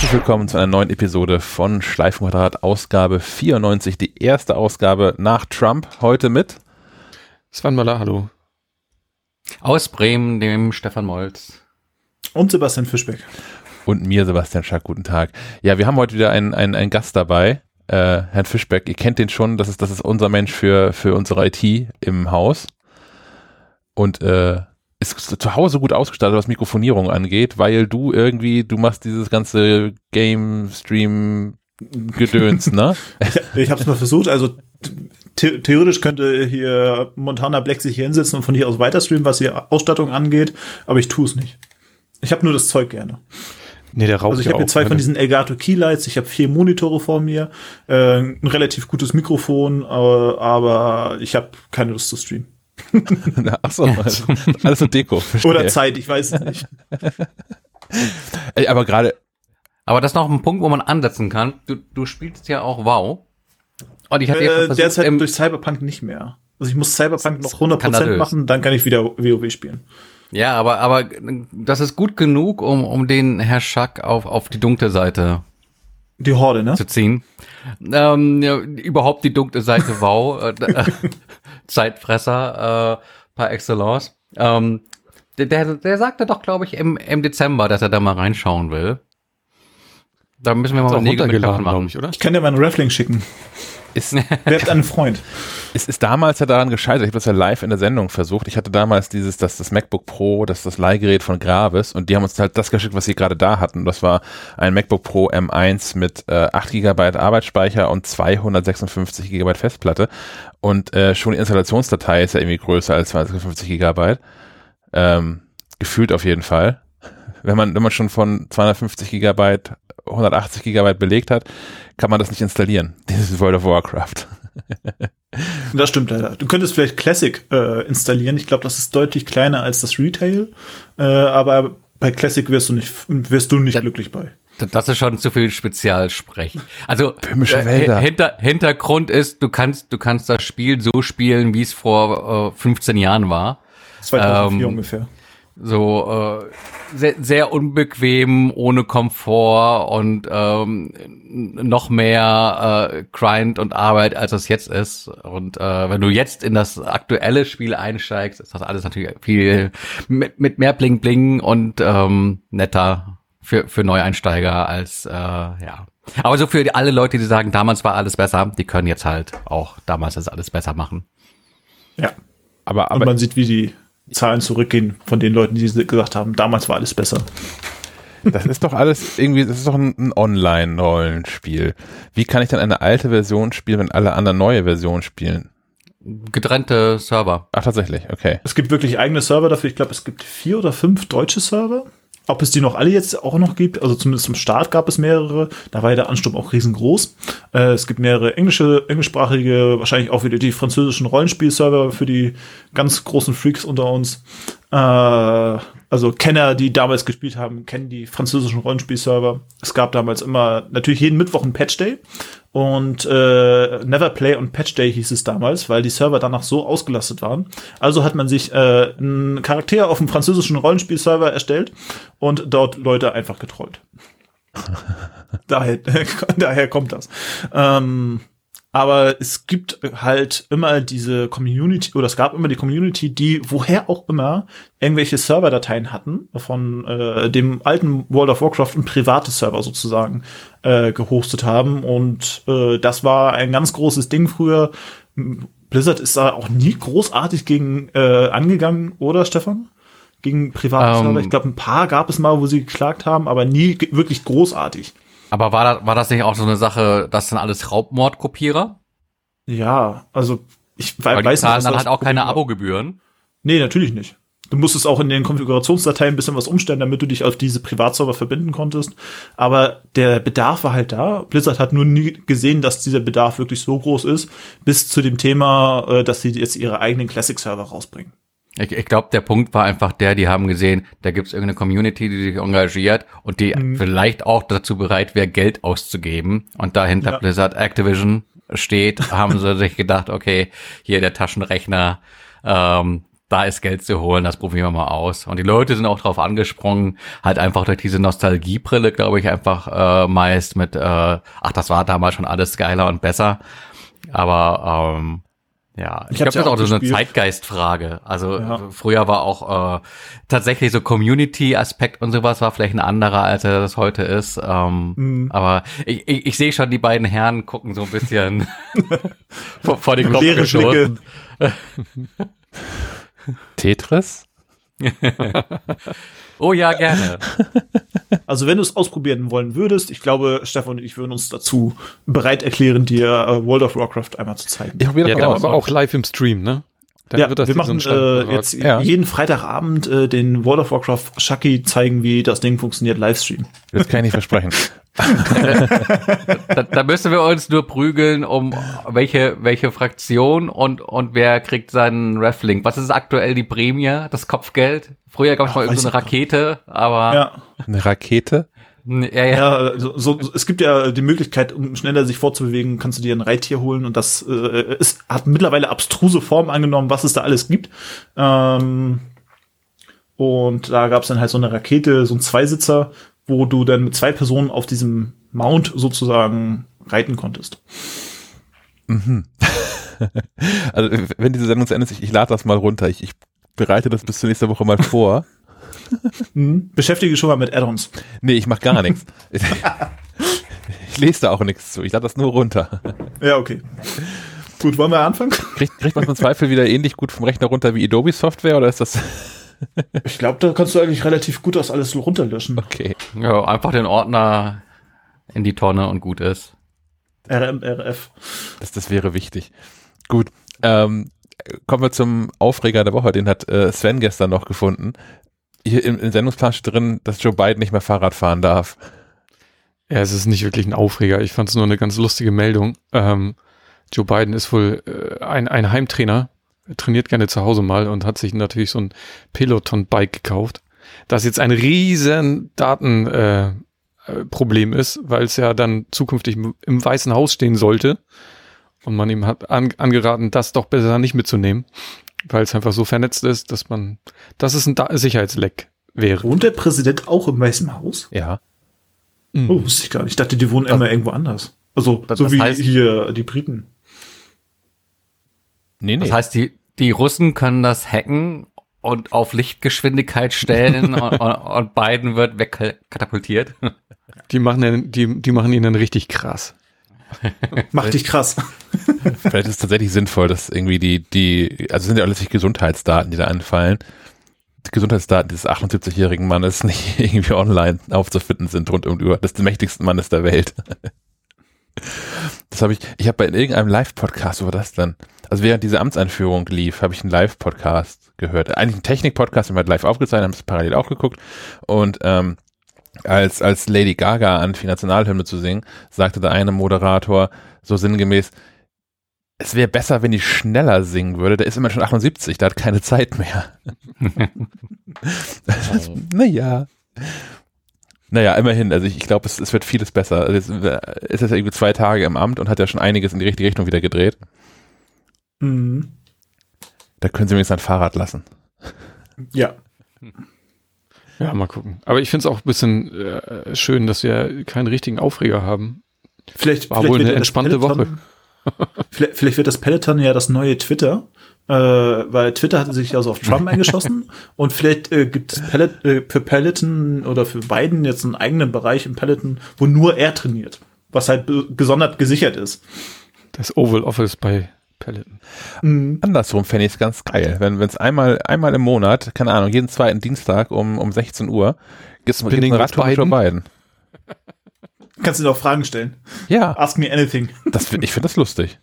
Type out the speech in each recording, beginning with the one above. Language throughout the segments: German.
Herzlich willkommen zu einer neuen Episode von Schleifenquadrat, Ausgabe 94, die erste Ausgabe nach Trump, heute mit Sven Möller, hallo. Aus Bremen, dem Stefan Molz. Und Sebastian Fischbeck. Und mir, Sebastian Schack, guten Tag. Ja, wir haben heute wieder einen, einen, einen Gast dabei, äh, Herrn Fischbeck. Ihr kennt den schon, das ist, das ist unser Mensch für, für unsere IT im Haus. Und äh, ist zu Hause gut ausgestattet, was Mikrofonierung angeht, weil du irgendwie, du machst dieses ganze Game Stream Gedöns, ne? ich ich habe es mal versucht, also the theoretisch könnte hier Montana Black sich hier hinsetzen und von hier aus weiter streamen, was die Ausstattung angeht, aber ich tue es nicht. Ich habe nur das Zeug gerne. Nee, der raucht Also ich habe hier zwei von diesen Elgato Keylights, ich habe vier Monitore vor mir, äh, ein relativ gutes Mikrofon, äh, aber ich habe keine Lust zu streamen. Ach so, also, alles so Deko. Verstehe. Oder Zeit, ich weiß es nicht. Ey, aber gerade, Aber das ist noch ein Punkt, wo man ansetzen kann. Du, du spielst ja auch WoW. Und ich hatte ja Äh, versucht, derzeit im- durch Cyberpunk nicht mehr. Also ich muss Cyberpunk noch 100% Skandalös. machen, dann kann ich wieder WoW spielen. ja, aber, aber das ist gut genug, um, um den Herr Schack auf, auf die dunkle Seite Die Horde, ne? zu ziehen. Ähm, ja, überhaupt die dunkle Seite WoW. Zeitfresser äh, par excellence. Ähm, der, der, sagte doch, glaube ich, im, im Dezember, dass er da mal reinschauen will. Da müssen wir mal Nägel mit machen. ich, oder? Ich kann dir mal einen Raffling schicken. Ist, Werbt einen Freund. es ist damals ja daran gescheitert, ich habe das ja live in der Sendung versucht. Ich hatte damals dieses, das, das MacBook Pro, das das Leihgerät von Gravis und die haben uns halt das geschickt, was sie gerade da hatten. Das war ein MacBook Pro M1 mit äh, 8 GB Arbeitsspeicher und 256 GB Festplatte und äh, schon die Installationsdatei ist ja irgendwie größer als 256 GB. Ähm, gefühlt auf jeden Fall. Wenn man, wenn man schon von 250 GB 180 GB belegt hat, kann man das nicht installieren. Dieses World of Warcraft. Das stimmt leider. Du könntest vielleicht Classic äh, installieren. Ich glaube, das ist deutlich kleiner als das Retail. Äh, aber bei Classic wirst du nicht, wirst du nicht Ja. glücklich bei. Das ist schon zu viel Spezialsprech. Also Wälder. Hinter, Hintergrund ist, du kannst, du kannst das Spiel so spielen, wie es vor äh, 15 Jahren war. 2004 Ähm, ungefähr. So äh, sehr, sehr unbequem, ohne Komfort und ähm, noch mehr äh, Grind und Arbeit, als es jetzt ist. Und äh, wenn du jetzt in das aktuelle Spiel einsteigst, ist das alles natürlich viel mit, mit mehr Bling Bling und ähm, netter für, für Neueinsteiger als äh, ja. Aber so für alle Leute, die sagen, damals war alles besser, die können jetzt halt auch damals ist alles besser machen. Ja. Aber, Und aber man sieht, wie die Zahlen zurückgehen von den Leuten, die gesagt haben, damals war alles besser. das ist doch alles irgendwie, das ist doch ein, ein Online-Rollenspiel. Wie kann ich dann eine alte Version spielen, wenn alle anderen neue Versionen spielen? Getrennte Server. Ach, tatsächlich, okay. Es gibt wirklich eigene Server dafür. Ich glaube, es gibt vier oder fünf deutsche Server. Ob es die noch alle jetzt auch noch gibt, also zumindest zum Start gab es mehrere. Da war ja der Ansturm auch riesengroß. Äh, es gibt mehrere englische, englischsprachige, wahrscheinlich auch wieder die französischen Rollenspielserver für die ganz großen Freaks unter uns. Äh, also Kenner, die damals gespielt haben, kennen die französischen Rollenspielserver. Es gab damals immer natürlich jeden Mittwoch einen Patch Day und äh, Never Play on Patch Day hieß es damals, weil die Server danach so ausgelastet waren. Also hat man sich äh, einen Charakter auf dem französischen Rollenspielserver erstellt und dort Leute einfach getrollt. daher, daher kommt das. Ähm, aber es gibt halt immer diese Community, oder es gab immer die Community, die woher auch immer irgendwelche Serverdateien hatten, von äh, dem alten World of Warcraft und private Server sozusagen äh, gehostet haben. Und äh, das war ein ganz großes Ding früher. Blizzard ist da auch nie großartig gegen äh, angegangen, oder Stefan? Gegen private Ähm. Server. Ich glaube, ein paar gab es mal, wo sie geklagt haben, aber nie wirklich großartig. Aber war, da, war das nicht auch so eine Sache, das sind alles Raubmordkopierer? Ja, also ich we- die weiß zahlen was dann das halt auch keine. Abogebühren. Nee, natürlich nicht. Du musstest auch in den Konfigurationsdateien ein bisschen was umstellen, damit du dich auf diese Privatserver verbinden konntest. Aber der Bedarf war halt da. Blizzard hat nur nie gesehen, dass dieser Bedarf wirklich so groß ist, bis zu dem Thema, äh, dass sie jetzt ihre eigenen Classic-Server rausbringen. Ich, ich glaube, der Punkt war einfach der, die haben gesehen, da gibt's irgendeine Community, die sich engagiert und die Mhm. vielleicht auch dazu bereit wäre, Geld auszugeben. Und dahinter Ja. Blizzard Activision steht, haben sie sich gedacht, okay, hier der Taschenrechner, ähm, da ist Geld zu holen, das probieren wir mal aus. Und die Leute sind auch drauf angesprungen, halt einfach durch diese Nostalgiebrille, glaube ich, einfach äh, meist mit, äh, ach, das war damals schon alles geiler und besser. Aber ähm, ja, ich, Ich glaube, das ist auch auch so eine. Zeitgeistfrage. Also Ja. früher war auch äh, tatsächlich so Community-Aspekt und sowas war vielleicht ein anderer, als er das heute ist. Ähm, Mhm. Aber ich, ich, ich sehe schon, die beiden Herren gucken so ein bisschen vor, vor den Kopf Leere. Blicke. Tetris? Oh ja, gerne. Also wenn du es ausprobieren wollen würdest, ich glaube, Stefan und ich würden uns dazu bereit erklären, dir äh, World of Warcraft einmal zu zeigen. Ich probiere Ja, das aber auch live im Stream, ne? Dann ja, wird das wir so machen Stand- äh, jetzt Ja. jeden Freitagabend äh, den World of Warcraft Shaki zeigen, wie das Ding funktioniert, Livestream. Das kann ich nicht versprechen. Da, da müssen wir uns nur prügeln, um welche, welche Fraktion und, und wer kriegt seinen Raffling. Was ist aktuell die Prämie, das Kopfgeld? Früher gab es mal irgendeine ich Rakete, aber Ja, Eine Rakete? ja, ja, ja so, so, es gibt ja die Möglichkeit, um schneller sich vorzubewegen, kannst du dir ein Reittier holen und das äh, ist, hat mittlerweile abstruse Formen angenommen, was es da alles gibt. Ähm, und da gab es dann halt so eine Rakete, so ein Zweisitzer, wo du dann mit zwei Personen auf diesem Mount sozusagen reiten konntest. Also, wenn diese Sendung zu Ende ist, ich, ich lade das mal runter. Ich, ich bereite das bis zur nächsten Woche mal vor. Mhm. Beschäftige schon mal mit Add-ons. Nee, ich mache gar nichts. Ich, lese da auch nichts zu. Ich lade das nur runter. Ja, okay. Gut, wollen wir anfangen? Kriegt, kriegt man es im Zweifel wieder ähnlich gut vom Rechner runter wie Adobe Software oder ist das Ich glaube, da kannst du eigentlich relativ gut das alles runterlöschen. okay? ja, einfach den Ordner in die Tonne und gut ist. RM, RF. Das, das wäre wichtig. Gut. Ähm, kommen wir zum Aufreger der Woche. Den hat äh, Sven gestern noch gefunden. Hier im, im Sendungsplan steht drin, dass Joe Biden nicht mehr Fahrrad fahren darf. Ja, es ist nicht wirklich ein Aufreger. Ich fand es nur eine ganz lustige Meldung. Ähm, Joe Biden ist wohl äh, ein, ein Heimtrainer, Er trainiert gerne zu Hause mal und hat sich natürlich so ein Peloton-Bike gekauft. Das jetzt ein riesen Datenproblem äh, äh, Problem ist, weil es ja dann zukünftig im, im Weißen Haus stehen sollte. Und man ihm hat an, angeraten, das doch besser nicht mitzunehmen, weil es einfach so vernetzt ist, dass man, dass es ein da Sicherheitsleck wäre. Wohnt der Präsident auch im Weißen Haus? Ja. Mhm. Oh, wusste ich gar nicht. Ich dachte, die wohnen immer irgendwo anders. Also, Das- so das wie heißt- hier die Briten. Nee, nee. Das heißt, die, die Russen können das hacken und auf Lichtgeschwindigkeit stellen und, und, Biden wird wegkatapultiert. Die machen, den, die, die machen ihn dann richtig krass. Macht dich krass. Vielleicht ist es tatsächlich sinnvoll, dass irgendwie die, die, also es sind ja alles nicht Gesundheitsdaten, die da anfallen. Die Gesundheitsdaten dieses 78-jährigen Mannes nicht irgendwie online aufzufinden sind rund um die Uhr. Das ist der mächtigste Mannes der Welt. Das habe ich, ich habe bei irgendeinem Live-Podcast, wo war das denn? Also während diese Amtseinführung lief, habe ich einen Live-Podcast gehört. Eigentlich ein Technik-Podcast, den wir live aufgezeichnet haben, es parallel auch geguckt. Und ähm, als, als Lady Gaga anfing, Nationalhymne zu singen, sagte der eine Moderator so sinngemäß, es wäre besser, wenn die schneller singen würde. Der ist immer schon 78, der hat keine Zeit mehr. naja. Naja, immerhin. Also ich, ich glaube, es, es wird vieles besser. Also jetzt äh, ist jetzt irgendwie zwei Tage im Amt und hat ja schon einiges in die richtige Richtung wieder gedreht. Mhm. Da können sie wenigstens ein Fahrrad lassen. Ja. Ja, mal gucken. Aber ich finde es auch ein bisschen äh, schön, dass wir keinen richtigen Aufreger haben. Vielleicht, War vielleicht wohl eine ja entspannte Peloton- vielleicht, vielleicht wird das Peloton ja das neue Twitter, äh, weil Twitter hatte sich ja so auf Trump eingeschossen und vielleicht äh, gibt es Pellet, äh, für Peloton oder für Biden jetzt einen eigenen Bereich im Peloton, wo nur er trainiert, was halt gesondert gesichert ist. Das Oval Office bei Peloton. Mhm. Andersrum fände ich es ganz geil, wenn es einmal, einmal im Monat, keine Ahnung, jeden zweiten Dienstag um, um 16 Uhr, gibt es Spinning eine with Radtour mit Joe Biden. Kannst du dir auch Fragen stellen. Ja, Ask me anything. das, ich finde das lustig.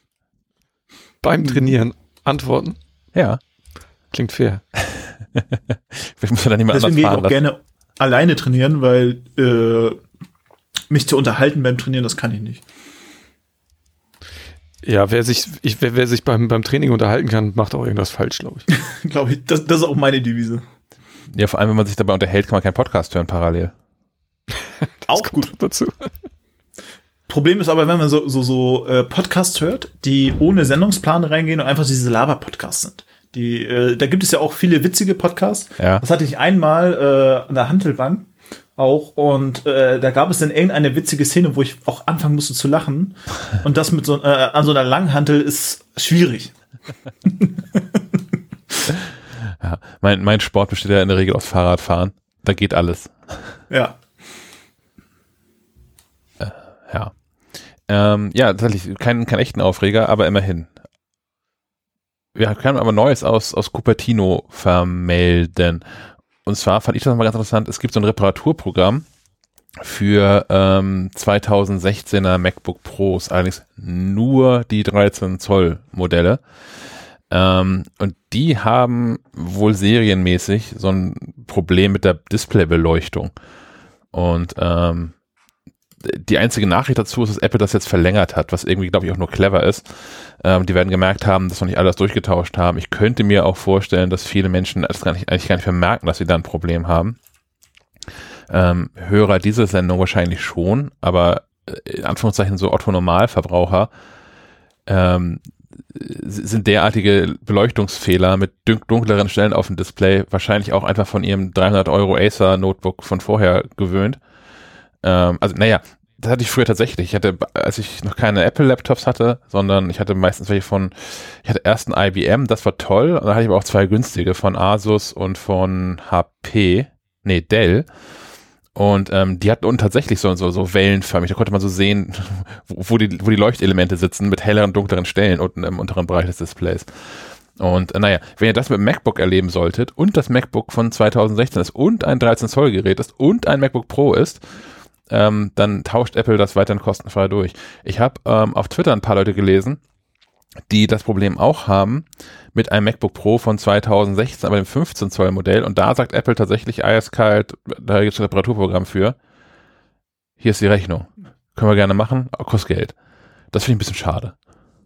Beim Trainieren antworten. Ja. Klingt fair. Vielleicht muss man da niemand Deswegen anders gehe ich fahren auch gerne alleine trainieren, weil äh, mich zu unterhalten beim Trainieren, das kann ich nicht. Ja, wer sich, ich, wer, wer sich beim, beim Training unterhalten kann, macht auch irgendwas falsch, glaube ich. Glaube ich, das, das ist auch meine Devise. Ja, vor allem, wenn man sich dabei unterhält, kann man keinen Podcast hören parallel. Auch gut. Dazu. Problem ist aber, wenn man so, so, so äh, Podcasts hört, die ohne Sendungsplan reingehen und einfach diese Laber-Podcasts sind. Die, äh, da gibt es ja auch viele witzige Podcasts. Ja. Das hatte ich einmal äh, an der Handelbank auch und äh, da gab es dann irgendeine witzige Szene, wo ich auch anfangen musste zu lachen. Und das mit so äh, an so einer Langhantel ist schwierig. Ja. Mein, mein Sport besteht ja in der Regel aus Fahrradfahren. Da geht alles. Ja. Ja. Ähm, ja, tatsächlich, kein, kein echten Aufreger, aber immerhin. Wir können aber Neues aus, aus Cupertino vermelden. Und zwar fand ich das mal ganz interessant, es gibt so ein Reparaturprogramm für ähm, 2016er MacBook Pros, allerdings nur die 13 Zoll Modelle. Ähm, und die haben wohl serienmäßig so ein Problem mit der Displaybeleuchtung. Und ähm, die einzige Nachricht dazu ist, dass Apple das jetzt verlängert hat, was irgendwie, glaube ich, auch nur clever ist. Ähm, die werden gemerkt haben, dass noch nicht alles durchgetauscht haben. Ich könnte mir auch vorstellen, dass viele Menschen das gar nicht, eigentlich gar nicht vermerken, dass sie da ein Problem haben. Ähm, Hörer dieser Sendung wahrscheinlich schon, aber äh, in Anführungszeichen so Otto-Normalverbraucher ähm, sind derartige Beleuchtungsfehler mit dunkleren Stellen auf dem Display wahrscheinlich auch einfach von ihrem 300 Euro Acer Notebook von vorher gewöhnt. Ähm, also naja, das hatte ich früher tatsächlich. Ich hatte, als ich noch keine Apple-Laptops hatte, sondern ich hatte meistens welche von, ich hatte erst einen IBM, das war toll, und dann hatte ich aber auch zwei günstige von Asus und von HP, nee, Dell. Und ähm, die hatten unten tatsächlich so, so, so wellenförmig. Da konnte man so sehen, wo, die, wo die Leuchtelemente sitzen mit helleren, dunkleren Stellen unten im unteren Bereich des Displays. Und äh, naja, wenn ihr das mit dem MacBook erleben solltet und das MacBook von 2016 ist und ein 13 Zoll Gerät ist und ein MacBook Pro ist, ähm, dann tauscht Apple das weiterhin kostenfrei durch. Ich habe ähm, auf Twitter ein paar Leute gelesen, die das Problem auch haben mit einem MacBook Pro von 2016, aber dem 15 Zoll Modell. Und da sagt Apple tatsächlich eiskalt, da gibt es ein Reparaturprogramm für. Hier ist die Rechnung. Können wir gerne machen, kostet Geld. Das finde ich ein bisschen schade.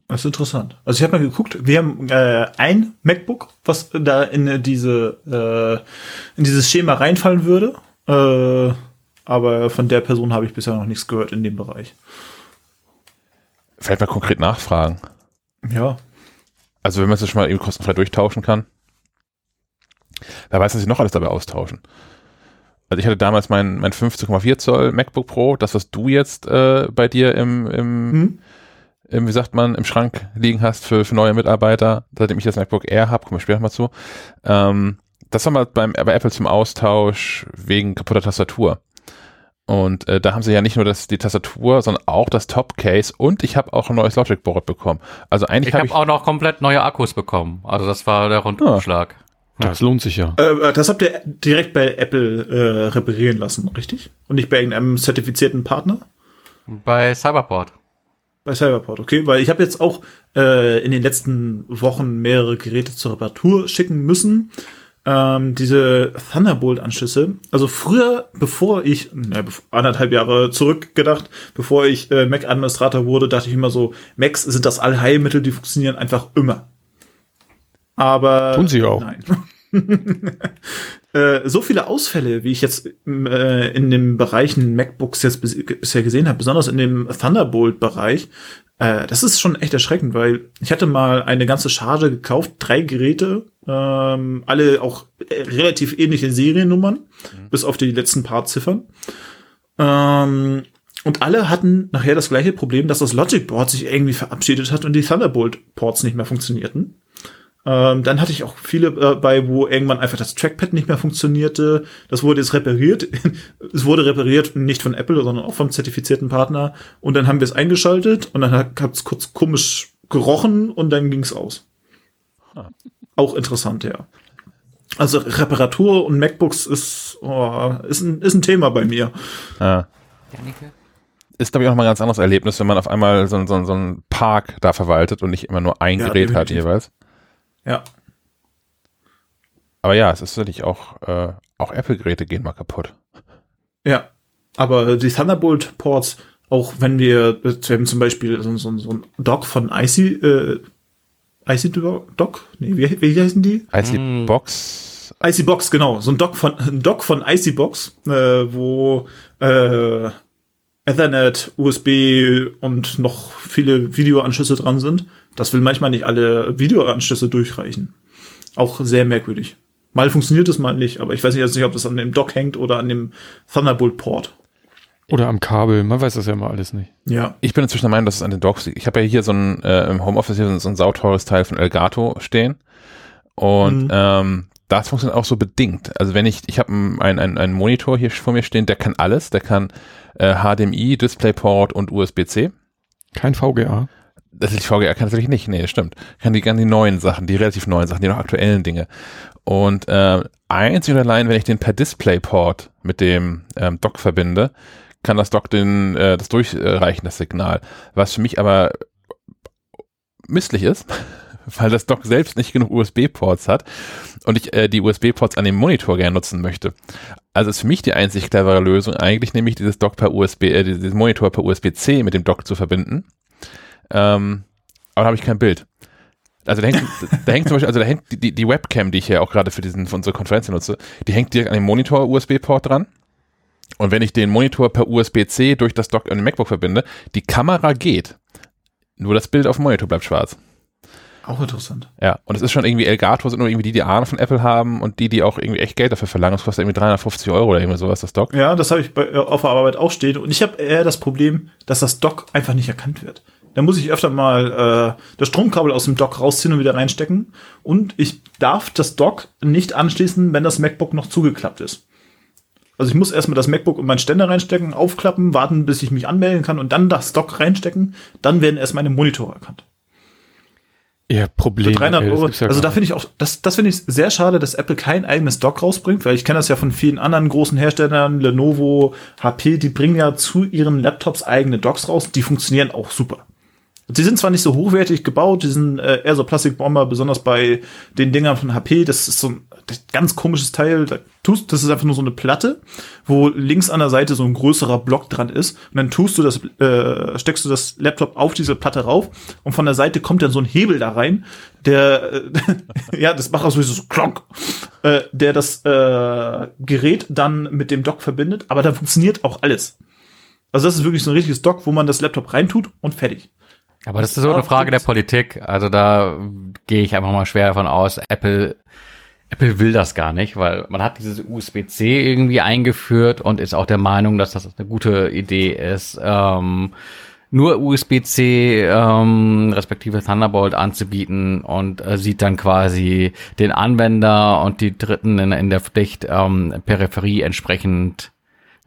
Das ist interessant. Also ich habe mal geguckt, wir haben äh, ein MacBook, was da in diese äh, in dieses Schema reinfallen würde. Äh, aber von der Person habe ich bisher noch nichts gehört in dem Bereich. Vielleicht mal konkret nachfragen. Ja. Also wenn man es schon mal eben kostenfrei durchtauschen kann. Wer weiß, was sie noch alles dabei austauschen. Also ich hatte damals mein, mein 15,4 Zoll MacBook Pro, das, was du jetzt äh, bei dir im, im, Hm? im, wie sagt man, im Schrank liegen hast für, für neue Mitarbeiter, seitdem ich das MacBook Air habe, kommen wir später noch mal zu. Ähm, das war mal beim, bei Apple zum Austausch wegen kaputter Tastatur. Und äh, da haben sie ja nicht nur das, die Tastatur, sondern auch das Top-Case und ich habe auch ein neues Logic Board bekommen. Also eigentlich Ich habe habe ich, auch noch komplett neue Akkus bekommen. Also das war der Rundumschlag. Das lohnt sich ja. Äh, das habt ihr direkt bei Apple äh, reparieren lassen, richtig? Und nicht bei irgendeinem zertifizierten Partner? Bei Cyberport. Bei Cyberport, okay, weil ich habe jetzt auch äh, in den letzten Wochen mehrere Geräte zur Reparatur schicken müssen. Ähm, diese Thunderbolt-Anschlüsse, also früher, bevor ich, na, bev- anderthalb Jahre zurückgedacht, bevor ich äh, Mac-Administrator wurde, dachte ich immer so, Macs sind das Allheilmittel, die funktionieren einfach immer. Aber Tun sie auch. Nein. Äh, so viele Ausfälle, wie ich jetzt äh, in den Bereichen MacBooks jetzt bis, bisher gesehen habe, besonders in dem Thunderbolt-Bereich, äh, das ist schon echt erschreckend, weil ich hatte mal eine ganze Charge gekauft, drei Geräte, ähm, alle auch äh, relativ ähnliche Seriennummern, bis auf die letzten paar Ziffern. Ähm, und alle hatten nachher das gleiche Problem, dass das Logic Board sich irgendwie verabschiedet hat und die Thunderbolt Ports nicht mehr funktionierten. Ähm, dann hatte ich auch viele äh, bei, wo irgendwann einfach das Trackpad nicht mehr funktionierte. Das wurde jetzt repariert. es wurde repariert nicht von Apple, sondern auch vom zertifizierten Partner. Und dann haben wir es eingeschaltet und dann hat es kurz komisch gerochen und dann ging es aus. Auch interessant, ja. Also Reparatur und MacBooks ist, oh, ist, ein, ist ein Thema bei mir. ja, ist glaube ich auch nochmal ein ganz anderes Erlebnis, wenn man auf einmal so, so, so einen Park da verwaltet und nicht immer nur ein Ja, Gerät hat definitiv. jeweils. Ja. Aber ja, es ist natürlich auch, äh, auch Apple-Geräte gehen mal kaputt. Ja, aber die Thunderbolt-Ports, auch wenn wir, wir haben zum Beispiel so, so, so ein Dock von IC, äh, IC Dock? Nee, wie, wie heißen die? IC Mm. Box, IC Box, genau. So ein Dock von, ein Dock von IC Box, äh, wo, äh, Ethernet, USB und noch viele Videoanschlüsse dran sind. Das will manchmal nicht alle Videoanschlüsse durchreichen. Auch sehr merkwürdig. Mal funktioniert es, mal nicht, aber ich weiß nicht, ob das an dem Dock hängt oder an dem Thunderbolt-Port. Oder am Kabel, man weiß das ja immer alles nicht. Ja. Ich bin inzwischen der Meinung, dass es an den Docks liegt. Ich habe ja hier so ein, äh, im Homeoffice hier so ein sauteures Teil von Elgato stehen. Und Mhm. ähm, das funktioniert auch so bedingt. Also wenn ich, ich habe einen ein, ein Monitor hier vor mir stehen, der kann alles. Der kann äh, HDMI, DisplayPort und USB-C. Kein VGA. Das ist VGA kann natürlich nicht, nee, das stimmt. Kann die, kann die neuen Sachen, die relativ neuen Sachen, die noch aktuellen Dinge. Und äh, einzig und allein, wenn ich den per DisplayPort mit dem ähm, Dock verbinde, kann das Dock den, äh, das durchreichen, das Signal. Was für mich aber misslich ist, weil das Dock selbst nicht genug USB-Ports hat und ich äh, die USB-Ports an dem Monitor gerne nutzen möchte. Also ist für mich die einzig clevere Lösung eigentlich nämlich dieses Dock per USB, äh, dieses Monitor per USB-C mit dem Dock zu verbinden. Ähm, aber da habe ich kein Bild. Also da hängt, da hängt zum Beispiel, also da hängt die, die, Webcam, die ich ja auch gerade für diesen für unsere Konferenz nutze, die hängt direkt an dem Monitor USB-Port dran. Und wenn ich den Monitor per USB-C durch das Dock an den MacBook verbinde, die Kamera geht. Nur das Bild auf dem Monitor bleibt schwarz. Auch interessant. Ja, und es ist schon irgendwie Elgato sind nur irgendwie die, die Ahnung von Apple haben und die, die auch irgendwie echt Geld dafür verlangen. Das kostet irgendwie 350 Euro oder irgendwie sowas, das Dock. Ja, das habe ich bei, äh, auf der Arbeit auch stehen. Und ich habe eher das Problem, dass das Dock einfach nicht erkannt wird. Da muss ich öfter mal äh, das Stromkabel aus dem Dock rausziehen und wieder reinstecken. Und ich darf das Dock nicht anschließen, wenn das MacBook noch zugeklappt ist. Also ich muss erstmal das MacBook und meinen Ständer reinstecken, aufklappen, warten, bis ich mich anmelden kann und dann das Dock reinstecken. Dann werden erst meine Monitore erkannt. Ja, Problem. Für 300 ey, das Euro. gibt's ja also da finde ich auch, das, das finde ich sehr schade, dass Apple kein eigenes Dock rausbringt, weil ich kenne das ja von vielen anderen großen Herstellern, Lenovo, HP, die bringen ja zu ihren Laptops eigene Docks raus, die funktionieren auch super. Sie sind zwar nicht so hochwertig gebaut, die sind äh, eher so Plastikbomber, besonders bei den Dingern von HP. Das ist so ein ganz komisches Teil. Da tust, das ist einfach nur so eine Platte, wo links an der Seite so ein größerer Block dran ist. Und dann tust du das, äh, steckst du das Laptop auf diese Platte rauf und von der Seite kommt dann so ein Hebel da rein, der, äh, ja, das macht auch so klonk, äh, der das äh, Gerät dann mit dem Dock verbindet. Aber dann funktioniert auch alles. Also das ist wirklich so ein richtiges Dock, wo man das Laptop reintut und fertig. Aber das ist so eine Frage der Politik. Also da gehe ich einfach mal schwer davon aus, Apple, Apple will das gar nicht, weil man hat dieses USB-C irgendwie eingeführt und ist auch der Meinung, dass das eine gute Idee ist, ähm, nur USB-C ähm, respektive Thunderbolt anzubieten und äh, sieht dann quasi den Anwender und die Dritten in, in der Pflicht, ähm, Peripherie entsprechend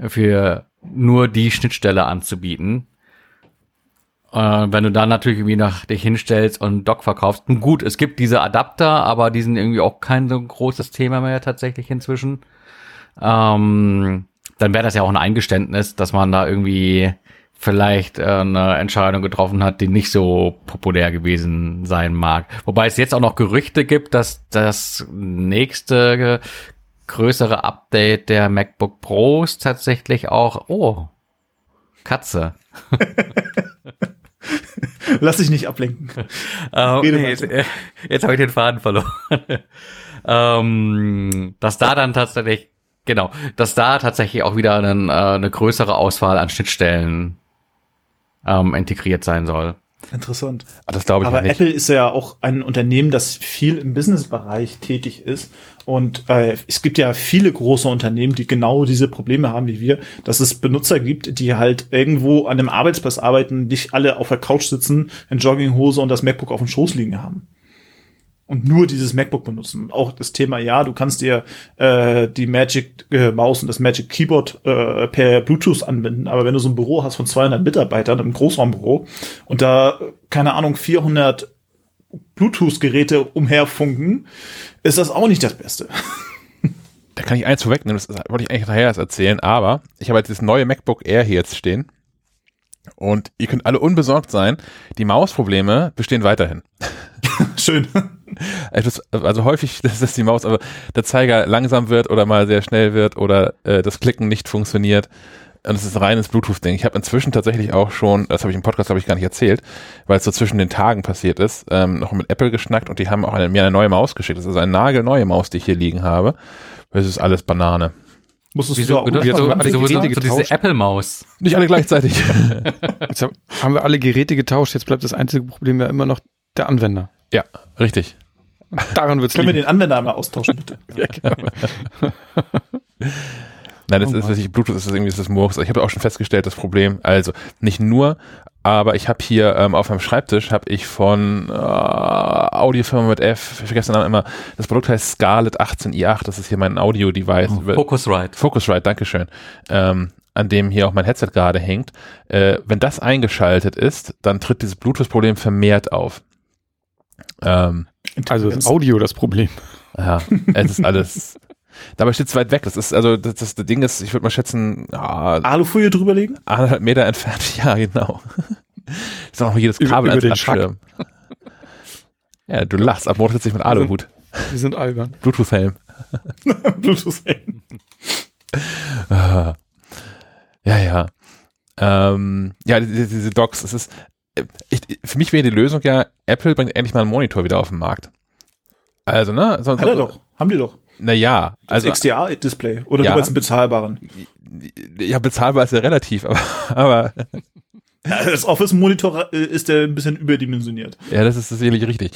für nur die Schnittstelle anzubieten. Äh, wenn du dann natürlich irgendwie nach dich hinstellst und Dock verkaufst. Nun gut, es gibt diese Adapter, aber die sind irgendwie auch kein so großes Thema mehr tatsächlich inzwischen. Ähm, dann wäre das ja auch ein Eingeständnis, dass man da irgendwie vielleicht äh, eine Entscheidung getroffen hat, die nicht so populär gewesen sein mag. Wobei es jetzt auch noch Gerüchte gibt, dass das nächste größere Update der MacBook Pros tatsächlich auch, oh, Katze. Lass dich nicht ablenken. Rede nee, jetzt äh, jetzt habe ich den Faden verloren. ähm, dass da dann tatsächlich, genau, dass da tatsächlich auch wieder einen, äh, eine größere Auswahl an Schnittstellen ähm, integriert sein soll. Interessant. Ah, Das glaube ich Aber. Apple ist ja auch ein Unternehmen, das viel im Businessbereich tätig ist. Und äh, es gibt ja viele große Unternehmen, die genau diese Probleme haben wie wir, dass es Benutzer gibt, die halt irgendwo an einem Arbeitsplatz arbeiten, nicht alle auf der Couch sitzen, in Jogginghose und das MacBook auf dem Schoß liegen haben. Und nur dieses MacBook benutzen. Und auch das Thema, ja, du kannst dir äh, die Magic äh, Maus und das Magic Keyboard äh, per Bluetooth anbinden, aber wenn du so ein Büro hast von 200 Mitarbeitern, im Großraumbüro, und da, keine Ahnung, 400 Bluetooth-Geräte umherfunken, ist das auch nicht das Beste. Da kann ich eins vorwegnehmen, das wollte ich eigentlich nachher erst erzählen, aber ich habe jetzt das neue MacBook Air hier jetzt stehen und ihr könnt alle unbesorgt sein, die Mausprobleme bestehen weiterhin. Schön. Also häufig, dass die Maus, aber der Zeiger langsam wird oder mal sehr schnell wird oder äh, das Klicken nicht funktioniert. Und es ist ein reines Bluetooth-Ding. Ich habe inzwischen tatsächlich auch schon, das habe ich im Podcast, glaube ich, gar nicht erzählt, weil es so zwischen den Tagen passiert ist, ähm, noch mit Apple geschnackt und die haben auch eine, mir eine neue Maus geschickt. Das ist eine nagelneue Maus, die ich hier liegen habe. Das ist alles Banane. Musstest Wieso, du da wieso, auch alle wieso, wieso, Geräte so diese? Apple-Maus? Nicht alle gleichzeitig. Jetzt hab- haben wir alle Geräte getauscht, jetzt bleibt das einzige Problem ja immer noch der Anwender. ja, richtig. Daran wird's Können wir liegen. den Anwender einmal austauschen, bitte? Nein, das Oh ist wirklich Bluetooth ist das irgendwie ist das Murks. Ich habe auch schon festgestellt, das Problem, also nicht nur, aber ich habe hier ähm, auf meinem Schreibtisch habe ich von äh, Audiofirma mit F, ich vergesse den Namen immer, das Produkt heißt Scarlett 18i8, das ist hier mein Audio-Device. Über- Focusrite. Focusrite, Dankeschön. Ähm, an dem hier auch mein Headset gerade hängt. Äh, wenn das eingeschaltet ist, dann tritt dieses Bluetooth-Problem vermehrt auf. Ähm, Also ist Audio das Problem. ja, es ist alles. Dabei steht es weit weg. Das ist, also, das, das Ding ist, ich würde mal schätzen, ah, Alufolie drüberlegen? anderthalb Meter entfernt. Ja, genau. Ist auch noch jedes Über- Kabel über als den Abschirm. Ja, du lachst, ab morgen sitze ich mit Aluhut. Die sind albern. Bluetooth-Helm. Bluetooth. Ah. Ja, ja. Ähm, ja, diese, diese Docs, es ist, äh, ich, für mich wäre die Lösung ja, Apple bringt endlich mal einen Monitor wieder auf den Markt. Also, ne? Sonst, Hat er doch. Haben die doch. Naja, Das also, XDR-Display. Oder Ja. du meinst einen bezahlbaren. ja, bezahlbar ist ja relativ, aber, aber Ja, das Office-Monitor äh, ist der ein bisschen überdimensioniert. Ja, das ist sicherlich richtig.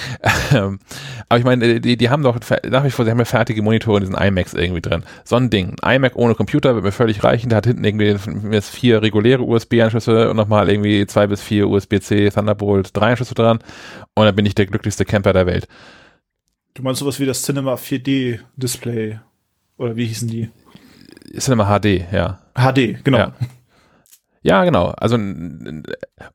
Ähm, Aber ich meine, die, die haben doch nach wie vor, sie haben ja fertige Monitore in diesen iMacs irgendwie drin. So ein Ding. Ein iMac ohne Computer wird mir völlig reichen. Der hat hinten irgendwie jetzt vier reguläre USB-Anschlüsse und nochmal irgendwie zwei bis vier USB-C Thunderbolt 3 Anschlüsse dran. Und dann bin ich der glücklichste Camper der Welt. Du meinst sowas wie das Cinema 4D-Display. Oder wie hießen die? Cinema HD, ja. HD, genau. Ja. Ja, genau. Also und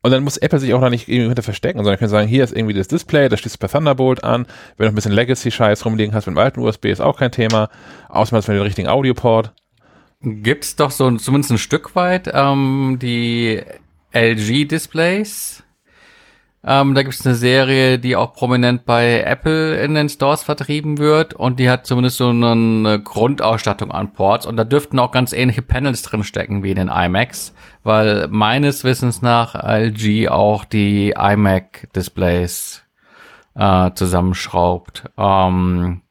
dann muss Apple sich auch noch nicht irgendwie hinter verstecken, sondern können sagen, hier ist irgendwie das Display, das schließt per Thunderbolt an. Wenn du ein bisschen Legacy-Scheiß rumliegen hast mit dem alten USB, ist auch kein Thema. Außer mit dem richtigen Audioport. Gibt's doch so zumindest ein Stück weit ähm, die LG-Displays. Ähm, da gibt's eine Serie, die auch prominent bei Apple in den Stores vertrieben wird und die hat zumindest so eine Grundausstattung an Ports und da dürften auch ganz ähnliche Panels drin stecken wie in den iMacs, weil meines Wissens nach LG auch die iMac-Displays äh, zusammenschraubt. Ähm,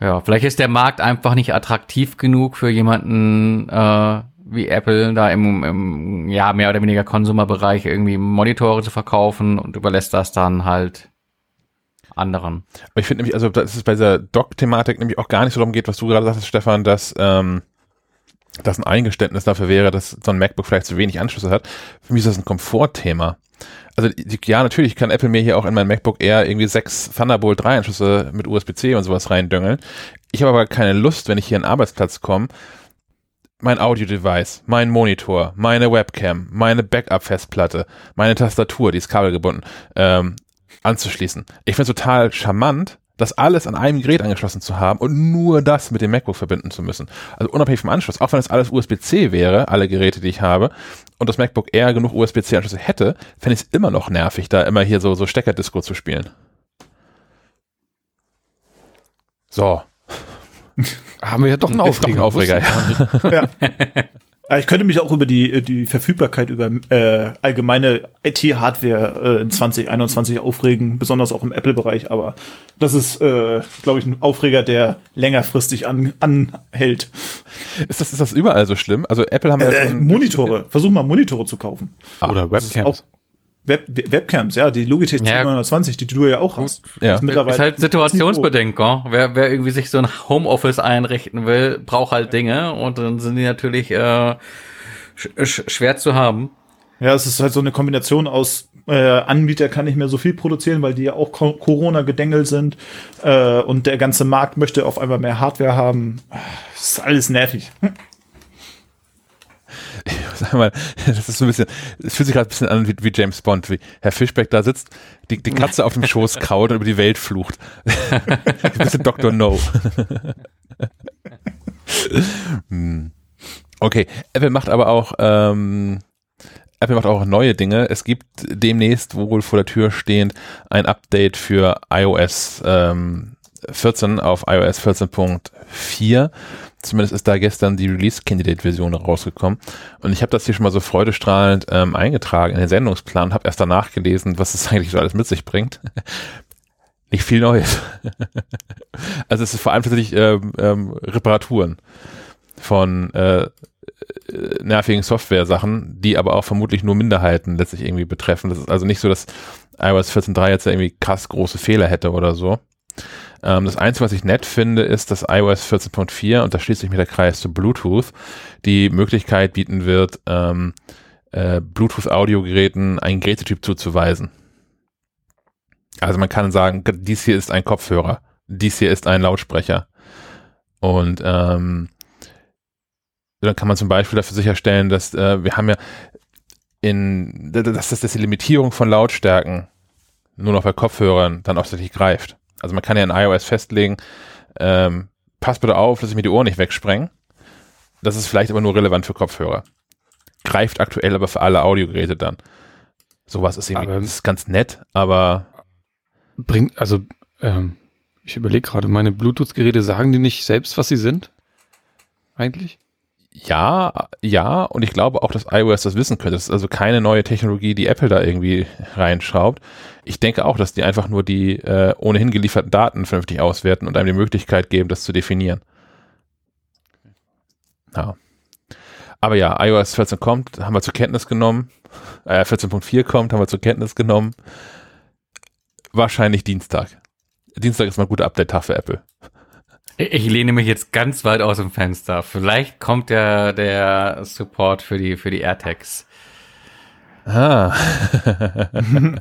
ja, vielleicht ist der Markt einfach nicht attraktiv genug für jemanden äh, wie Apple, da im, im ja mehr oder weniger Konsumerbereich irgendwie Monitore zu verkaufen und überlässt das dann halt anderen. Aber ich finde nämlich, also dass es bei dieser Doc-Thematik nämlich auch gar nicht so darum geht, was du gerade sagtest, Stefan, dass ähm, das ein Eingeständnis dafür wäre, dass so ein MacBook vielleicht zu wenig Anschlüsse hat. Für mich ist das ein Komfortthema. Also ja, natürlich kann Apple mir hier auch in mein MacBook Air irgendwie sechs Thunderbolt 3 Anschlüsse mit USB-C und sowas reindöngeln. Ich habe aber keine Lust, wenn ich hier an den Arbeitsplatz komme, mein Audio-Device, mein Monitor, meine Webcam, meine Backup-Festplatte, meine Tastatur, die ist kabelgebunden, ähm, anzuschließen. Ich finde es total charmant, das alles an einem Gerät angeschlossen zu haben und nur das mit dem MacBook verbinden zu müssen. Also unabhängig vom Anschluss, auch wenn es alles USB-C wäre, alle Geräte, die ich habe, und das MacBook Air genug USB-C-Anschlüsse hätte, fände ich es immer noch nervig, da immer hier so, so Steckerdisco zu spielen. So. Haben wir ja doch einen Ist doch ein Aufreger. Aufreger, ja. Äh, Ich könnte mich auch über die, die Verfügbarkeit über äh, allgemeine IT-Hardware äh, in 2021 aufregen, besonders auch im Apple-Bereich, aber das ist, äh, glaube ich, ein Aufreger, der längerfristig an, anhält. Ist das, ist das überall so schlimm? Also Apple haben ja Äh, Monitore, versuch mal Monitore zu kaufen. Oder Das ist Webcams. Web, Webcams, ja, die Logitech Ja. 920, die du ja auch hast. Ja. Ist mittlerweile Ist halt situationsbedingt, gell? Wer, wer irgendwie sich so ein Homeoffice einrichten will, braucht halt Dinge und dann sind die natürlich äh, sch sch schwer zu haben. Ja, es ist halt so eine Kombination aus äh, Anbieter kann nicht mehr so viel produzieren, weil die ja auch Co- Corona-gedengelt sind äh, und der ganze Markt möchte auf einmal mehr Hardware haben. Das ist alles nervig. sag mal, das ist so ein bisschen, es fühlt sich gerade ein bisschen an wie, wie James Bond, wie Herr Fischbeck da sitzt, die, die Katze auf dem Schoß kaut und über die Welt flucht. ein bisschen Dr. No. Hm. okay, Apple macht aber auch, ähm, Apple macht auch neue Dinge. Es gibt demnächst wohl vor der Tür stehend ein Update für iOS ähm, 14 auf iOS 14.4. Zumindest ist da gestern die Release-Candidate-Version rausgekommen. Und ich habe das hier schon mal so freudestrahlend ähm, eingetragen in den Sendungsplan, habe erst danach gelesen, was es eigentlich so alles mit sich bringt. Nicht viel Neues. also es ist vor allem tatsächlich ähm, ähm, Reparaturen von äh, äh, nervigen Software-Sachen, die aber auch vermutlich nur Minderheiten letztlich irgendwie betreffen. Das ist also nicht so, dass iOS 14.3 jetzt irgendwie krass große Fehler hätte oder so. Ähm, das Einzige, was ich nett finde, ist, dass iOS 14.4, und da schließt sich mir der Kreis zu Bluetooth, die Möglichkeit bieten wird, ähm, äh, Bluetooth-Audiogeräten einen Gerätetyp zuzuweisen. Also man kann sagen, dies hier ist ein Kopfhörer, dies hier ist ein Lautsprecher. Und ähm, dann kann man zum Beispiel dafür sicherstellen, dass äh, wir haben ja in, dass das, die Limitierung von Lautstärken nur noch bei Kopfhörern dann auch tatsächlich greift. Also man kann ja in iOS festlegen, ähm, pass bitte auf, dass ich mir die Ohren nicht wegsprengen. Das ist vielleicht aber nur relevant für Kopfhörer. Greift aktuell aber für alle Audiogeräte dann. Sowas ist irgendwie ist ganz nett, aber bringt, also ähm, ich überlege gerade, meine Bluetooth-Geräte sagen die nicht selbst, was sie sind? Eigentlich? Ja, ja, und ich glaube auch, dass iOS das wissen könnte. Das ist also keine neue Technologie, die Apple da irgendwie reinschraubt. Ich denke auch, dass die einfach nur die äh, ohnehin gelieferten Daten vernünftig auswerten und einem die Möglichkeit geben, das zu definieren. Ja. Aber ja, iOS 14 kommt, haben wir zur Kenntnis genommen. Äh, 14.4 kommt, haben wir zur Kenntnis genommen. Wahrscheinlich Dienstag. Dienstag ist mal ein guter Update-Tag für Apple. Ich lehne mich jetzt ganz weit aus dem Fenster. Vielleicht kommt ja der Support für die, für die AirTags. Ah.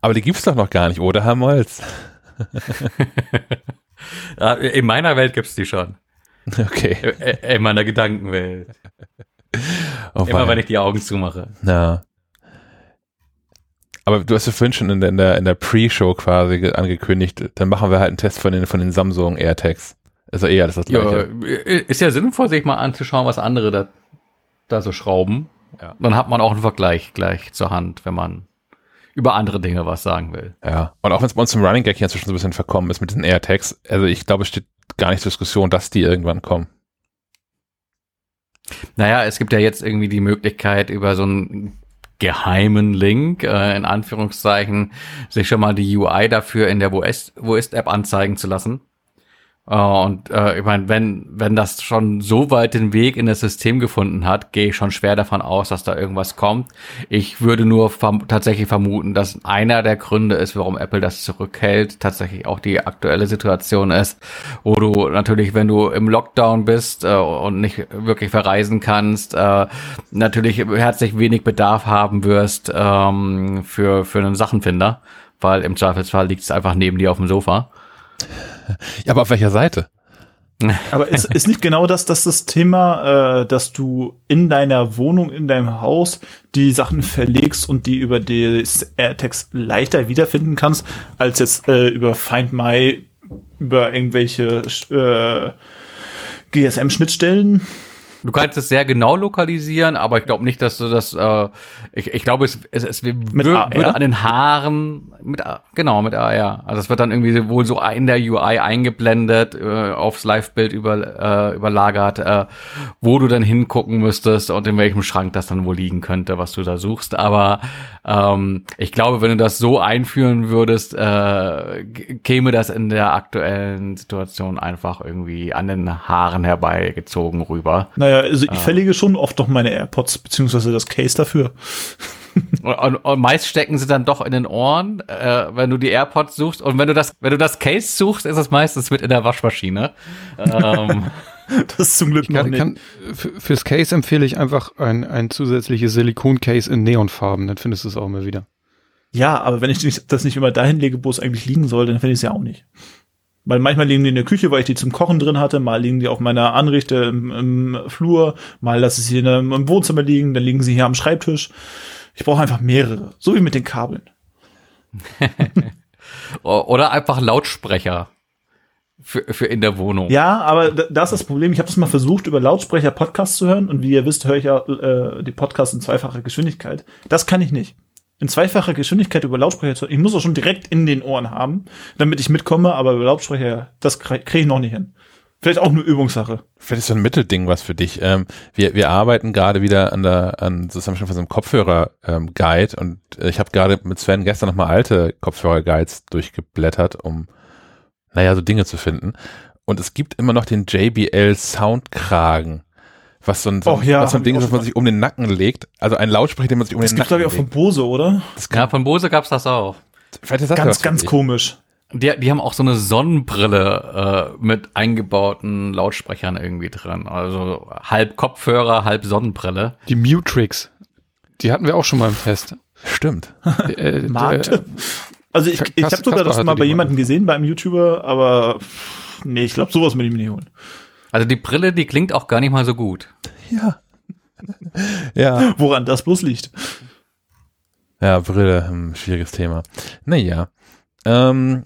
Aber die gibt's doch noch gar nicht, oder, Herr Molz? In meiner Welt gibt's die schon. Okay. In meiner Gedankenwelt. Oh, Immer wenn ich die Augen zumache. Ja. Aber du hast ja vorhin schon in der, in der, in der Pre-Show quasi angekündigt, dann machen wir halt einen Test von den, von den Samsung AirTags. Also eher das, das gleiche. Ja, ist ja sinnvoll, sich mal anzuschauen, was andere da, da so schrauben. Ja. Dann hat man auch einen Vergleich gleich zur Hand, wenn man über andere Dinge was sagen will. Ja, und auch wenn es bei uns zum Running Gag hier inzwischen so ein bisschen verkommen ist mit diesen AirTags, also ich glaube, es steht gar nicht zur Diskussion, dass die irgendwann kommen. Naja, es gibt ja jetzt irgendwie die Möglichkeit, über so ein geheimen Link, äh, in Anführungszeichen, sich schon mal die UI dafür in der Wo ist-App anzeigen zu lassen. Äh, und äh, ich meine, wenn, wenn das schon so weit den Weg in das System gefunden hat, gehe ich schon schwer davon aus, dass da irgendwas kommt. Ich würde nur verm tatsächlich vermuten, dass einer der Gründe ist, warum Apple das zurückhält, tatsächlich auch die aktuelle Situation ist, wo du natürlich, wenn du im Lockdown bist äh, und nicht wirklich verreisen kannst, äh, natürlich herzlich wenig Bedarf haben wirst ähm, für, für einen Sachenfinder, weil im Zweifelsfall liegt es einfach neben dir auf dem Sofa. Ja, aber auf welcher Seite? Aber ist, ist nicht genau das, das, das Thema, äh, dass du in deiner Wohnung, in deinem Haus die Sachen verlegst und die über die AirTags leichter wiederfinden kannst, als jetzt äh, über Find My, über irgendwelche äh, GSM-Schnittstellen? Du kannst es sehr genau lokalisieren, aber ich glaube nicht, dass du das. Äh, ich, ich glaube, es, es, es würde, würde an den Haaren mit genau mit AR. Also es wird dann irgendwie wohl so in der UI eingeblendet, äh, aufs Live-Bild über, äh, überlagert, äh, wo du dann hingucken müsstest und in welchem Schrank das dann wohl liegen könnte, was du da suchst. Aber ähm, ich glaube, wenn du das so einführen würdest, äh, käme das in der aktuellen Situation einfach irgendwie an den Haaren herbeigezogen rüber. Naja, also ich äh, verlege schon oft noch meine AirPods beziehungsweise das Case dafür. Und, und, meist stecken sie dann doch in den Ohren, äh, wenn du die AirPods suchst. Und wenn du das, wenn du das Case suchst, ist es meistens mit in der Waschmaschine. ähm, das ist zum Glück noch nicht. Kann, fürs Case empfehle ich einfach ein, ein zusätzliches Silikon-Case in Neonfarben, dann findest du es auch immer wieder. Ja, aber wenn ich das nicht immer dahin lege, wo es eigentlich liegen soll, dann finde ich es ja auch nicht. Weil manchmal liegen die in der Küche, weil ich die zum Kochen drin hatte, mal liegen die auf meiner Anrichte im, im Flur, mal lasse ich sie im Wohnzimmer liegen, dann liegen sie hier am Schreibtisch. Ich brauche einfach mehrere, so wie mit den Kabeln. Oder einfach Lautsprecher für, für in der Wohnung. Ja, aber das ist das Problem. Ich habe das mal versucht, über Lautsprecher Podcasts zu hören. Und wie ihr wisst, höre ich ja äh, die Podcasts in zweifacher Geschwindigkeit. Das kann ich nicht. In zweifacher Geschwindigkeit über Lautsprecher zu. Ich muss auch schon direkt in den Ohren haben, damit ich mitkomme. Aber über Lautsprecher, das kriege krieg ich noch nicht hin. Vielleicht auch eine Übungssache. Vielleicht ist so ein Mittelding was für dich. Ähm, wir, wir arbeiten gerade wieder an der, an sozusagen schon von so einem Kopfhörer-Guide ähm, und ich habe gerade mit Sven gestern nochmal alte Kopfhörer-Guides durchgeblättert, um, naja, so Dinge zu finden. Und es gibt immer noch den JBL Soundkragen. Was so ein, so, oh, ja, was so ein Ding ist, was man sich um den Nacken legt. Also ein Lautsprecher, den man sich um das den Nacken legt. Das gibt, glaube ich, auch von Bose, oder? ja, von Bose gab's das auch. Vielleicht ist das ganz, ganz komisch. Die, die haben auch so eine Sonnenbrille äh, mit eingebauten Lautsprechern irgendwie drin. Also halb Kopfhörer, halb Sonnenbrille. Die Mutrix. Die hatten wir auch schon mal im Test. Stimmt. Äh, Markt. äh, Also ich, ich habe sogar das mal bei jemandem gesehen, bei einem YouTuber, aber nee, ich glaube, sowas will ich mir nicht holen. Also die Brille, die klingt auch gar nicht mal so gut. Ja. ja. Woran das bloß liegt. Ja, Brille, hm, schwieriges Thema. Naja. Ähm,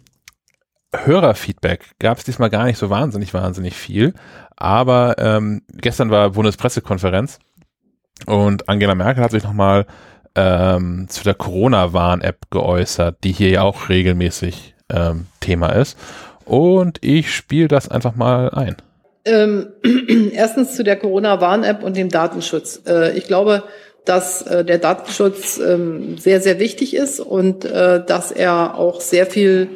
Hörerfeedback gab es diesmal gar nicht so wahnsinnig, wahnsinnig viel. Aber ähm, gestern war Bundespressekonferenz und Angela Merkel hat sich nochmal ähm, zu der Corona-Warn-App geäußert, die hier ja auch regelmäßig ähm, Thema ist. Und ich spiele das einfach mal ein. Ähm, erstens zu der Corona-Warn-App und dem Datenschutz. Äh, ich glaube, dass äh, der Datenschutz ähm, sehr, sehr wichtig ist und äh, dass er auch sehr viel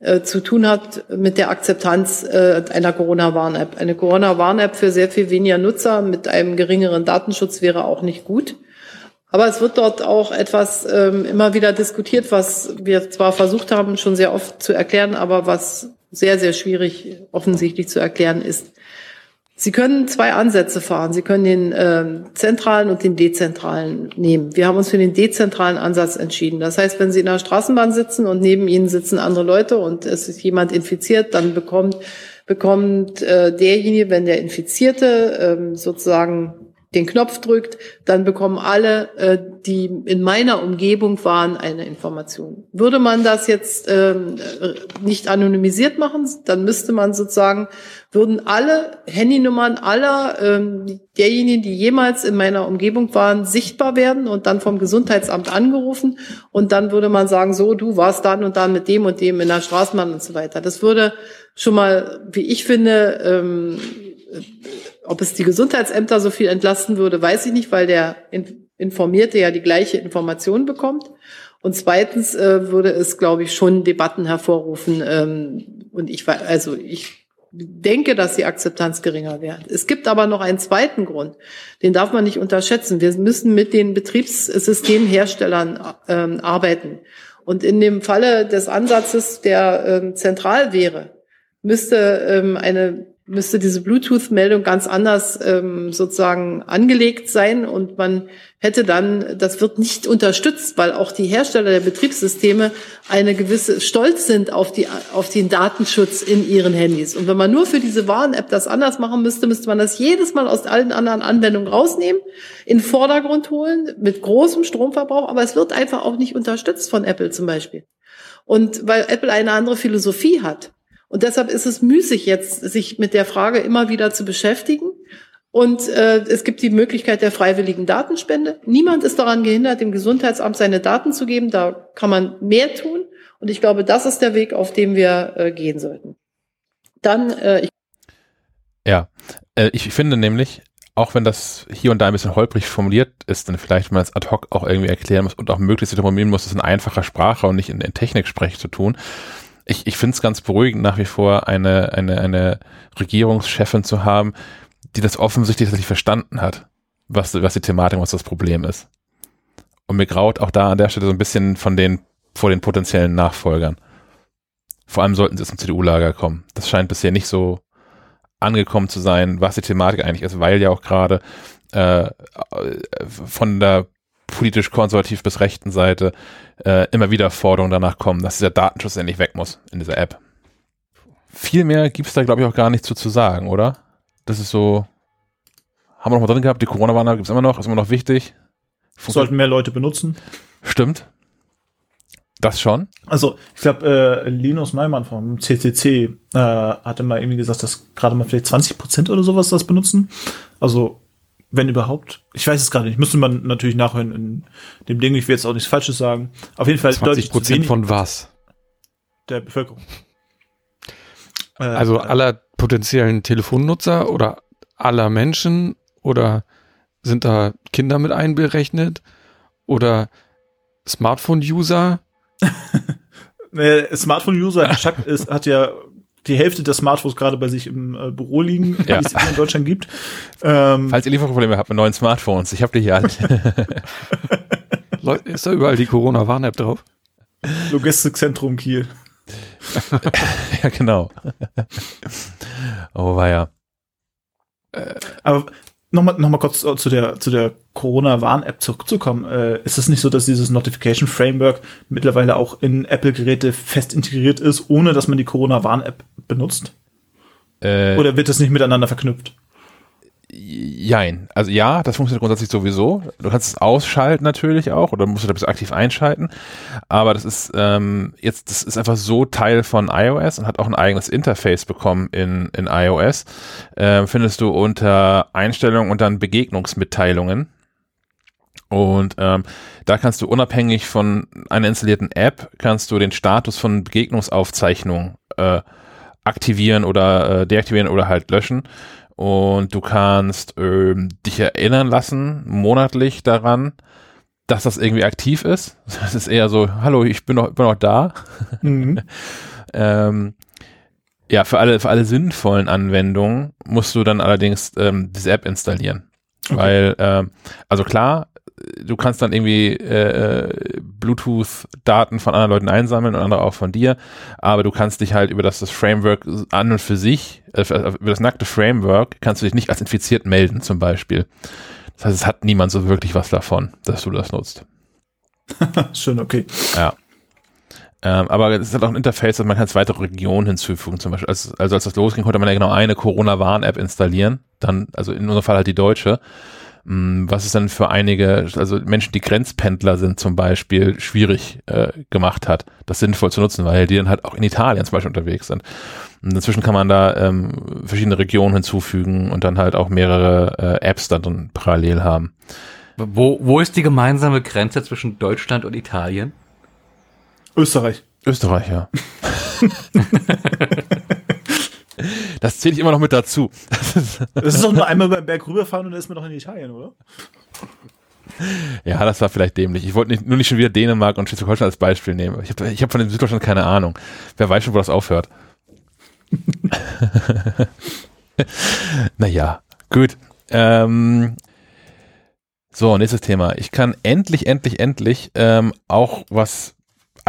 äh, zu tun hat mit der Akzeptanz äh, einer Corona-Warn-App. Eine Corona-Warn-App für sehr viel weniger Nutzer mit einem geringeren Datenschutz wäre auch nicht gut. Aber es wird dort auch etwas ähm, immer wieder diskutiert, was wir zwar versucht haben, schon sehr oft zu erklären, aber was sehr, sehr schwierig offensichtlich zu erklären ist. Sie können zwei Ansätze fahren. Sie können den ähm, zentralen und den dezentralen nehmen. Wir haben uns für den dezentralen Ansatz entschieden. Das heißt, wenn Sie in der Straßenbahn sitzen und neben Ihnen sitzen andere Leute und es ist jemand infiziert, dann bekommt bekommt äh, derjenige, wenn der Infizierte ähm, sozusagen den Knopf drückt, dann bekommen alle, äh, die in meiner Umgebung waren, eine Information. Würde man das jetzt ähm, äh, nicht anonymisiert machen, dann müsste man sozusagen, würden alle Handynummern aller ähm, derjenigen, die jemals in meiner Umgebung waren, sichtbar werden und dann vom Gesundheitsamt angerufen und dann würde man sagen, so, du warst dann und dann mit dem und dem in der Straßenbahn und so weiter. Das würde schon mal, wie ich finde, ähm, ob es die Gesundheitsämter so viel entlasten würde, weiß ich nicht, weil der In- Informierte ja die gleiche Information bekommt. Und zweitens äh, würde es, glaube ich, schon Debatten hervorrufen. Ähm, und ich also ich denke, dass die Akzeptanz geringer wäre. Es gibt aber noch einen zweiten Grund, den darf man nicht unterschätzen. Wir müssen mit den Betriebssystemherstellern ähm, arbeiten. Und in dem Falle des Ansatzes, der ähm, zentral wäre, müsste ähm, eine müsste diese Bluetooth-Meldung ganz anders ähm, sozusagen angelegt sein und man hätte dann, das wird nicht unterstützt, weil auch die Hersteller der Betriebssysteme eine gewisse Stolz sind auf die auf den Datenschutz in ihren Handys. Und wenn man nur für diese Warn-App das anders machen müsste, müsste man das jedes Mal aus allen anderen Anwendungen rausnehmen, in Vordergrund holen mit großem Stromverbrauch, aber es wird einfach auch nicht unterstützt von Apple zum Beispiel. Und weil Apple eine andere Philosophie hat. Und deshalb ist es müßig jetzt, sich mit der Frage immer wieder zu beschäftigen. Und äh, es gibt die Möglichkeit der freiwilligen Datenspende. Niemand ist daran gehindert, dem Gesundheitsamt seine Daten zu geben. Da kann man mehr tun. Und ich glaube, das ist der Weg, auf dem wir äh, gehen sollten. Dann, äh, ich Ja, äh, ich finde nämlich, auch wenn das hier und da ein bisschen holprig formuliert ist, dann vielleicht man es ad hoc auch irgendwie erklären muss und auch möglichst formulieren muss, das in einfacher Sprache und nicht in, in Techniksprech zu tun. Ich, ich finde es ganz beruhigend, nach wie vor eine, eine, eine Regierungschefin zu haben, die das offensichtlich tatsächlich verstanden hat, was, was die Thematik, was das Problem ist. Und mir graut auch da an der Stelle so ein bisschen von den, vor den potenziellen Nachfolgern. Vor allem sollten sie zum CDU-Lager kommen. Das scheint bisher nicht so angekommen zu sein, was die Thematik eigentlich ist, weil ja auch gerade äh, von der politisch konservativ bis rechten Seite äh, immer wieder Forderungen danach kommen, dass dieser Datenschutz endlich weg muss in dieser App. Viel mehr gibt es da, glaube ich, auch gar nicht zu, zu sagen, oder? Das ist so, haben wir noch mal drin gehabt, die Corona-Warn-App gibt es immer noch, ist immer noch wichtig. Funkt- Sollten mehr Leute benutzen. Stimmt. Das schon. Also, ich glaube, äh, Linus Neumann vom CCC äh, hatte mal irgendwie gesagt, dass gerade mal vielleicht 20 Prozent oder sowas das benutzen. Also, wenn überhaupt. Ich weiß es gerade nicht. Müsste man natürlich nachhören in dem Ding. Ich will jetzt auch nichts Falsches sagen. Auf jeden Fall 20 deutlich zu Prozent von was? der Bevölkerung. Äh, Also aller potenziellen Telefonnutzer oder aller Menschen oder sind da Kinder mit einberechnet oder Smartphone-User? Smartphone-User, hat ja die Hälfte der Smartphones gerade bei sich im äh, Büro liegen, Ja. die es in Deutschland gibt. Ähm, Falls ihr Lieferprobleme habt mit neuen Smartphones, ich habe die hier alle. Leu- Ist da überall die Corona-Warn-App drauf? Logistikzentrum Kiel. ja, genau. oh, war ja. Aber nochmal noch mal kurz zu der, zu der Corona-Warn-App zurückzukommen. Äh, ist es nicht so, dass dieses Notification Framework mittlerweile auch in Apple-Geräte fest integriert ist, ohne dass man die Corona-Warn-App benutzt? Äh, Oder wird das nicht miteinander verknüpft? Jein. Also ja, das funktioniert grundsätzlich sowieso. Du kannst es ausschalten natürlich auch oder musst du da bis aktiv einschalten. Aber das ist ähm, jetzt, das ist einfach so Teil von iOS und hat auch ein eigenes Interface bekommen in, in iOS. Ähm, findest du unter Einstellungen und dann Begegnungsmitteilungen. Und ähm, da kannst du unabhängig von einer installierten App, kannst du den Status von Begegnungsaufzeichnungen äh, aktivieren oder äh, deaktivieren oder halt löschen und du kannst ähm, dich erinnern lassen, monatlich daran, dass das irgendwie aktiv ist. Das ist eher so, hallo, ich bin noch, bin noch da. Mhm. ähm, ja, für alle, für alle sinnvollen Anwendungen musst du dann allerdings ähm, diese App installieren. Okay. Weil, ähm, also klar, du kannst dann irgendwie äh, äh, Bluetooth-Daten von anderen Leuten einsammeln und andere auch von dir, aber du kannst dich halt über das, das Framework an und für sich, äh, über das nackte Framework, kannst du dich nicht als infiziert melden zum Beispiel. Das heißt, es hat niemand so wirklich was davon, dass du das nutzt. Schön, okay. Ja. Ähm, aber es hat auch ein Interface, dass man kann weitere Regionen hinzufügen. Zum Beispiel, als, also als das losging, konnte man ja genau eine Corona-Warn-App installieren. Dann, also in unserem Fall halt die deutsche. Mm, was es dann für einige, also Menschen, die Grenzpendler sind zum Beispiel, schwierig äh, gemacht hat, das sinnvoll zu nutzen, weil die dann halt auch in Italien zum Beispiel unterwegs sind. Und inzwischen kann man da ähm, verschiedene Regionen hinzufügen und dann halt auch mehrere äh, Apps dann, dann parallel haben. Wo, wo ist die gemeinsame Grenze zwischen Deutschland und Italien? Österreich. Österreich, ja. Das zähle ich immer noch mit dazu. Das ist doch nur einmal beim Berg rüberfahren und dann ist man doch in Italien, oder? Ja, das war vielleicht dämlich. Ich wollte nicht, nur nicht schon wieder Dänemark und Schleswig-Holstein als Beispiel nehmen. Ich habe ich hab von dem Süddeutschland keine Ahnung. Wer weiß schon, wo das aufhört. naja, gut. Ähm, so, nächstes Thema. Ich kann endlich, endlich, endlich ähm, auch was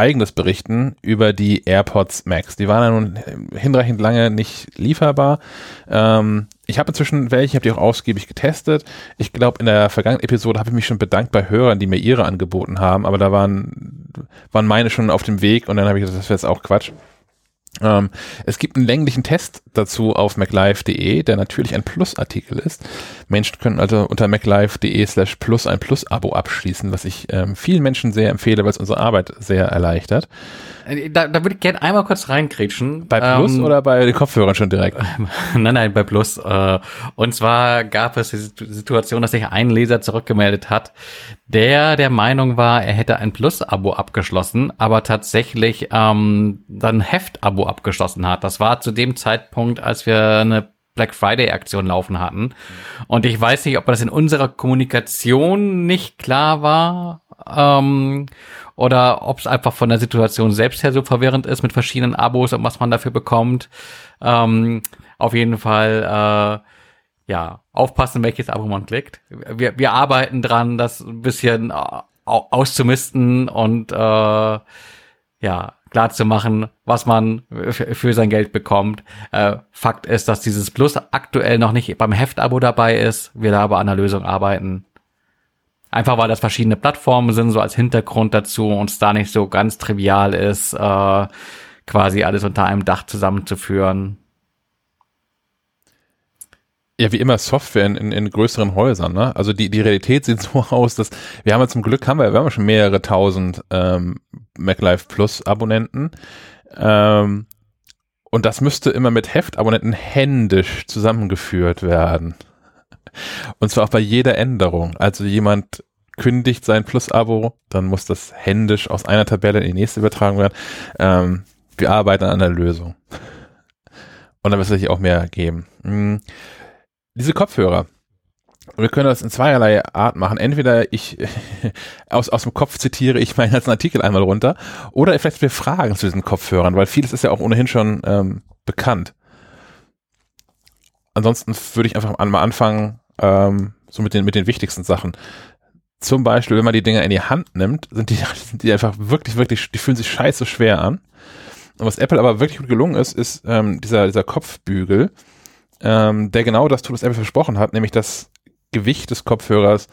eigenes berichten über die AirPods Max. Die waren ja nun hinreichend lange nicht lieferbar. Ähm, ich habe inzwischen welche, habe die auch ausgiebig getestet. Ich glaube, in der vergangenen Episode habe ich mich schon bedankt bei Hörern, die mir ihre angeboten haben, aber da waren, waren meine schon auf dem Weg und dann habe ich gesagt, das wäre jetzt auch Quatsch. Ähm, es gibt einen länglichen Test dazu auf maclife.de, der natürlich ein Plus-Artikel ist. Menschen können also unter maclife.de slash plus ein Plus-Abo abschließen, was ich ähm, vielen Menschen sehr empfehle, weil es unsere Arbeit sehr erleichtert. Äh, da, da würde ich gerne einmal kurz reinkrätschen. Bei Plus ähm, oder bei den Kopfhörern schon direkt? nein, nein, bei Plus. Äh, und zwar gab es die Situation, dass sich ein Leser zurückgemeldet hat, der der Meinung war, er hätte ein Plus-Abo abgeschlossen, aber tatsächlich ähm, dann Heft-Abo abgeschlossen hat. Das war zu dem Zeitpunkt, als wir eine Black Friday Aktion laufen hatten. Und ich weiß nicht, ob das in unserer Kommunikation nicht klar war. Ähm, oder ob es einfach von der Situation selbst her so verwirrend ist mit verschiedenen Abos und was man dafür bekommt. Ähm, auf jeden Fall, äh, ja, aufpassen, welches Abo man klickt. Wir, wir arbeiten dran, das ein bisschen auszumisten und äh, ja, klar zu machen, was man für sein Geld bekommt. Äh, Fakt ist, dass dieses Plus aktuell noch nicht beim Heftabo dabei ist. Wir da aber an der Lösung arbeiten. Einfach weil das verschiedene Plattformen sind, so als Hintergrund dazu und es da nicht so ganz trivial ist, äh, quasi alles unter einem Dach zusammenzuführen. Ja, wie immer Software in, in, in größeren Häusern, ne? Also die, die Realität sieht so aus, dass wir haben ja zum Glück haben wir, wir haben ja schon mehrere tausend ähm, MacLife Plus Abonnenten. Ähm, und das müsste immer mit Heftabonnenten händisch zusammengeführt werden. Und zwar auch bei jeder Änderung. Also jemand kündigt sein Plus-Abo, dann muss das händisch aus einer Tabelle in die nächste übertragen werden. Ähm, wir arbeiten an einer Lösung. Und dann wird es sich auch mehr geben. Hm. Diese Kopfhörer. Wir können das in zweierlei Art machen. Entweder ich aus, aus dem Kopf zitiere ich meinen ganzen Artikel einmal runter oder vielleicht wir Fragen zu diesen Kopfhörern, weil vieles ist ja auch ohnehin schon ähm, bekannt ansonsten würde ich einfach mal anfangen, ähm, so mit den, mit den wichtigsten Sachen. Zum Beispiel, wenn man die Dinger in die Hand nimmt, sind die, sind die einfach wirklich, wirklich, die fühlen sich scheiße schwer an. was Apple aber wirklich gut gelungen ist, ist ähm, dieser, dieser Kopfbügel, ähm, der genau das tut, was Apple versprochen hat, nämlich das Gewicht des Kopfhörers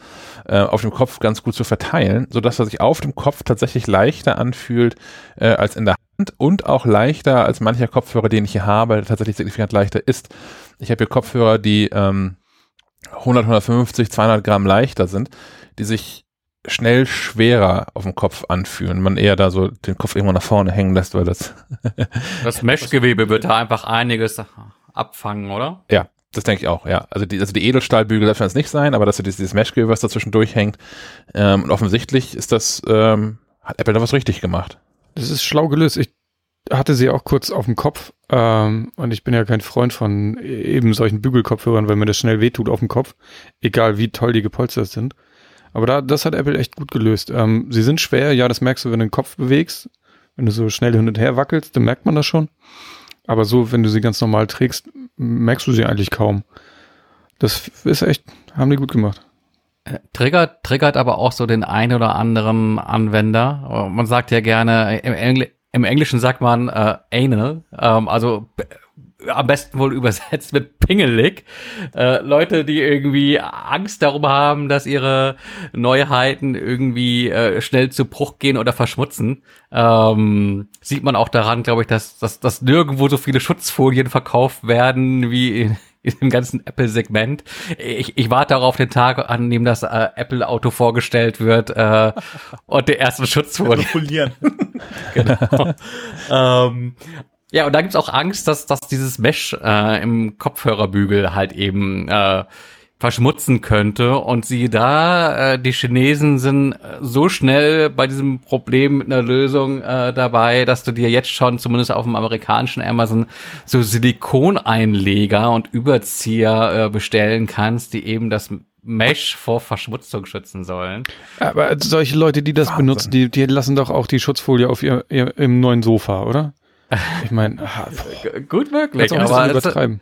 äh, auf dem Kopf ganz gut zu verteilen, sodass er sich auf dem Kopf tatsächlich leichter anfühlt äh, als in der Hand und auch leichter als mancher Kopfhörer, den ich hier habe, tatsächlich signifikant leichter ist. Ich habe hier Kopfhörer, die ähm, 100, 150, 200 Gramm leichter sind, die sich schnell schwerer auf dem Kopf anfühlen. Man eher da so den Kopf irgendwo nach vorne hängen lässt, weil das Das Meshgewebe wird da einfach einiges abfangen, oder? Ja, das denke ich auch, ja. Also die, also die Edelstahlbügel darf es nicht sein, aber dass du dieses, dieses Meshgewebe, was dazwischen durchhängt. Ähm, und offensichtlich ist das, ähm, hat Apple da was richtig gemacht. Das ist schlau gelöst. Ich hatte sie auch kurz auf dem Kopf ähm, und ich bin ja kein Freund von eben solchen Bügelkopfhörern, weil mir das schnell wehtut auf dem Kopf, egal wie toll die gepolstert sind. Aber da, das hat Apple echt gut gelöst. Ähm, sie sind schwer, ja, das merkst du, wenn du den Kopf bewegst. Wenn du so schnell hin und her wackelst, dann merkt man das schon. Aber so, wenn du sie ganz normal trägst, merkst du sie eigentlich kaum. Das ist echt, haben die gut gemacht. Äh, triggert, triggert aber auch so den einen oder anderen Anwender. Man sagt ja gerne, im, Engl im Englischen sagt man äh, anal, ähm, also am besten wohl übersetzt mit pingelig. Äh, Leute, die irgendwie Angst darum haben, dass ihre Neuheiten irgendwie äh, schnell zu Bruch gehen oder verschmutzen. Ähm, sieht man auch daran, glaube ich, dass, dass, dass nirgendwo so viele Schutzfolien verkauft werden wie in, im ganzen Apple-Segment. Ich, ich warte auch auf den Tag, an dem das äh, Apple-Auto vorgestellt wird äh, und der ersten Schutzfolie. genau. ähm, ja, und da gibt's auch Angst, dass, dass dieses Mesh äh, im Kopfhörerbügel halt eben äh, verschmutzen könnte. Und siehe da, äh, die Chinesen sind so schnell bei diesem Problem mit einer Lösung äh, dabei, dass du dir jetzt schon zumindest auf dem amerikanischen Amazon so Silikoneinleger und Überzieher äh, bestellen kannst, die eben das Mesh vor Verschmutzung schützen sollen. Aber solche Leute, die das Wahnsinn. benutzen, die, die lassen doch auch die Schutzfolie auf ihr, ihr im neuen Sofa, oder? Ich meine, gut möglich, aber übertreiben.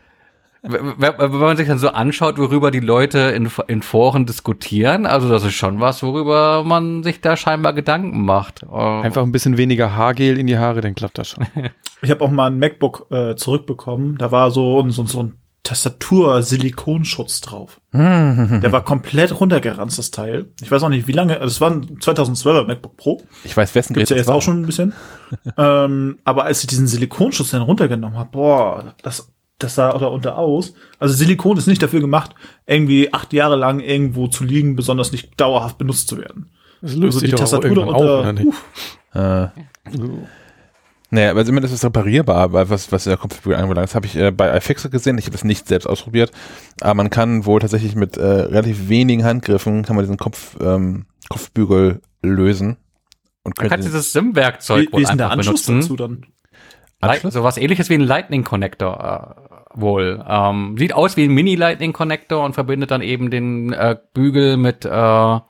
Wenn man sich dann so anschaut, worüber die Leute in, in Foren diskutieren, also das ist schon was, worüber man sich da scheinbar Gedanken macht. Einfach ein bisschen weniger Haargel in die Haare, dann klappt das schon. Ich habe auch mal ein MacBook äh, zurückbekommen, da war so, so, so ein Tastatur-Silikonschutz drauf. Der war komplett runtergeranzt, das Teil. Ich weiß auch nicht, wie lange, also es war ein 2012er MacBook Pro. Ich weiß, wessen Gibt's ja jetzt war. auch schon ein bisschen. ähm, aber als ich diesen Silikonschutz dann runtergenommen habe, boah, das, das sah oder unter aus. Also Silikon ist nicht dafür gemacht, irgendwie acht Jahre lang irgendwo zu liegen, besonders nicht dauerhaft benutzt zu werden. Das löst also sich die Tastatur darunter, auf, oder nicht? Äh. Naja, aber zumindest ist es reparierbar, weil was, was der Kopfbügel anbelangt. Das habe ich äh, bei iFixit gesehen. Ich habe das nicht selbst ausprobiert. Aber man kann wohl tatsächlich mit äh, relativ wenigen Handgriffen kann man diesen Kopf, ähm, Kopfbügel lösen. Und man kann dieses SIM-Werkzeug wohl einfach benutzen. Dazu dann? Anschluss? So was ähnliches wie ein Lightning Connector äh, wohl. Ähm, sieht aus wie ein Mini Lightning Connector und verbindet dann eben den äh, Bügel mit äh,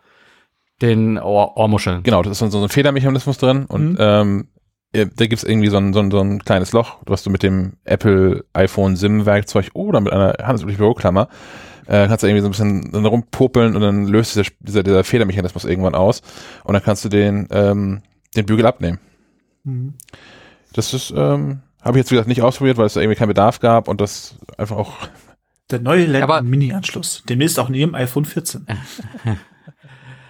den Ohr Ohrmuscheln. Genau, das ist so ein Federmechanismus drin und mhm. ähm, äh, da gibt's irgendwie so ein, so, ein, so ein kleines Loch, was du mit dem Apple iPhone SIM-Werkzeug oder mit einer handelsüblichen Büroklammer äh, kannst du irgendwie so ein bisschen rumpopeln und dann löst dieser, dieser, dieser Federmechanismus irgendwann aus und dann kannst du den, ähm, den Bügel abnehmen. Mhm. Das ist, ähm, habe ich jetzt wie gesagt nicht ausprobiert, weil es da irgendwie keinen Bedarf gab und das einfach auch der neue Mini-Anschluss. Demnächst auch in jedem iPhone 14.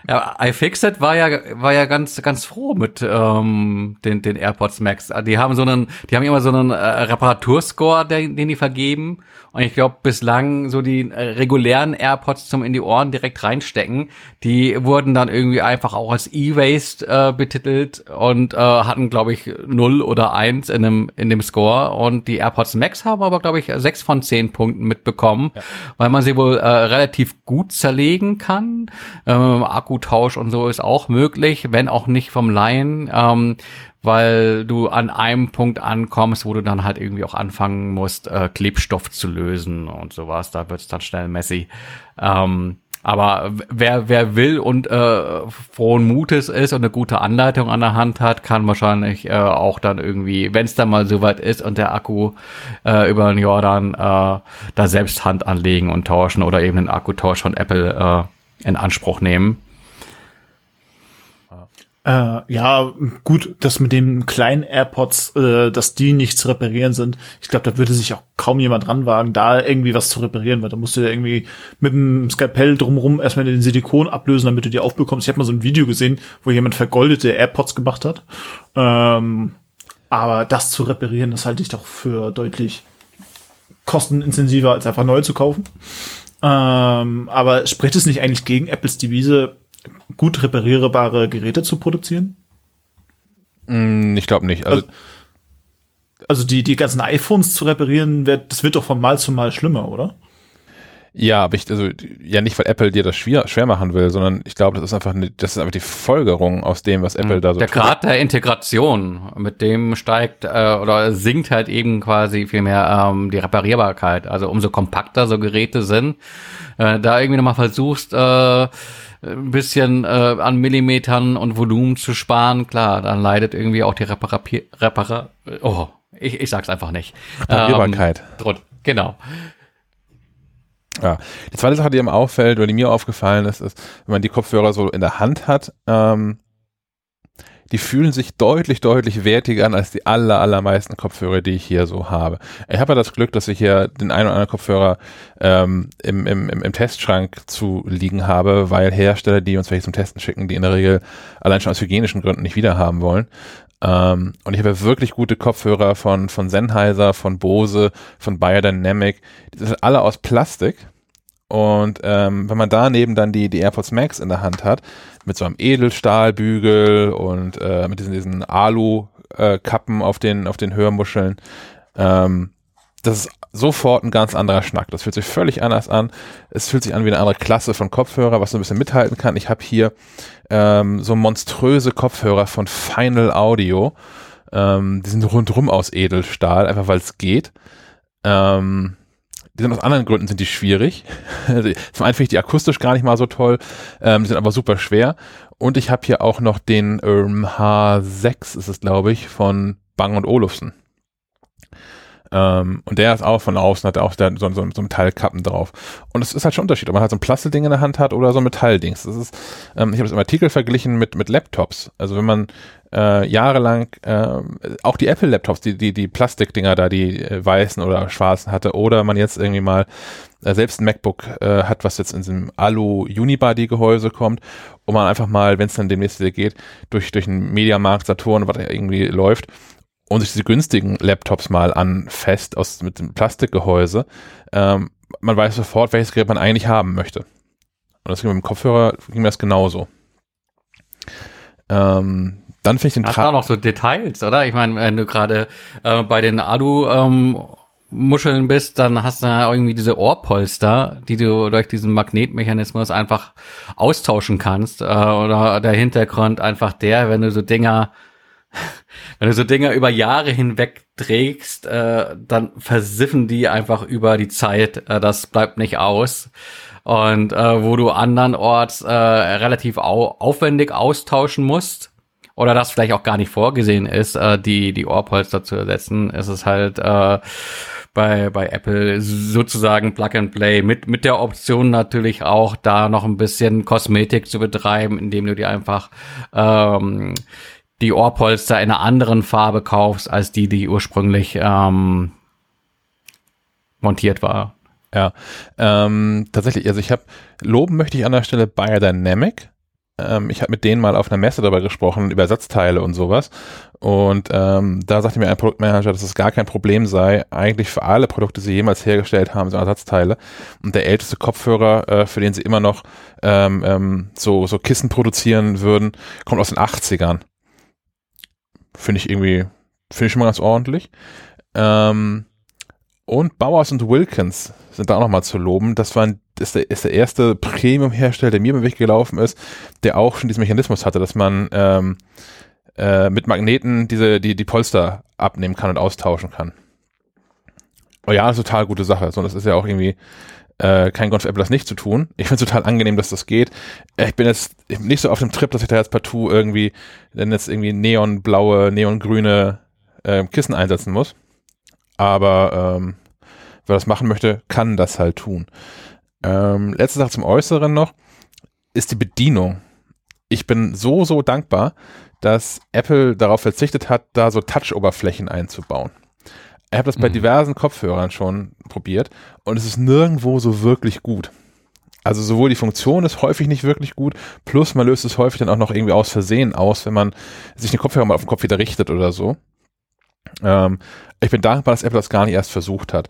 Ja, iFixit war ja war ja ganz ganz froh mit ähm, den den AirPods Max. Die haben so einen, die haben immer so einen äh, Reparaturscore, den, den die vergeben. Und ich glaube, bislang so die äh, regulären AirPods zum in die Ohren direkt reinstecken, die wurden dann irgendwie einfach auch als E-Waste äh, betitelt und äh, hatten, glaube ich, null oder eins in dem in dem Score. Und die AirPods Max haben aber, glaube ich, sechs von zehn Punkten mitbekommen, ja. weil man sie wohl äh, relativ gut zerlegen kann. Ähm, Akku Akkutausch und so ist auch möglich, wenn auch nicht vom Laien, ähm, weil du an einem Punkt ankommst, wo du dann halt irgendwie auch anfangen musst, äh, Klebstoff zu lösen und sowas. Da wird es dann schnell messy. Ähm, aber wer, wer will und äh, frohen Mutes ist und eine gute Anleitung an der Hand hat, kann wahrscheinlich äh, auch dann irgendwie, wenn es dann mal soweit ist und der Akku äh, über den Jordan äh, da selbst Hand anlegen und tauschen oder eben den Akkutausch von Apple äh, in Anspruch nehmen. Äh, ja, gut, dass mit den kleinen AirPods, äh, dass die nicht zu reparieren sind. Ich glaube, da würde sich auch kaum jemand ranwagen, da irgendwie was zu reparieren, weil da musst du ja irgendwie mit dem Skalpell drumrum erstmal den Silikon ablösen, damit du die aufbekommst. Ich habe mal so ein Video gesehen, wo jemand vergoldete AirPods gemacht hat. Ähm, aber das zu reparieren, das halte ich doch für deutlich kostenintensiver, als einfach neu zu kaufen. Ähm, aber spricht es nicht eigentlich gegen Apples Devise, gut reparierbare Geräte zu produzieren? Mm, ich glaube nicht. Also, Also, also die, die ganzen iPhones zu reparieren, wird, das wird doch von Mal zu Mal schlimmer, oder? ja, aber ich, also, ja nicht, weil Apple dir das schwer, schwer machen will, sondern ich glaube, das ist einfach, eine, das ist einfach die Folgerung aus dem, was Apple da so der Grad der Integration, mit dem steigt äh, oder sinkt halt eben quasi viel mehr ähm, die Reparierbarkeit. Also umso kompakter so Geräte sind, äh, da irgendwie nochmal versuchst, äh, ein bisschen äh, an Millimetern und Volumen zu sparen, klar, dann leidet irgendwie auch die Repara Repara oh, ich, ich sag's einfach nicht. Reparierbarkeit. Ähm, genau. Ja. Die zweite Sache, die mir auffällt oder die mir aufgefallen ist, ist, wenn man die Kopfhörer so in der Hand hat, ähm, die fühlen sich deutlich, deutlich wertiger an als die aller, allermeisten Kopfhörer, die ich hier so habe. Ich habe ja das Glück, dass ich hier den einen oder anderen Kopfhörer ähm, im, im, im, Testschrank zu liegen habe, weil Hersteller, die uns welche zum Testen schicken, die in der Regel allein schon aus hygienischen Gründen nicht wiederhaben wollen. Ähm, und ich habe ja wirklich gute Kopfhörer von, von Sennheiser, von Bose, von Biodynamic. Die sind alle aus Plastik. Und ähm, wenn man daneben dann die, die AirPods Max in der Hand hat, mit so einem Edelstahlbügel und äh, mit diesen, diesen Alu-Kappen auf, den, auf den Hörmuscheln, ähm, das ist sofort ein ganz anderer Schnack. Das fühlt sich völlig anders an. Es fühlt sich an wie eine andere Klasse von Kopfhörer, was so ein bisschen mithalten kann. Ich habe hier ähm, so monströse Kopfhörer von Final Audio. Ähm, die sind rundrum aus Edelstahl, einfach weil es geht. Ähm, die sind aus anderen Gründen sind die schwierig. Also, Zum einen finde ich die akustisch gar nicht mal so toll, ähm, die sind aber super schwer. Und ich habe hier auch noch den ähm, H6 ist es, glaube ich, von Bang und Olufsen. Ähm, und der ist auch von außen, hat auch da so, so, so Metallkappen drauf. Und es ist halt schon ein Unterschied, ob man halt so ein Plastikding in der Hand hat oder so ein Metalldings. Das ist, ähm, ich habe das im Artikel verglichen mit, mit Laptops. Also wenn man äh, jahrelang äh, auch die Apple-Laptops, die, die, die Plastikdinger da, die äh, weißen oder schwarzen hatte, oder man jetzt irgendwie mal äh, selbst ein MacBook äh, hat, was jetzt in diesem Alu-Unibody-Gehäuse kommt, und man einfach mal, wenn es dann demnächst wieder geht, durch, durch einen Mediamarkt, Saturn, was da irgendwie läuft, und sich diese günstigen Laptops mal anfasst aus mit dem Plastikgehäuse, ähm, man weiß sofort, welches Gerät man eigentlich haben möchte. Und das ging mit dem Kopfhörer ging mir das genauso. Ähm, dann finde ich den Hast du auch Tra noch so Details, oder? Ich meine, wenn du gerade äh, bei den Alu ähm, Muscheln bist, dann hast du ja irgendwie diese Ohrpolster, die du durch diesen Magnetmechanismus einfach austauschen kannst. Äh, oder der Hintergrund einfach der, wenn du so Dinger, wenn du so Dinger über Jahre hinweg trägst, äh, dann versiffen die einfach über die Zeit. Äh, das bleibt nicht aus. Und äh, wo du andernorts äh, relativ au aufwendig austauschen musst, oder das vielleicht auch gar nicht vorgesehen ist, äh, die, die Ohrpolster zu ersetzen, ist es halt äh, bei, bei Apple sozusagen Plug and Play mit, mit der Option natürlich auch da noch ein bisschen Kosmetik zu betreiben, indem du dir einfach ähm, die Ohrpolster in einer anderen Farbe kaufst, als die, die ursprünglich ähm, montiert war. Ja, ähm, tatsächlich, also ich habe, loben möchte ich an der Stelle Biodynamic. Ähm, ich habe mit denen mal auf einer Messe darüber gesprochen, über Ersatzteile und sowas. Und ähm, da sagte mir ein Produktmanager, dass es gar kein Problem sei, eigentlich für alle Produkte, die sie jemals hergestellt haben, so Ersatzteile. Und der älteste Kopfhörer, äh, für den sie immer noch ähm, ähm, so, so Kissen produzieren würden, kommt aus den 80ern. Finde ich irgendwie, finde ich schon mal ganz ordentlich. Ähm, und Bowers und Wilkins sind da auch nochmal zu loben. Das war ein, ist, der, ist der erste Premium-Hersteller, der mir im Weg gelaufen ist, der auch schon diesen Mechanismus hatte, dass man ähm, äh, mit Magneten diese, die, die Polster abnehmen kann und austauschen kann. Oh ja, total gute Sache. So, das ist ja auch irgendwie äh, kein Grund für Apple, das nicht zu tun. Ich finde es total angenehm, dass das geht. Ich bin jetzt nicht so auf dem Trip, dass ich da jetzt partout irgendwie, denn jetzt irgendwie neonblaue, neongrüne äh, Kissen einsetzen muss. Aber ähm, wer das machen möchte, kann das halt tun. Ähm, letzte Sache zum Äußeren noch, ist die Bedienung. ich bin so, so dankbar, dass Apple darauf verzichtet hat, da so Touch-Oberflächen einzubauen. Ich habe das bei Mhm. diversen Kopfhörern schon probiert und es ist nirgendwo so wirklich gut. Also sowohl die Funktion ist häufig nicht wirklich gut, plus man löst es häufig dann auch noch irgendwie aus Versehen aus, wenn man sich den Kopfhörer mal auf den Kopf wieder richtet oder so. Ähm, ich bin dankbar, dass Apple das gar nicht erst versucht hat.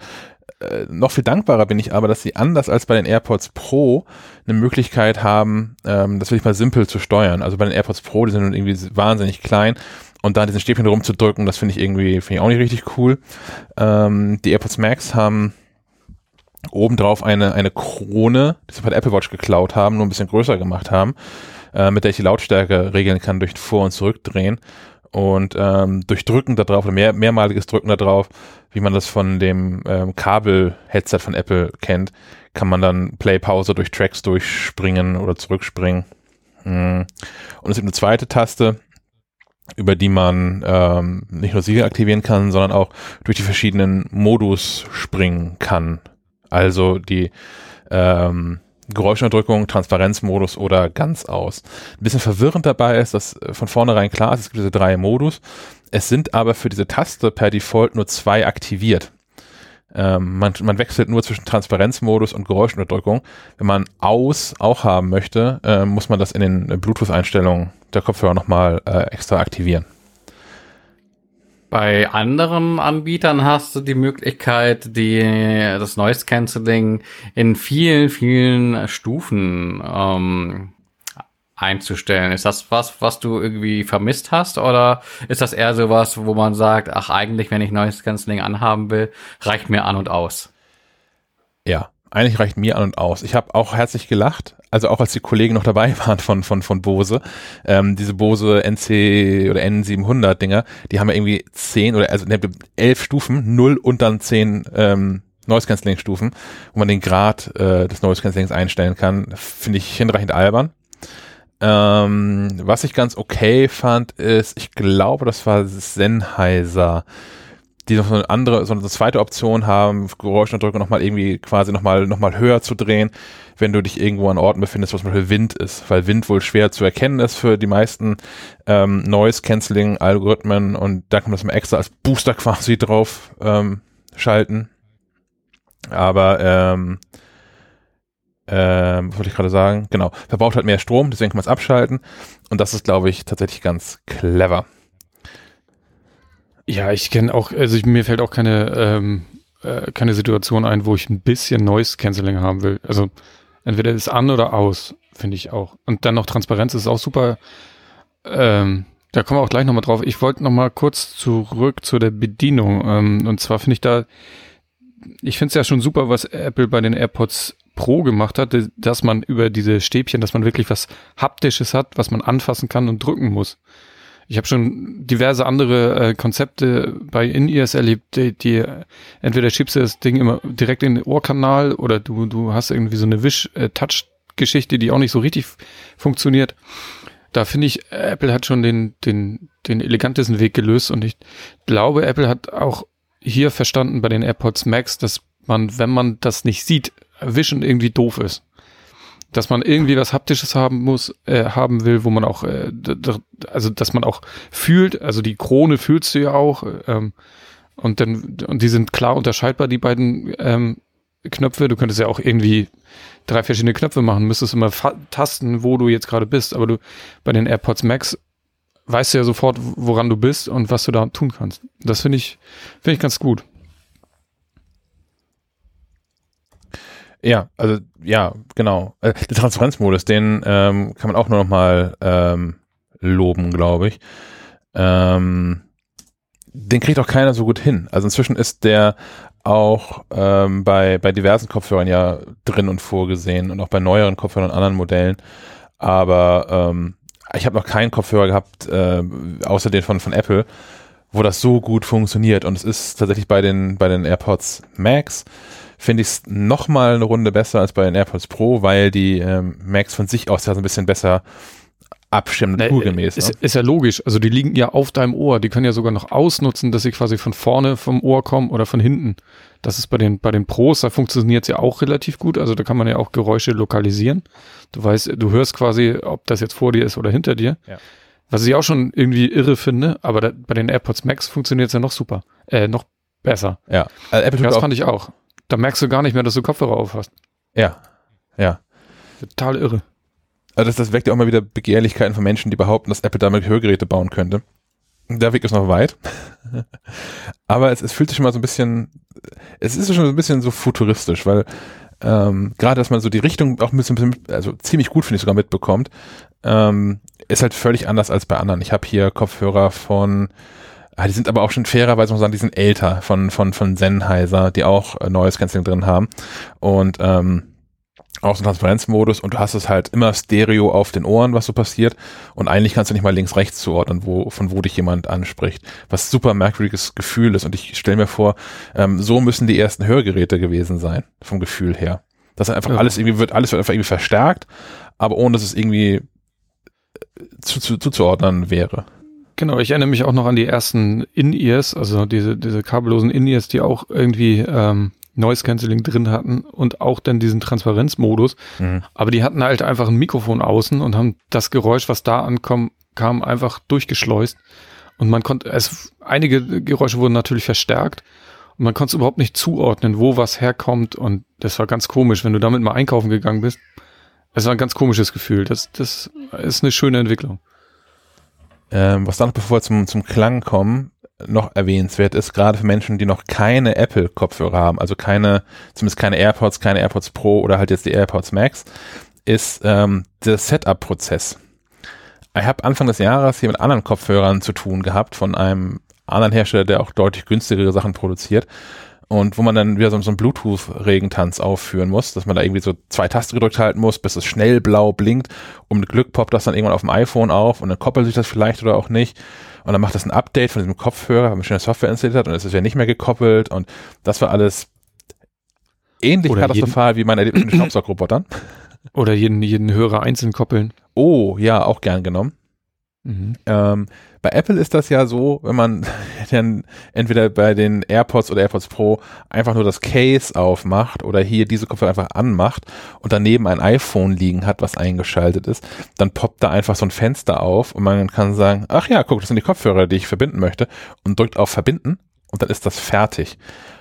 Äh, noch viel dankbarer bin ich aber, dass sie anders als bei den AirPods Pro eine Möglichkeit haben, ähm, das will ich mal simpel zu steuern. Also bei den AirPods Pro, die sind nun irgendwie wahnsinnig klein und da diesen Stäbchen rumzudrücken, das finde ich irgendwie, finde ich auch nicht richtig cool. Ähm, die AirPods Max haben obendrauf eine, eine Krone, die sie der Apple Watch geklaut haben, nur ein bisschen größer gemacht haben, äh, mit der ich die Lautstärke regeln kann durch Vor- und Zurückdrehen. Und ähm, durch Drücken da drauf oder mehr, mehrmaliges Drücken da drauf, wie man das von dem ähm, Kabel-Headset von Apple kennt, kann man dann Play-Pause durch Tracks durchspringen oder zurückspringen. Mm. Und es gibt eine zweite Taste, über die man ähm, nicht nur Siegel aktivieren kann, sondern auch durch die verschiedenen Modus springen kann. Also die ähm, Geräuschunterdrückung, Transparenzmodus oder ganz aus. Ein bisschen verwirrend dabei ist, dass äh, von vornherein klar ist, es gibt diese drei Modus. Es sind aber für diese Taste per Default nur zwei aktiviert. Ähm, man, man wechselt nur zwischen Transparenzmodus und Geräuschunterdrückung. Wenn man aus auch haben möchte, äh, muss man das in den Bluetooth-Einstellungen der Kopfhörer nochmal äh, extra aktivieren. Bei anderen Anbietern hast du die Möglichkeit, die, das Noise Cancelling in vielen, vielen Stufen ähm, einzustellen. Ist das was, was du irgendwie vermisst hast? Oder ist das eher sowas, wo man sagt, ach, eigentlich, wenn ich Noise Cancelling anhaben will, reicht mir an und aus? Ja, eigentlich reicht mir an und aus. Ich habe auch herzlich gelacht, also auch als die Kollegen noch dabei waren von, von, von Bose. Ähm, diese Bose NC oder N700 Dinger, die haben ja irgendwie zehn oder also ne, elf Stufen, null und dann zehn ähm, Noise Cancelling Stufen, wo man den Grad äh, des Noise Cancellings einstellen kann. Finde ich hinreichend albern. Ähm, was ich ganz okay fand, ist, ich glaube, das war Sennheiser, die noch so eine andere, so eine zweite Option haben, Geräuschunterdrückung nochmal irgendwie quasi nochmal noch mal höher zu drehen, wenn du dich irgendwo an Orten befindest, wo zum Beispiel Wind ist, weil Wind wohl schwer zu erkennen ist für die meisten ähm, Noise-Canceling-Algorithmen und da kann man das mal extra als Booster quasi drauf ähm, schalten. Aber ähm, ähm, was wollte ich gerade sagen? Genau, verbraucht halt mehr Strom, deswegen kann man es abschalten. Und das ist, glaube ich, tatsächlich ganz clever. Ja, ich kenne auch, also ich, mir fällt auch keine, ähm, äh, keine Situation ein, wo ich ein bisschen Noise Cancelling haben will. Also entweder ist an oder aus, finde ich auch. Und dann noch Transparenz ist auch super. Ähm, da kommen wir auch gleich nochmal drauf. Ich wollte nochmal kurz zurück zu der Bedienung. Ähm, und zwar finde ich da, ich finde es ja schon super, was Apple bei den AirPods Pro gemacht hat, dass man über diese Stäbchen, dass man wirklich was Haptisches hat, was man anfassen kann und drücken muss. Ich habe schon diverse andere äh, Konzepte bei In-Ears erlebt, die, die entweder schiebst du das Ding immer direkt in den Ohrkanal oder du, du hast irgendwie so eine Wish-Touch-Geschichte, die auch nicht so richtig funktioniert. Da finde ich, Apple hat schon den, den, den elegantesten Weg gelöst und ich glaube, Apple hat auch hier verstanden bei den AirPods Max, dass man, wenn man das nicht sieht, Wischen irgendwie doof ist dass man irgendwie was Haptisches haben muss, äh, haben will, wo man auch, äh, also dass man auch fühlt, also die Krone fühlst du ja auch, ähm, und dann, und die sind klar unterscheidbar, die beiden ähm, Knöpfe. Du könntest ja auch irgendwie drei verschiedene Knöpfe machen, müsstest immer tasten, wo du jetzt gerade bist, aber du bei den AirPods Max weißt du ja sofort, woran du bist und was du da tun kannst. Das finde ich, finde ich ganz gut. Ja, also ja, genau. Äh, der Transparenzmodus, den ähm, kann man auch nur noch mal ähm, loben, glaube ich. Ähm, den kriegt auch keiner so gut hin. Also inzwischen ist der auch ähm, bei, bei diversen Kopfhörern ja drin und vorgesehen und auch bei neueren Kopfhörern und anderen Modellen. Aber ähm, ich habe noch keinen Kopfhörer gehabt, äh, außer den von, von Apple, wo das so gut funktioniert. Und es ist tatsächlich bei den, bei den AirPods Max finde ich es nochmal eine Runde besser als bei den AirPods Pro, weil die ähm, Max von sich aus ja so ein bisschen besser abstimmen, Ne, naturgemäß. ist, ne? ist ja logisch. Also die liegen ja auf deinem Ohr. Die können ja sogar noch ausnutzen, dass sie quasi von vorne vom Ohr kommen oder von hinten. Das ist bei den, bei den Pros, da funktioniert es ja auch relativ gut. Also da kann man ja auch Geräusche lokalisieren. Du weißt, du hörst quasi, ob das jetzt vor dir ist oder hinter dir. Ja. Was ich auch schon irgendwie irre finde, aber da, bei den AirPods Max funktioniert es ja noch super. Äh, noch besser. Ja, also Apple Das fand ich auch. Da merkst du gar nicht mehr, dass du Kopfhörer auf hast. ja, ja. Total irre. Also das, das weckt ja auch mal wieder Begehrlichkeiten von Menschen, die behaupten, dass Apple damit Hörgeräte bauen könnte. Der Weg ist noch weit. Aber es, es fühlt sich schon mal so ein bisschen, es ist schon so ein bisschen so futuristisch, weil ähm, gerade, dass man so die Richtung auch ein bisschen, also ziemlich gut finde ich sogar mitbekommt, ähm, ist halt völlig anders als bei anderen. Ich habe hier Kopfhörer von, ah, die sind aber auch schon fairerweise muss man sagen, die sind älter von von von Sennheiser, die auch äh, neues Canceling drin haben und ähm, auch so einen Transparenzmodus und du hast es halt immer Stereo auf den Ohren, was so passiert und eigentlich kannst du nicht mal links rechts zuordnen, wo von wo dich jemand anspricht, was super merkwürdiges Gefühl ist und ich stelle mir vor, ähm, so müssen die ersten Hörgeräte gewesen sein vom Gefühl her. Das einfach Ja. alles irgendwie wird alles wird einfach irgendwie verstärkt, aber ohne dass es irgendwie zu, zu, zuzuordnen wäre. Genau, ich erinnere mich auch noch an die ersten In-Ears, also diese, diese kabellosen In-Ears, die auch irgendwie ähm, Noise Cancelling drin hatten und auch dann diesen Transparenzmodus. Mhm. Aber die hatten halt einfach ein Mikrofon außen und haben das Geräusch, was da ankommt, kam einfach durchgeschleust. Und man konnte, es, einige Geräusche wurden natürlich verstärkt und man konnte es überhaupt nicht zuordnen, wo was herkommt. Und das war ganz komisch, wenn du damit mal einkaufen gegangen bist. Es war ein ganz komisches Gefühl. Das, das ist eine schöne Entwicklung. Ähm, was dann noch, bevor wir zum, zum Klang kommen, noch erwähnenswert ist, gerade für Menschen, die noch keine Apple-Kopfhörer haben, also keine, zumindest keine AirPods, keine AirPods Pro oder halt jetzt die AirPods Max, ist ähm, der Setup-Prozess. Ich habe Anfang des Jahres hier mit anderen Kopfhörern zu tun gehabt, von einem anderen Hersteller, der auch deutlich günstigere Sachen produziert. Und wo man dann wieder so, so einen Bluetooth-Regentanz aufführen muss, dass man da irgendwie so zwei Tasten gedrückt halten muss, bis es schnell blau blinkt. Und mit Glück poppt das dann irgendwann auf dem iPhone auf und dann koppelt sich das vielleicht oder auch nicht. Und dann macht das ein Update von diesem Kopfhörer, weil man schöne Software installiert hat und es ist ja nicht mehr gekoppelt. Und das war alles ähnlich Oder katastrophal wie mein Erlebnis mit den Staubsaugrobotern. Oder jeden, jeden Hörer einzeln koppeln. Oh, ja, auch gern genommen. Mhm. Ähm, bei Apple ist das ja so, wenn man dann entweder bei den AirPods oder AirPods Pro einfach nur das Case aufmacht oder hier diese Kopfhörer einfach anmacht und daneben ein iPhone liegen hat, was eingeschaltet ist, dann poppt da einfach so ein Fenster auf und man kann sagen, ach ja, guck, das sind die Kopfhörer, die ich verbinden möchte und drückt auf Verbinden und dann ist das fertig.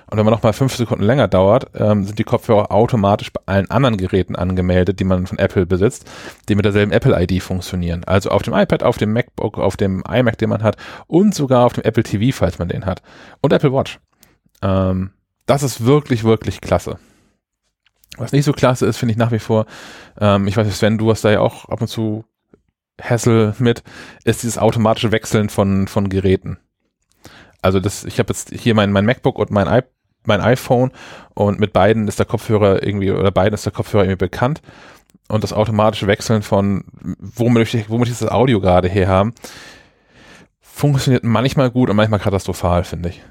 Und wenn man noch mal fünf Sekunden länger dauert, ähm, sind die Kopfhörer automatisch bei allen anderen Geräten angemeldet, die man von Apple besitzt, die mit derselben Apple-ID funktionieren. Also auf dem iPad, auf dem MacBook, auf dem iMac, den man hat und sogar auf dem Apple TV, falls man den hat. Und Apple Watch. Ähm, das ist wirklich, wirklich klasse. Was nicht so klasse ist, finde ich nach wie vor, ähm, ich weiß nicht, Sven, du hast da ja auch ab und zu Hassel mit, ist dieses automatische Wechseln von, von Geräten. Also das, ich habe jetzt hier mein, mein MacBook und mein, I, mein iPhone und mit beiden ist der Kopfhörer irgendwie, oder beiden ist der Kopfhörer irgendwie bekannt. Und das automatische Wechseln von, wo möchte ich, wo möchte ich das Audio gerade her haben, funktioniert manchmal gut und manchmal katastrophal, finde ich.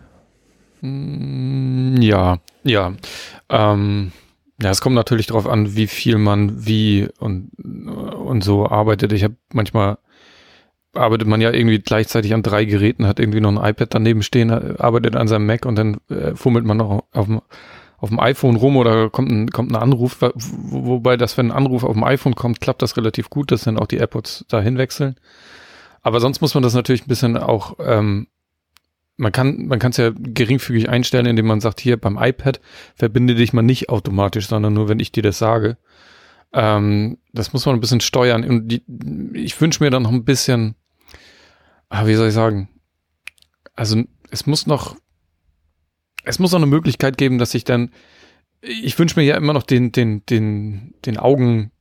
Mm, Ja, ja. Ähm, ja, es kommt natürlich darauf an, wie viel man wie und, und so arbeitet. Ich habe manchmal arbeitet man ja irgendwie gleichzeitig an drei Geräten, hat irgendwie noch ein iPad daneben stehen, arbeitet an seinem Mac und dann äh, fummelt man noch auf dem, auf dem iPhone rum oder kommt ein, kommt ein Anruf, wo, wobei das, wenn ein Anruf auf dem iPhone kommt, klappt das relativ gut, dass dann auch die AirPods dahin wechseln. Aber sonst muss man das natürlich ein bisschen auch ähm, man kann man kann es ja geringfügig einstellen, indem man sagt, hier beim iPad verbinde dich mal nicht automatisch, sondern nur, wenn ich dir das sage. Ähm, das muss man ein bisschen steuern. Und die, ich wünsche mir dann noch ein bisschen, ah, wie soll ich sagen? Also es muss noch, es muss noch eine Möglichkeit geben, dass ich dann, ich wünsche mir ja immer noch den, den, den, den Augen,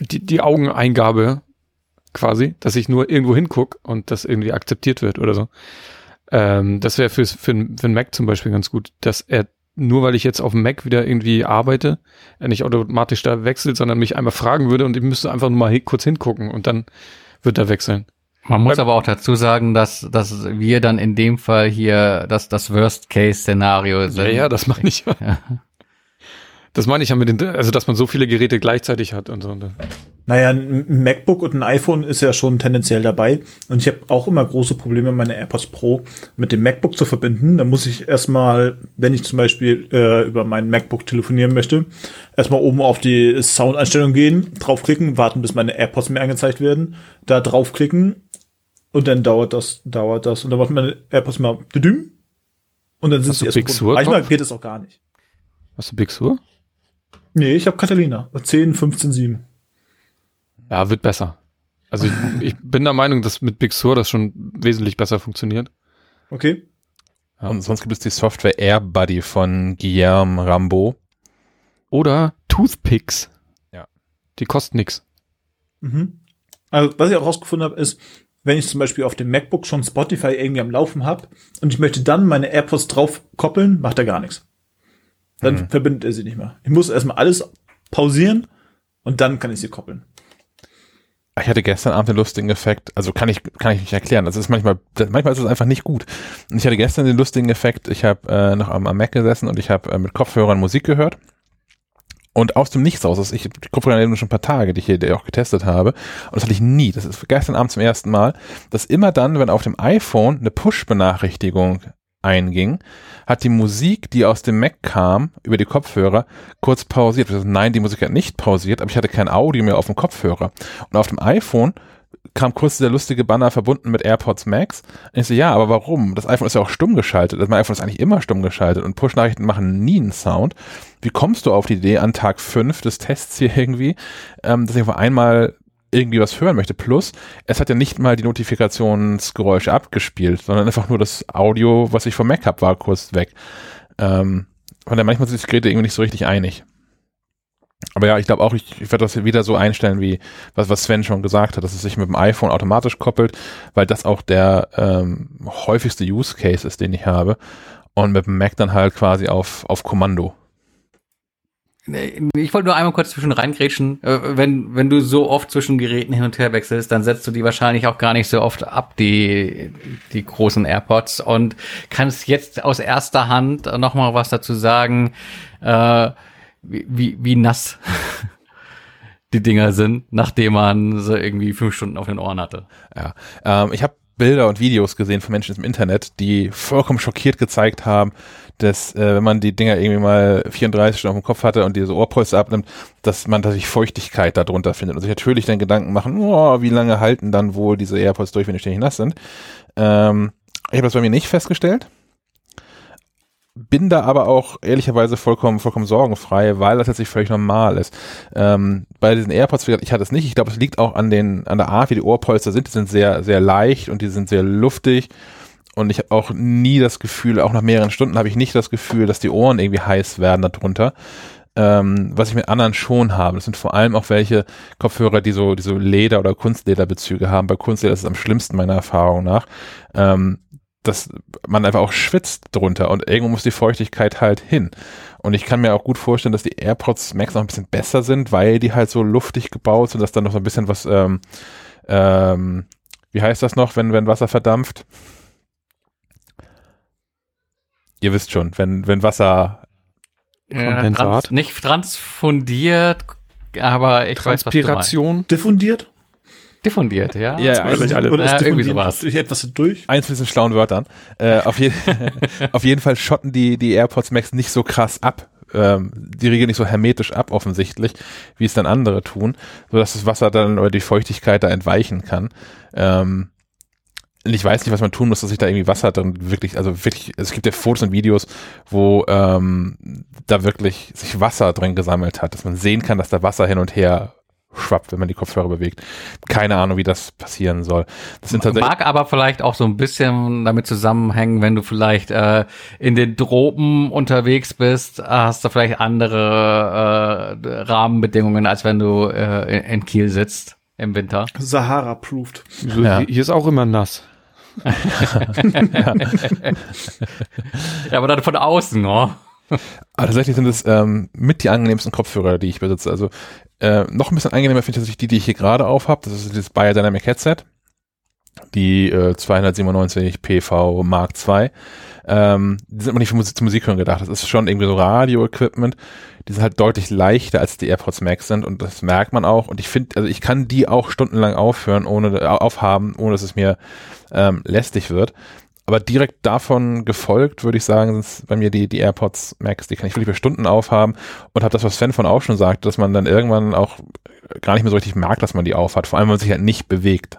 die, die Augeneingabe quasi, dass ich nur irgendwo hinguck und das irgendwie akzeptiert wird oder so. Ähm, das wäre für, für, einen Mac zum Beispiel ganz gut, dass er nur weil ich jetzt auf dem Mac wieder irgendwie arbeite, er nicht automatisch da wechselt, sondern mich einmal fragen würde und ich müsste einfach nur mal kurz hingucken und dann wird er wechseln. Man muss aber auch dazu sagen, dass, dass wir dann in dem Fall hier das, das Worst-Case-Szenario sind. Ja, ja, das meine ich. Ja. Das meine ich ja mit den, also dass man so viele Geräte gleichzeitig hat und so. Naja, ein MacBook und ein iPhone ist ja schon tendenziell dabei. Und ich habe auch immer große Probleme, meine AirPods Pro mit dem MacBook zu verbinden. Da muss ich erstmal, wenn ich zum Beispiel äh, über mein MacBook telefonieren möchte, erstmal oben auf die Soundeinstellung gehen, draufklicken, warten, bis meine AirPods mir angezeigt werden, da draufklicken und dann dauert das, dauert das. Und dann macht meine AirPods mal düdüm und dann sind Hast sie du erst Big. Sur Manchmal geht es auch gar nicht. Hast du Big Sur? Nee, ich habe Catalina. 10, 15, 7. Ja, wird besser. Also ich, ich bin der Meinung, dass mit Big Sur das schon wesentlich besser funktioniert. Okay. Ja. Und sonst gibt es die Software AirBuddy von Guillermo Rambo. Oder Toothpicks. Ja. Die kosten nix. Mhm. Also, was ich auch rausgefunden habe, ist, wenn ich zum Beispiel auf dem MacBook schon Spotify irgendwie am Laufen habe und ich möchte dann meine AirPods drauf koppeln, macht er gar nichts. Dann Mhm. verbindet er sie nicht mehr. Ich muss erstmal alles pausieren und dann kann ich sie koppeln. Ich hatte gestern Abend den lustigen Effekt, also kann ich, kann ich nicht erklären. Das ist manchmal, manchmal ist es einfach nicht gut. Und ich hatte gestern den lustigen Effekt, ich habe äh, noch am, am Mac gesessen und ich habe äh, mit Kopfhörern Musik gehört. Und aus dem Nichts raus, ich die Kopfhörer haben schon ein paar Tage, die ich hier auch getestet habe. Und das hatte ich nie. Das ist gestern Abend zum ersten Mal, dass immer dann, wenn auf dem iPhone eine Push-Benachrichtigung einging, hat die Musik, die aus dem Mac kam, über die Kopfhörer, kurz pausiert. Also nein, die Musik hat nicht pausiert, aber ich hatte kein Audio mehr auf dem Kopfhörer. Und auf dem iPhone kam kurz der lustige Banner verbunden mit AirPods Max. Und ich so, ja, aber warum? Das iPhone ist ja auch stumm geschaltet. Das mein iPhone ist eigentlich immer stumm geschaltet und Push-Nachrichten machen nie einen Sound. Wie kommst du auf die Idee an Tag 5 des Tests hier irgendwie, ähm, dass ich auf einmal irgendwie was hören möchte? Plus, es hat ja nicht mal die Notifikationsgeräusche abgespielt, sondern einfach nur das Audio, was ich vom Mac habe, war kurz weg. Ähm, von der manchmal sind die Geräte irgendwie nicht so richtig einig. Aber ja, ich glaube auch, ich, ich werde das wieder so einstellen, wie was, was Sven schon gesagt hat, dass es sich mit dem iPhone automatisch koppelt, weil das auch der ähm, häufigste Use Case ist, den ich habe. Und mit dem Mac dann halt quasi auf, auf Kommando. Ich wollte nur einmal kurz zwischen reingrätschen. Äh, Wenn, wenn du so oft zwischen Geräten hin und her wechselst, dann setzt du die wahrscheinlich auch gar nicht so oft ab, die, die großen AirPods und kannst jetzt aus erster Hand nochmal was dazu sagen, äh, wie, wie, wie nass die Dinger sind, nachdem man sie irgendwie fünf Stunden auf den Ohren hatte. Ja. Ähm, ich habe Bilder und Videos gesehen von Menschen im Internet, die vollkommen schockiert gezeigt haben, dass äh, wenn man die Dinger irgendwie mal 34 Stunden auf dem Kopf hatte und diese Ohrpolster abnimmt, dass man tatsächlich Feuchtigkeit darunter findet und sich natürlich dann Gedanken machen, oh, wie lange halten dann wohl diese AirPods durch, wenn die ständig nass sind. Ähm, ich habe das bei mir nicht festgestellt. Bin da aber auch ehrlicherweise vollkommen, vollkommen sorgenfrei, weil das tatsächlich völlig normal ist. Ähm, bei diesen AirPods, ich hatte es nicht. Ich glaube, es liegt auch an den, an der Art, wie die Ohrpolster sind. Die sind sehr, sehr leicht und die sind sehr luftig. Und ich habe auch nie das Gefühl, auch nach mehreren Stunden habe ich nicht das Gefühl, dass die Ohren irgendwie heiß werden darunter. Ähm, was ich mit anderen schon habe. Das sind vor allem auch welche Kopfhörer, die so, die so Leder- oder Kunstlederbezüge haben. Bei Kunstleder ist es am schlimmsten meiner Erfahrung nach. Ähm, dass man einfach auch schwitzt drunter und irgendwo muss die Feuchtigkeit halt hin. Und ich kann mir auch gut vorstellen, dass die AirPods Max noch ein bisschen besser sind, weil die halt so luftig gebaut sind, dass dann noch so ein bisschen was, ähm, ähm, wie heißt das noch, wenn, wenn Wasser verdampft? Ihr wisst schon, wenn, wenn Wasser, Kondensat? trans, nicht transfundiert, aber ich weiß, was du meinst. Transpiration. Diffundiert? Diffundiert, ja. Ja, Oder, eigentlich alle. oder Ja, ist irgendwie sowas. durch etwas durch? eins mit diesen schlauen Wörtern. Äh, auf, je auf jeden Fall schotten die, die AirPods Max nicht so krass ab. Ähm, die regeln nicht so hermetisch ab, offensichtlich, wie es dann andere tun, sodass das Wasser dann oder die Feuchtigkeit da entweichen kann. Ähm, und ich weiß nicht, was man tun muss, dass sich da irgendwie Wasser drin wirklich, also wirklich, es gibt ja Fotos und Videos, wo ähm, da wirklich sich Wasser drin gesammelt hat, dass man sehen kann, dass da Wasser hin und her schwappt, wenn man die Kopfhörer bewegt. Keine Ahnung, wie das passieren soll. Das sind tatsächlich Mag aber vielleicht auch so ein bisschen damit zusammenhängen, wenn du vielleicht äh, in den Tropen unterwegs bist, hast du vielleicht andere äh, Rahmenbedingungen, als wenn du äh, in, Kiel sitzt im Winter. Sahara-proofed. Ja. Hier ist auch immer nass. Ja, aber dann von außen, oh. Aber tatsächlich sind es ähm, mit die angenehmsten Kopfhörer, die ich besitze. Also äh, noch ein bisschen angenehmer finde ich tatsächlich die, die ich hier gerade auf habe. Das ist dieses Biodynamic Headset. die äh, 297 PV Mark II. Ähm, die sind aber nicht für Musik, zum Musikhören gedacht. Das ist schon irgendwie so Radio-Equipment. Die sind halt deutlich leichter als die AirPods Max sind und das merkt man auch. Und ich finde, also ich kann die auch stundenlang aufhören, ohne aufhaben, ohne dass es mir ähm, lästig wird. Aber direkt davon gefolgt, würde ich sagen, sind bei mir die, die AirPods Max, die kann ich wirklich für Stunden aufhaben und habe das, was Sven von auch schon sagt, dass man dann irgendwann auch gar nicht mehr so richtig merkt, dass man die aufhat, vor allem, wenn man sich halt nicht bewegt.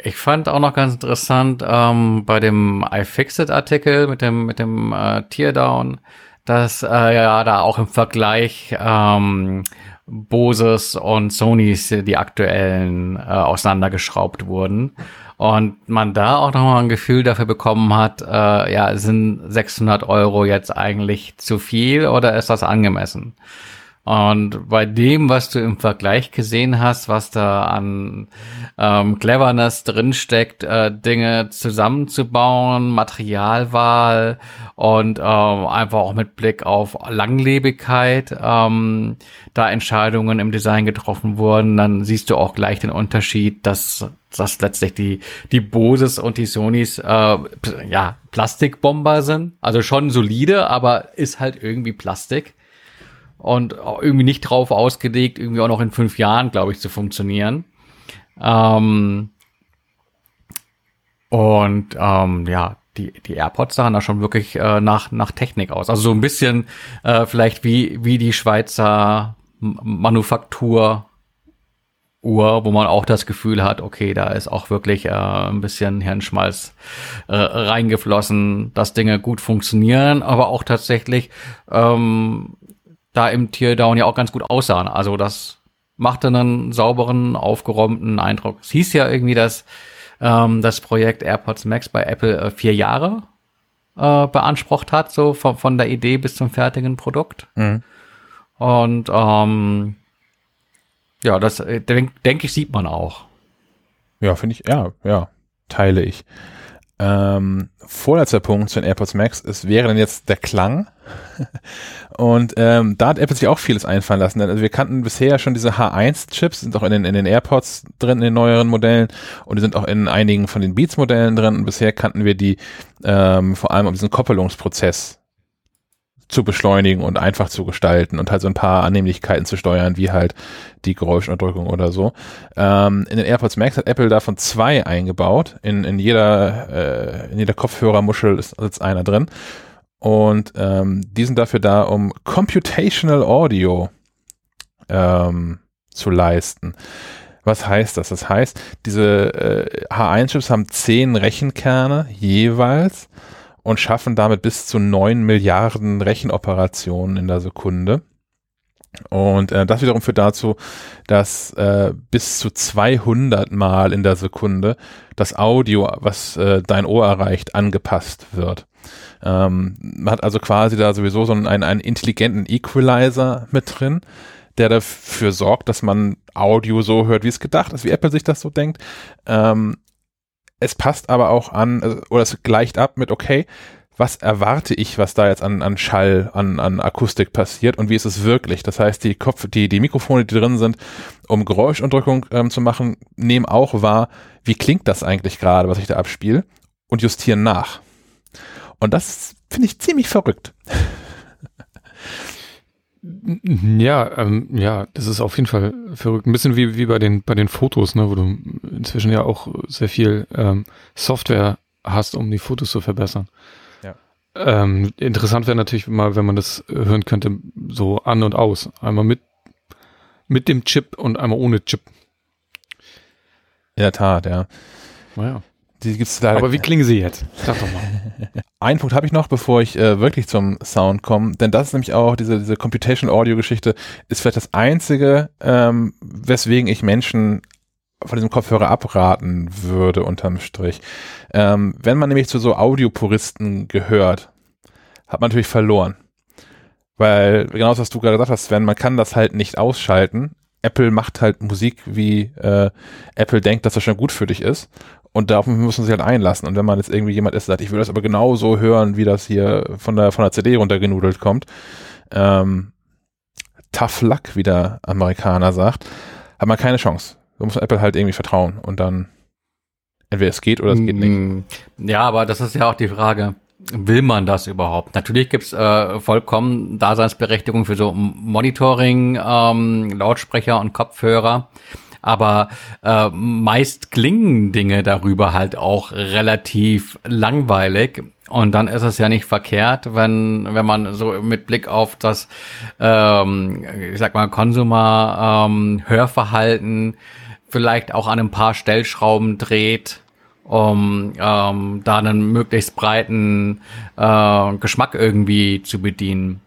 Ich fand auch noch ganz interessant ähm, bei dem iFixit-Artikel mit dem mit dem äh, Teardown, dass äh, ja da auch im Vergleich ähm, Boses und Sonys die aktuellen äh, auseinandergeschraubt wurden und man da auch nochmal ein Gefühl dafür bekommen hat, äh, ja sind 600 Euro jetzt eigentlich zu viel oder ist das angemessen? Und bei dem, was du im Vergleich gesehen hast, was da an ähm, Cleverness drinsteckt, äh, Dinge zusammenzubauen, Materialwahl und ähm, einfach auch mit Blick auf Langlebigkeit, ähm, da Entscheidungen im Design getroffen wurden, dann siehst du auch gleich den Unterschied, dass dass letztlich die die Boses und die Sonys äh, ja Plastikbomber sind, also schon solide, aber ist halt irgendwie Plastik und irgendwie nicht drauf ausgelegt, irgendwie auch noch in fünf Jahren, glaube ich, zu funktionieren. Ähm, und ähm, ja, die, die AirPods sahen da schon wirklich äh, nach, nach Technik aus. Also so ein bisschen äh, vielleicht wie, wie die Schweizer Manufaktur Uhr, wo man auch das Gefühl hat, okay, da ist auch wirklich äh, ein bisschen Hirnschmalz äh, reingeflossen, dass Dinge gut funktionieren, aber auch tatsächlich ähm, da im Teardown ja auch ganz gut aussahen. Also das machte einen sauberen, aufgeräumten Eindruck. Es hieß ja irgendwie, dass ähm, das Projekt AirPods Max bei Apple äh, vier Jahre äh, beansprucht hat, so von, von der Idee bis zum fertigen Produkt. Mhm. Und ähm, ja, das äh, denke denk ich, sieht man auch. Ja, finde ich, ja, ja, teile ich. Ähm, vorletzter Punkt zu den AirPods Max ist, wäre dann jetzt der Klang. Und ähm, da hat Apple sich auch vieles einfallen lassen. Also wir kannten bisher schon diese H1-Chips, sind auch in den, in den AirPods drin, in den neueren Modellen und die sind auch in einigen von den Beats-Modellen drin. Und bisher kannten wir die ähm, vor allem um diesen Koppelungsprozess zu beschleunigen und einfach zu gestalten und halt so ein paar Annehmlichkeiten zu steuern, wie halt die Geräuschunterdrückung oder so. Ähm, in den AirPods Max hat Apple davon zwei eingebaut. In, in jeder, äh, in jeder Kopfhörermuschel ist jetzt einer drin. Und ähm, die sind dafür da, um Computational Audio ähm, zu leisten. Was heißt das? Das heißt, diese äh, H1-Chips haben zehn Rechenkerne jeweils und schaffen damit bis zu neun Milliarden Rechenoperationen in der Sekunde. Und äh, das wiederum führt dazu, dass äh, bis zu 200 Mal in der Sekunde das Audio, was äh, dein Ohr erreicht, angepasst wird. Ähm, man hat also quasi da sowieso so einen, einen intelligenten Equalizer mit drin, der dafür sorgt, dass man Audio so hört, wie es gedacht ist, wie Apple sich das so denkt. Ähm, es passt aber auch an, also, oder es gleicht ab mit, okay, was erwarte ich, was da jetzt an, an Schall, an, an Akustik passiert und wie ist es wirklich? Das heißt, die Kopf, die, die Mikrofone, die drin sind, um Geräuschunterdrückung ähm, zu machen, nehmen auch wahr, wie klingt das eigentlich gerade, was ich da abspiele und justieren nach. Und das finde ich ziemlich verrückt. Ja, ähm, ja, das ist auf jeden Fall verrückt. Ein bisschen wie, wie bei den, bei den Fotos, ne, wo du inzwischen ja auch sehr viel ähm, Software hast, um die Fotos zu verbessern. Ja. Ähm, interessant wäre natürlich mal, wenn man das hören könnte, so an und aus. Einmal mit, mit dem Chip und einmal ohne Chip. In der Tat, ja. Naja. Die gibt's leider. Aber wie klingen sie jetzt? Sag doch mal. Einen Punkt habe ich noch, bevor ich äh, wirklich zum Sound komme, denn das ist nämlich auch diese, diese Computational Audio Geschichte, ist vielleicht das einzige, ähm, weswegen ich Menschen von diesem Kopfhörer abraten würde unterm Strich. Ähm, wenn man nämlich zu so Audiopuristen gehört, hat man natürlich verloren. Weil, genau das, was du gerade gesagt hast, Sven, man kann das halt nicht ausschalten. Apple macht halt Musik, wie äh, Apple denkt, dass das schon gut für dich ist. Und darauf muss man sich halt einlassen. Und wenn man jetzt irgendwie jemand ist, der sagt, ich will das aber genau so hören, wie das hier von der, von der CD runtergenudelt kommt, ähm, tough luck, wie der Amerikaner sagt, hat man keine Chance. Da muss Apple halt irgendwie vertrauen und dann entweder es geht oder es geht nicht. Mm, Ja, aber das ist ja auch die Frage. Will man das überhaupt? Natürlich gibt's äh, vollkommen Daseinsberechtigung für so Monitoring, ähm, Lautsprecher und Kopfhörer. Aber äh, meist klingen Dinge darüber halt auch relativ langweilig. Und dann ist es ja nicht verkehrt, wenn, wenn man so mit Blick auf das, ähm, ich sag mal, Konsumer-Hörverhalten vielleicht auch an ein paar Stellschrauben dreht, um ähm, da einen möglichst breiten äh, Geschmack irgendwie zu bedienen.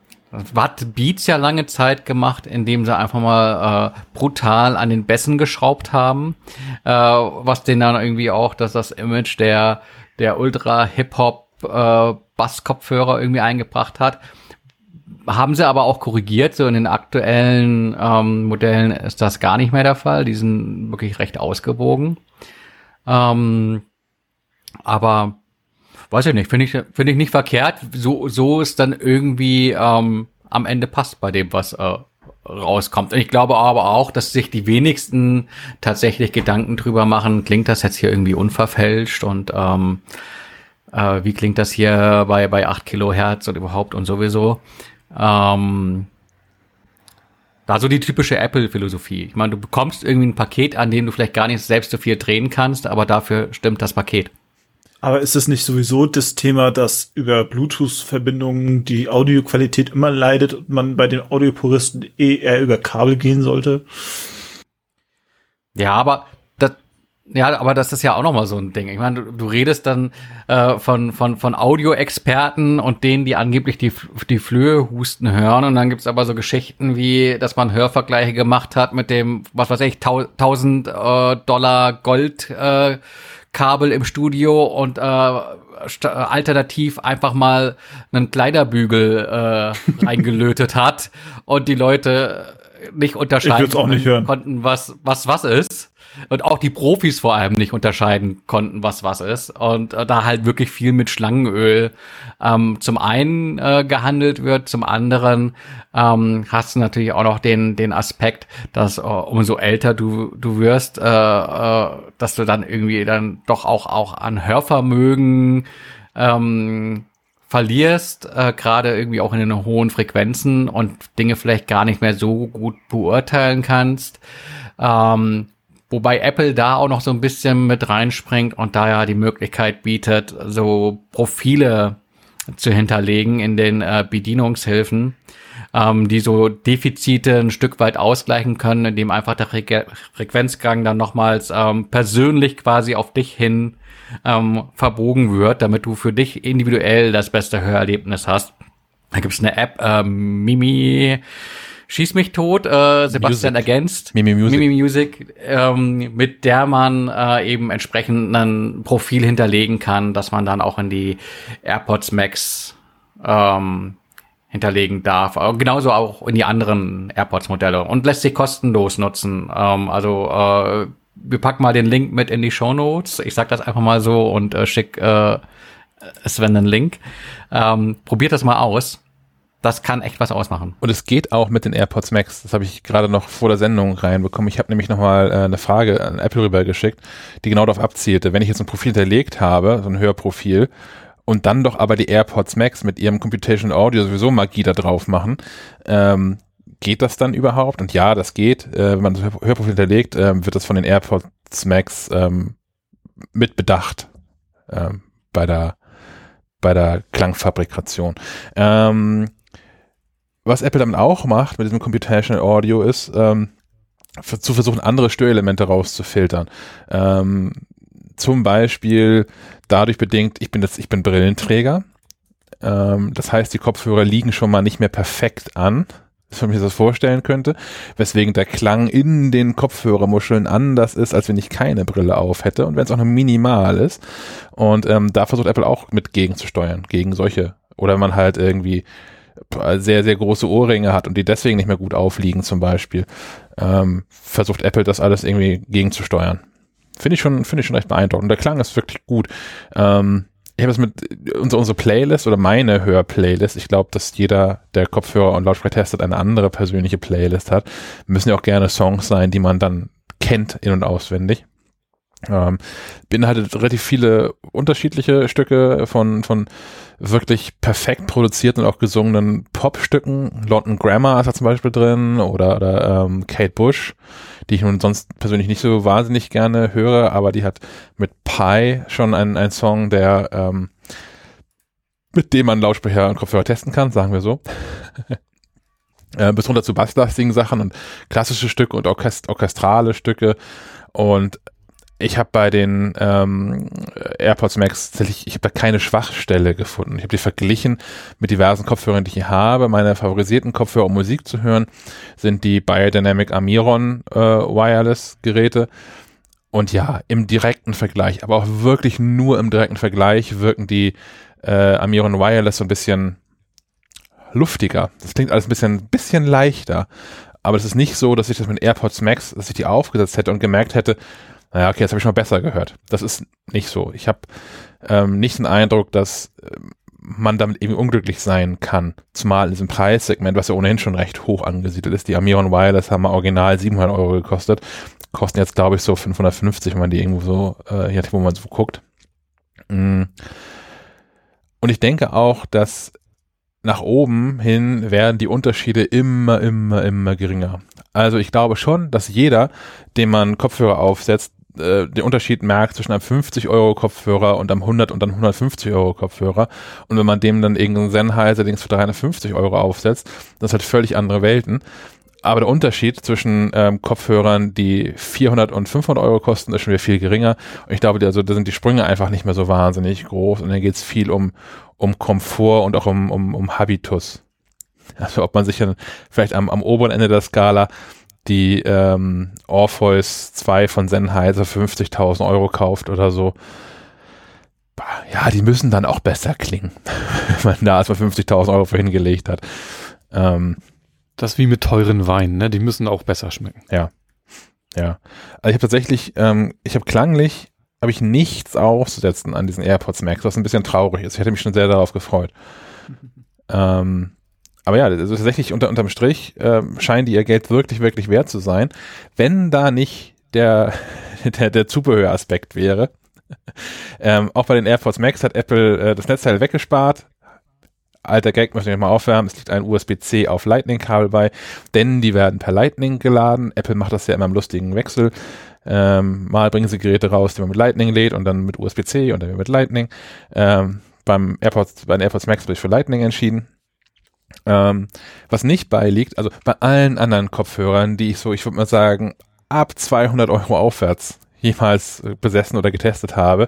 Hat Beats ja lange Zeit gemacht, indem sie einfach mal äh, brutal an den Bässen geschraubt haben, äh, was denen dann irgendwie auch, dass das Image der der Ultra Hip Hop äh, Basskopfhörer irgendwie eingebracht hat. Haben sie aber auch korrigiert, so in den aktuellen ähm, Modellen ist das gar nicht mehr der Fall. Die sind wirklich recht ausgewogen. Ähm, aber weiß ich nicht, finde ich, finde ich nicht verkehrt, so, so es dann irgendwie ähm, am Ende passt bei dem, was äh, rauskommt. Und ich glaube aber auch, dass sich die wenigsten tatsächlich Gedanken drüber machen, klingt das jetzt hier irgendwie unverfälscht und ähm, äh, wie klingt das hier bei, bei 8 Kilohertz und überhaupt und sowieso. Ähm, da so die typische Apple-Philosophie. Ich meine, du bekommst irgendwie ein Paket, an dem du vielleicht gar nicht selbst so viel drehen kannst, aber dafür stimmt das Paket. Aber ist es nicht sowieso das Thema, dass über Bluetooth-Verbindungen die Audioqualität immer leidet und man bei den Audiopuristen eh eher über Kabel gehen sollte? Ja, aber das, ja, aber das ist ja auch noch mal so ein Ding. Ich meine, du, du redest dann äh, von von von Audioexperten und denen, die angeblich die die Flöhe husten hören, und dann gibt's aber so Geschichten wie, dass man Hörvergleiche gemacht hat mit dem, was weiß ich, 1000 äh, Dollar Gold äh, Kabel im Studio und äh, st- alternativ einfach mal einen Kleiderbügel äh, reingelötet hat und die Leute nicht unterscheiden auch nicht hören. konnten, was was was ist. Und auch die Profis vor allem nicht unterscheiden konnten, was was ist. Und äh, da halt wirklich viel mit Schlangenöl ähm, zum einen äh, gehandelt wird, zum anderen ähm, hast du natürlich auch noch den, den Aspekt, dass äh, umso älter du, du wirst, äh, äh, dass du dann irgendwie dann doch auch, auch an Hörvermögen ähm, verlierst, äh, gerade irgendwie auch in den hohen Frequenzen und Dinge vielleicht gar nicht mehr so gut beurteilen kannst. Ähm, wobei Apple da auch noch so ein bisschen mit reinspringt und da ja die Möglichkeit bietet, so Profile zu hinterlegen in den äh, Bedienungshilfen, ähm, die so Defizite ein Stück weit ausgleichen können, indem einfach der Fre Frequenzgang dann nochmals ähm, persönlich quasi auf dich hin ähm, verbogen wird, damit du für dich individuell das beste Hörerlebnis hast. Da gibt's eine App, ähm, Mimi Schieß mich tot, äh, Sebastian Music. ergänzt. Mimi Music. Mimi Music, ähm, mit der man äh, eben entsprechend ein Profil hinterlegen kann, dass man dann auch in die AirPods Max ähm, hinterlegen darf. Aber genauso auch in die anderen AirPods-Modelle und lässt sich kostenlos nutzen. Ähm, also äh, wir packen mal den Link mit in die Show Notes. Ich sag das einfach mal so und äh, schick äh, Sven einen Link. Ähm, probiert das mal aus. Das kann echt was ausmachen. Und es geht auch mit den AirPods Max. Das habe ich gerade noch vor der Sendung reinbekommen. Ich habe nämlich nochmal äh, eine Frage an Apple rübergeschickt, die genau darauf abzielte. Wenn ich jetzt ein Profil hinterlegt habe, so ein Hörprofil, und dann doch aber die AirPods Max mit ihrem Computational Audio sowieso Magie da drauf machen, ähm, geht das dann überhaupt? Und ja, das geht. Äh, wenn man das Hör- Hörprofil hinterlegt, ähm, wird das von den AirPods Max ähm, mit bedacht ähm, bei der bei der Klangfabrikation. Ähm, was Apple damit auch macht mit diesem Computational Audio ist, ähm, zu versuchen, andere Störelemente rauszufiltern. Ähm, zum Beispiel dadurch bedingt, ich bin das, ich bin Brillenträger. Ähm, das heißt, die Kopfhörer liegen schon mal nicht mehr perfekt an, dass man sich das vorstellen könnte, weswegen der Klang in den Kopfhörermuscheln anders ist, als wenn ich keine Brille auf hätte und wenn es auch nur minimal ist. Und ähm, da versucht Apple auch mit gegenzusteuern, gegen solche. Oder wenn man halt irgendwie sehr, sehr große Ohrringe hat und die deswegen nicht mehr gut aufliegen zum Beispiel, ähm, versucht Apple das alles irgendwie gegenzusteuern. Finde ich schon, finde ich schon recht beeindruckend. Der Klang ist wirklich gut. Ähm, ich habe es mit unsere, unsere Playlist oder meine Hörplaylist. Ich glaube, dass jeder, der Kopfhörer und Lautsprecher testet, eine andere persönliche Playlist hat. Müssen ja auch gerne Songs sein, die man dann kennt in- und auswendig. Ähm, beinhaltet relativ viele unterschiedliche Stücke von, von wirklich perfekt produzierten und auch gesungenen Popstücken. London Grammar ist da zum Beispiel drin oder, oder ähm, Kate Bush, die ich nun sonst persönlich nicht so wahnsinnig gerne höre, aber die hat mit Pi schon einen, einen Song, der ähm, mit dem man Lautsprecher und Kopfhörer testen kann, sagen wir so. äh, bis runter zu basslastigen Sachen und klassische Stücke und orchest orchestrale Stücke und ich habe bei den ähm, AirPods Max tatsächlich, ich habe da keine Schwachstelle gefunden. Ich habe die verglichen mit diversen Kopfhörern, die ich hier habe. Meine favorisierten Kopfhörer, um Musik zu hören, sind die Biodynamic Amiron äh, Wireless Geräte. Und ja, im direkten Vergleich, aber auch wirklich nur im direkten Vergleich wirken die äh, Amiron Wireless so ein bisschen luftiger. Das klingt alles ein bisschen, bisschen leichter. Aber es ist nicht so, dass ich das mit AirPods Max, dass ich die aufgesetzt hätte und gemerkt hätte, naja, okay, jetzt habe ich mal besser gehört. Das ist nicht so. Ich habe ähm, nicht den Eindruck, dass äh, man damit irgendwie unglücklich sein kann. Zumal in diesem Preissegment, was ja ohnehin schon recht hoch angesiedelt ist. Die Amiron Wireless haben mal original 700 Euro gekostet. Kosten jetzt, glaube ich, so 550, wenn man die irgendwo so, äh, hier, wo man so guckt. Mm. Und ich denke auch, dass nach oben hin werden die Unterschiede immer, immer, immer geringer. Also ich glaube schon, dass jeder, dem man Kopfhörer aufsetzt, äh, den Unterschied merkt zwischen einem 50 Euro Kopfhörer und einem 100 und einem 150 Euro Kopfhörer. Und wenn man dem dann irgendeinen Sennheiser Dings für 350 Euro aufsetzt, das hat völlig andere Welten. Aber der Unterschied zwischen ähm, Kopfhörern, die 400 und 500 Euro kosten, ist schon wieder viel geringer. Und ich glaube, also, da sind die Sprünge einfach nicht mehr so wahnsinnig groß. Und dann geht es viel um, um Komfort und auch um, um, um Habitus. Also ob man sich dann vielleicht am, am oberen Ende der Skala die ähm, Orpheus 2 von Sennheiser für 50.000 Euro kauft oder so. Ja, die müssen dann auch besser klingen, wenn man da erstmal 50.000 Euro für hingelegt hat. Ähm, das ist wie mit teuren Weinen, ne? Die müssen auch besser schmecken. Ja. Ja. Also ich habe tatsächlich, ähm, ich habe klanglich, habe ich nichts auszusetzen an diesen AirPods Max, was ein bisschen traurig ist. Ich hätte mich schon sehr darauf gefreut. ähm, aber ja, also tatsächlich unter, unterm Strich äh, scheinen die ihr Geld wirklich, wirklich wert zu sein. Wenn da nicht der, der, der Zubehöraspekt wäre. ähm, auch bei den AirPods Max hat Apple äh, das Netzteil weggespart. Alter Gag, möchte ich mal aufwärmen. Es liegt ein USB-C auf Lightning-Kabel bei, denn die werden per Lightning geladen. Apple macht das ja immer im lustigen Wechsel. Ähm, mal bringen sie Geräte raus, die man mit Lightning lädt und dann mit USB-C und dann mit Lightning. Ähm, beim AirPods, bei den AirPods Max habe ich für Lightning entschieden. Ähm, was nicht beiliegt, also bei allen anderen Kopfhörern, die ich so, ich würde mal sagen, ab 200 Euro aufwärts jemals besessen oder getestet habe,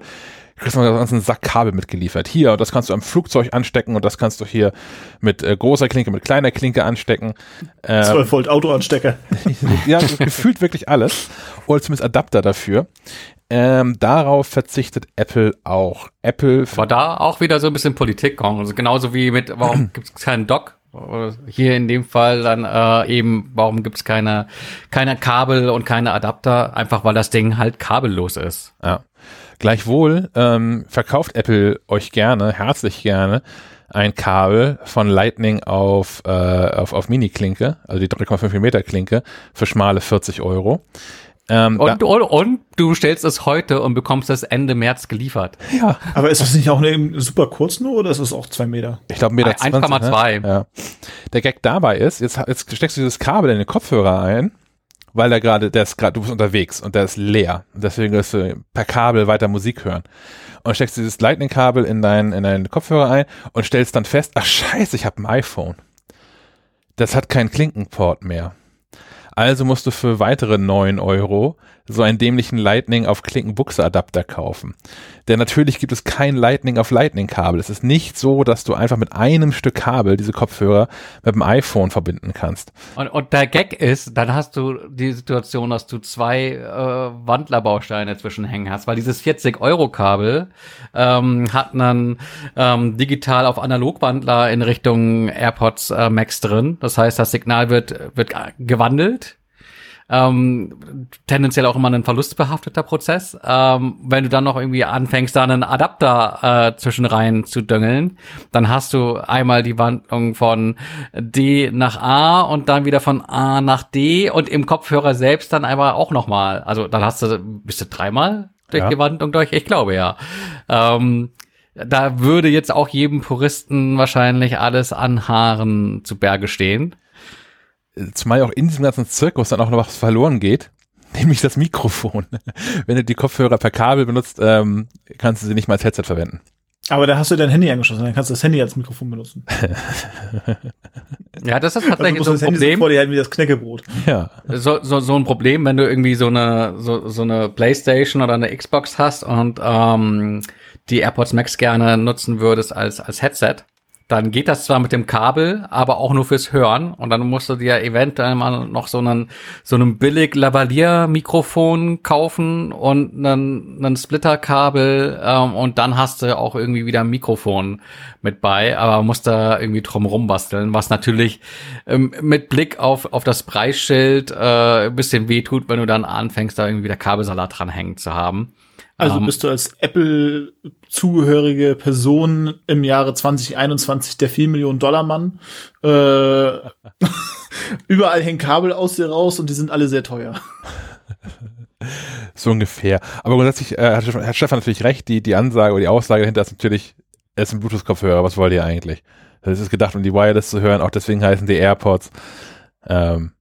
kriegst du einen Sack Kabel mitgeliefert. Hier, und das kannst du am Flugzeug anstecken und das kannst du hier mit äh, großer Klinke, mit kleiner Klinke anstecken. Ähm, 12 Volt Autoanstecker. ja, gefühlt wirklich alles. Oder zumindest Adapter dafür. Ähm, darauf verzichtet Apple auch. Apple. Aber da auch wieder so ein bisschen Politik kommen. Also genauso wie mit, warum gibt es keinen Dock? Hier in dem Fall dann äh, eben, warum gibt es keine, keine Kabel und keine Adapter? Einfach weil das Ding halt kabellos ist. Ja. Gleichwohl ähm, verkauft Apple euch gerne, herzlich gerne, ein Kabel von Lightning auf, äh, auf, auf Mini-Klinke, also die 3,5 Meter Klinke, für schmale 40 Euro. Ähm, und, und, und, du stellst es heute und bekommst es Ende März geliefert. Ja. Aber ist das nicht auch eine, super kurz nur oder ist es auch zwei Meter? Ich glaube Meter 1,2. Ne? Ja. Der Gag dabei ist, jetzt, jetzt steckst du dieses Kabel in den Kopfhörer ein, weil der gerade, der ist gerade, du bist unterwegs und der ist leer. Und deswegen wirst du per Kabel weiter Musik hören. Und steckst dieses Lightning-Kabel in deinen, in deinen Kopfhörer ein und stellst dann fest, ach scheiße, ich habe ein iPhone. Das hat keinen Klinkenport mehr. Also musst du für weitere neun Euro so einen dämlichen Lightning auf Klinkenbuchse-Adapter kaufen. Denn natürlich gibt es kein Lightning auf Lightning-Kabel. Es ist nicht so, dass du einfach mit einem Stück Kabel diese Kopfhörer mit dem iPhone verbinden kannst. Und, und der Gag ist, dann hast du die Situation, dass du zwei äh, Wandlerbausteine zwischenhängen hast, weil dieses 40-Euro-Kabel ähm, hat einen ähm, digital auf Analogwandler in Richtung AirPods äh, Max drin. Das heißt, das Signal wird, wird gewandelt ähm, tendenziell auch immer ein verlustbehafteter Prozess. Ähm, wenn du dann noch irgendwie anfängst, da einen Adapter äh, zwischen rein zu düngeln, dann hast du einmal die Wandlung von D nach A und dann wieder von A nach D und im Kopfhörer selbst dann einfach auch nochmal. Also dann hast du, bist du dreimal durch Ja. die Wandlung durch? Ich glaube ja. Ähm, da würde jetzt auch jedem Puristen wahrscheinlich alles an Haaren zu Berge stehen. Zumal ja auch in diesem ganzen Zirkus dann auch noch was verloren geht, nämlich das Mikrofon. Wenn du die Kopfhörer per Kabel benutzt, ähm, kannst du sie nicht mal als Headset verwenden. Aber da hast du dein Handy angeschlossen, dann kannst du das Handy als Mikrofon benutzen. Ja, das ist Also tatsächlich musst so ein das Handy so Problem. vor dir wie das Knäckebrot. Ja. so, so, so ein Problem, wenn du irgendwie so eine, so, so eine Playstation oder eine Xbox hast und ähm, die AirPods Max gerne nutzen würdest als, als Headset, dann geht das zwar mit dem Kabel, aber auch nur fürs Hören. Und dann musst du dir eventuell mal noch so einen, so einen billig Lavalier-Mikrofon kaufen und einen, einen Splitterkabel ähm, und dann hast du auch irgendwie wieder ein Mikrofon mit bei, aber musst da irgendwie drum rumbasteln, was natürlich ähm, mit Blick auf, auf das Preisschild äh, ein bisschen wehtut, wenn du dann anfängst, da irgendwie wieder Kabelsalat dranhängen zu haben. Also Ähm, bist du als Apple-zugehörige Person im Jahre 2021 der 4 Millionen Dollar Mann. Äh, überall hängen Kabel aus dir raus und die sind alle sehr teuer. So ungefähr. Aber grundsätzlich äh, hat, Stefan- hat Stefan natürlich recht, die, die Ansage oder die Aussage dahinter ist natürlich, es ist ein Bluetooth-Kopfhörer, was wollt ihr eigentlich? Das ist gedacht, um die Wireless zu hören, auch deswegen heißen die AirPods. Ähm,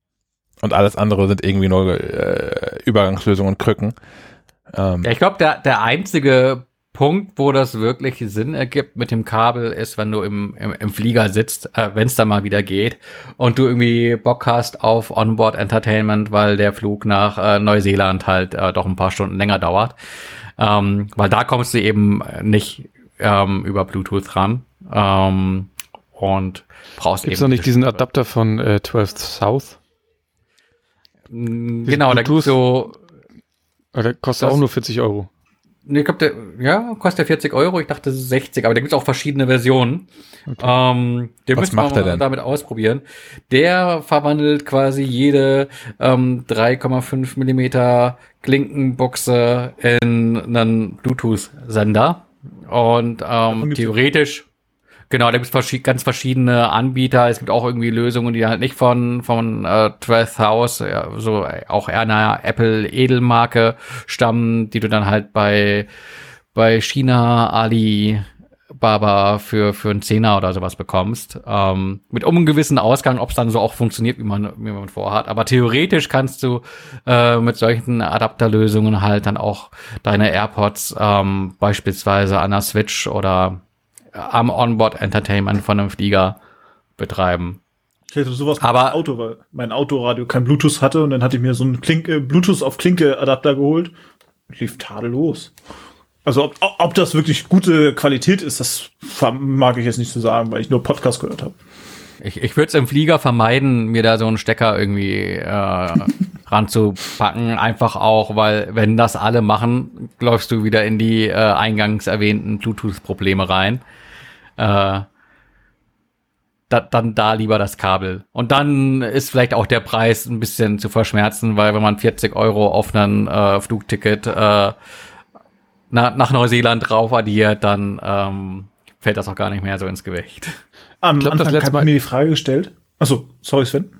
und alles andere sind irgendwie nur äh, Übergangslösungen und Krücken. Ähm, Ja, ich glaube, der, der einzige Punkt, wo das wirklich Sinn ergibt mit dem Kabel, ist, wenn du im, im, im Flieger sitzt, äh, wenn es da mal wieder geht und du irgendwie Bock hast auf Onboard Entertainment, weil der Flug nach äh, Neuseeland halt äh, doch ein paar Stunden länger dauert. Ähm, weil da kommst du eben nicht ähm, über Bluetooth ran. Ähm, und brauchst Gibt's eben noch nicht diesen Adapter von äh, 12 South? Genau, da gibt's so Der kostet Das- auch nur 40 Euro. Nee, ich glaube, der, ja, kostet der 40 Euro. Ich dachte 60, aber da gibt's auch verschiedene Versionen. Ähm, den Was müssen wir macht er denn? damit ausprobieren. Der verwandelt quasi jede ähm, 3,5 Millimeter Klinkenbuchse in einen Bluetooth-Sender. Und ähm, theoretisch, genau, da gibt's verschi ganz verschiedene Anbieter. Es gibt auch irgendwie Lösungen, die halt nicht von, von äh, 12 House, ja, so äh, auch eher einer Apple-Edelmarke stammen, die du dann halt bei, bei China, Ali, Baba für, für einen Zehner oder sowas bekommst. Ähm, mit um einen gewissen Ausgang, ob es dann so auch funktioniert, wie man, wie man vorhat. Aber theoretisch kannst du äh, mit solchen Adapterlösungen halt dann auch deine AirPods ähm, beispielsweise an der Switch oder am Onboard Entertainment von einem Flieger betreiben. Ich hätte sowas Aber- meinem Auto, weil mein Autoradio kein Bluetooth hatte und dann hatte ich mir so einen Klink äh, Bluetooth auf Klinke Adapter geholt. Lief tadellos. Also ob, ob das wirklich gute Qualität ist, das mag ich jetzt nicht so sagen, weil ich nur Podcast gehört habe. Ich, ich würde es im Flieger vermeiden, mir da so einen Stecker irgendwie äh, ranzupacken. Einfach auch, weil wenn das alle machen, läufst du wieder in die äh, eingangs erwähnten Bluetooth-Probleme rein. Äh, da, dann da lieber das Kabel. Und dann ist vielleicht auch der Preis ein bisschen zu verschmerzen, weil wenn man 40 Euro auf ein äh, Flugticket äh, na, nach Neuseeland drauf addiert, dann ähm, fällt das auch gar nicht mehr so ins Gewicht. Am glaub, das Anfang hat Mal- mir die Frage gestellt. Achso, sorry Sven.